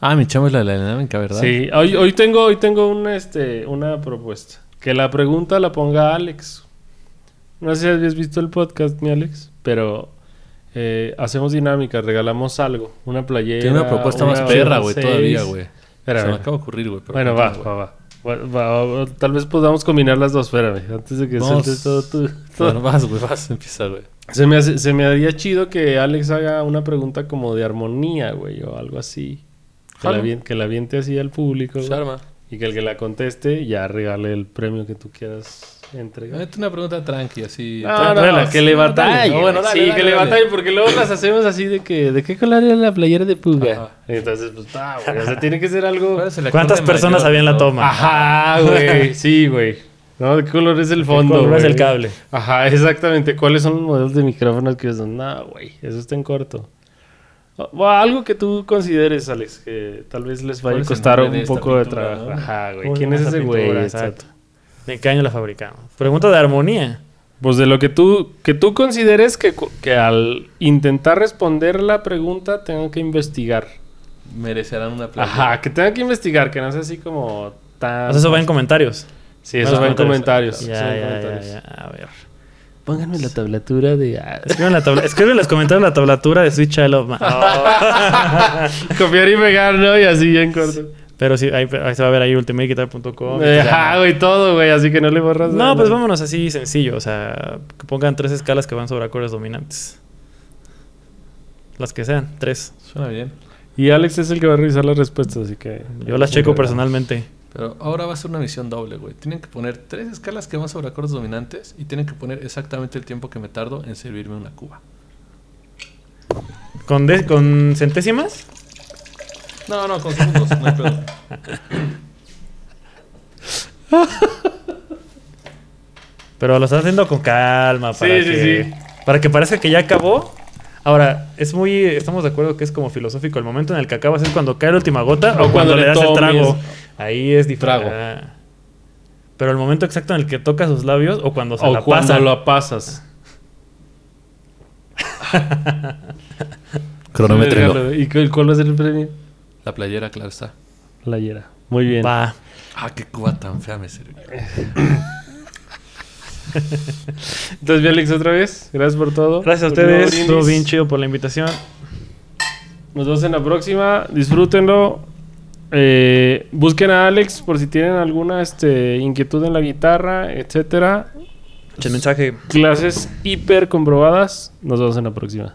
Ah, mi chamo es la de la dinámica, ¿verdad? Sí, hoy, hoy tengo, hoy tengo una, este, una propuesta. Que la pregunta la ponga Alex. No sé si habías visto el podcast, mi Alex, pero eh, hacemos dinámicas, regalamos algo, una playera. Tiene una propuesta una más perra, güey, todavía, güey. Se me acaba de ocurrir, güey. Bueno, va, va, va. Va- Tal vez podamos combinar las dos, espérame, antes de que sueltes todo güey. Bueno, vas, güey, vas, empieza, güey. Se me, hace- se me haría chido que Alex haga una pregunta como de armonía, güey, o algo así. Que la, que la aviente así al público, güey. Y que el que la conteste ya regale el premio que tú quieras entregar. Mete una pregunta tranqui, así. No, que le batalle. No, bueno, dale, sí, dale, que le dale. batalle, porque luego las hacemos así de que, ¿de qué color era la playera de Puga? Ajá. Entonces, pues, ah, güey, o sea, tiene que ser algo... ¿Cuál es ¿Cuántas personas mayor? había en la toma? Ajá, güey, sí, güey. ¿No? ¿De qué color es el fondo? ¿Cuál es güey? el cable? Ajá, exactamente. ¿Cuáles son los modelos de micrófonos que usan? No, güey, eso está en corto. O- o algo que tú consideres, Alex, que tal vez les vaya ¿Cuál a es costar un poco de trabajo. no? Ajá, güey. ¿Cómo ¿Quién es ese güey? Exacto. ¿De qué año la fabricamos? Pregunta de armonía. Pues de lo que tú, que tú consideres que, que al intentar responder la pregunta tengo que investigar merecerán una playa. Ajá, que tenga que investigar, que no sea así como tan... O sea, eso va en comentarios. Sí, eso va en comentarios. Ya, ya, ya. A ver. Pónganme la tablatura de... ah, Escriben, la tabla escriben en los comentarios la tablatura de Switch Child of Man. Copiar y pegar, ¿no? Y así ya en corto. Pero sí, ahí, ahí se va a ver ahí ultimateguitar.com. Eh, Ajá, güey, todo, güey. Así que no le borras No, nada. pues vámonos así sencillo. O sea, que pongan tres escalas que van sobre acordes dominantes. Las que sean, tres. Suena bien. Y Alex es el que va a revisar las respuestas, así que... Yo las checo personalmente. Pero ahora va a ser una misión doble, güey. Tienen que poner tres escalas que van sobre acordes dominantes y tienen que poner exactamente el tiempo que me tardo en servirme una cuba. ¿Con, de- con centésimas? No, no, con segundos, no hay pedo. Pero lo estás haciendo con calma. Para Sí, que, sí. Para que parezca que ya acabó. Ahora, es muy. Estamos de acuerdo que es como filosófico. El momento en el que acabas es cuando cae la última gota o, cuando, le das el trago. Ahí es diferente. Trago. Pero el momento exacto en el que tocas sus labios o cuando se O la cuando pasa. lo pasas. Cronómetro. ¿Y cuál va a ser el premio? La playera, claro está. Playera. Muy bien. Va. Ah, qué cuba tan fea me sirvió. Entonces, bien, Alex, otra vez. Gracias por todo. Gracias a ustedes. Estuvo bien chido por la invitación. Nos vemos en la próxima. Disfrútenlo. Eh, busquen a Alex por si tienen alguna este, inquietud en la guitarra, etcétera. Mensaje. Clases hiper comprobadas. Nos vemos en la próxima.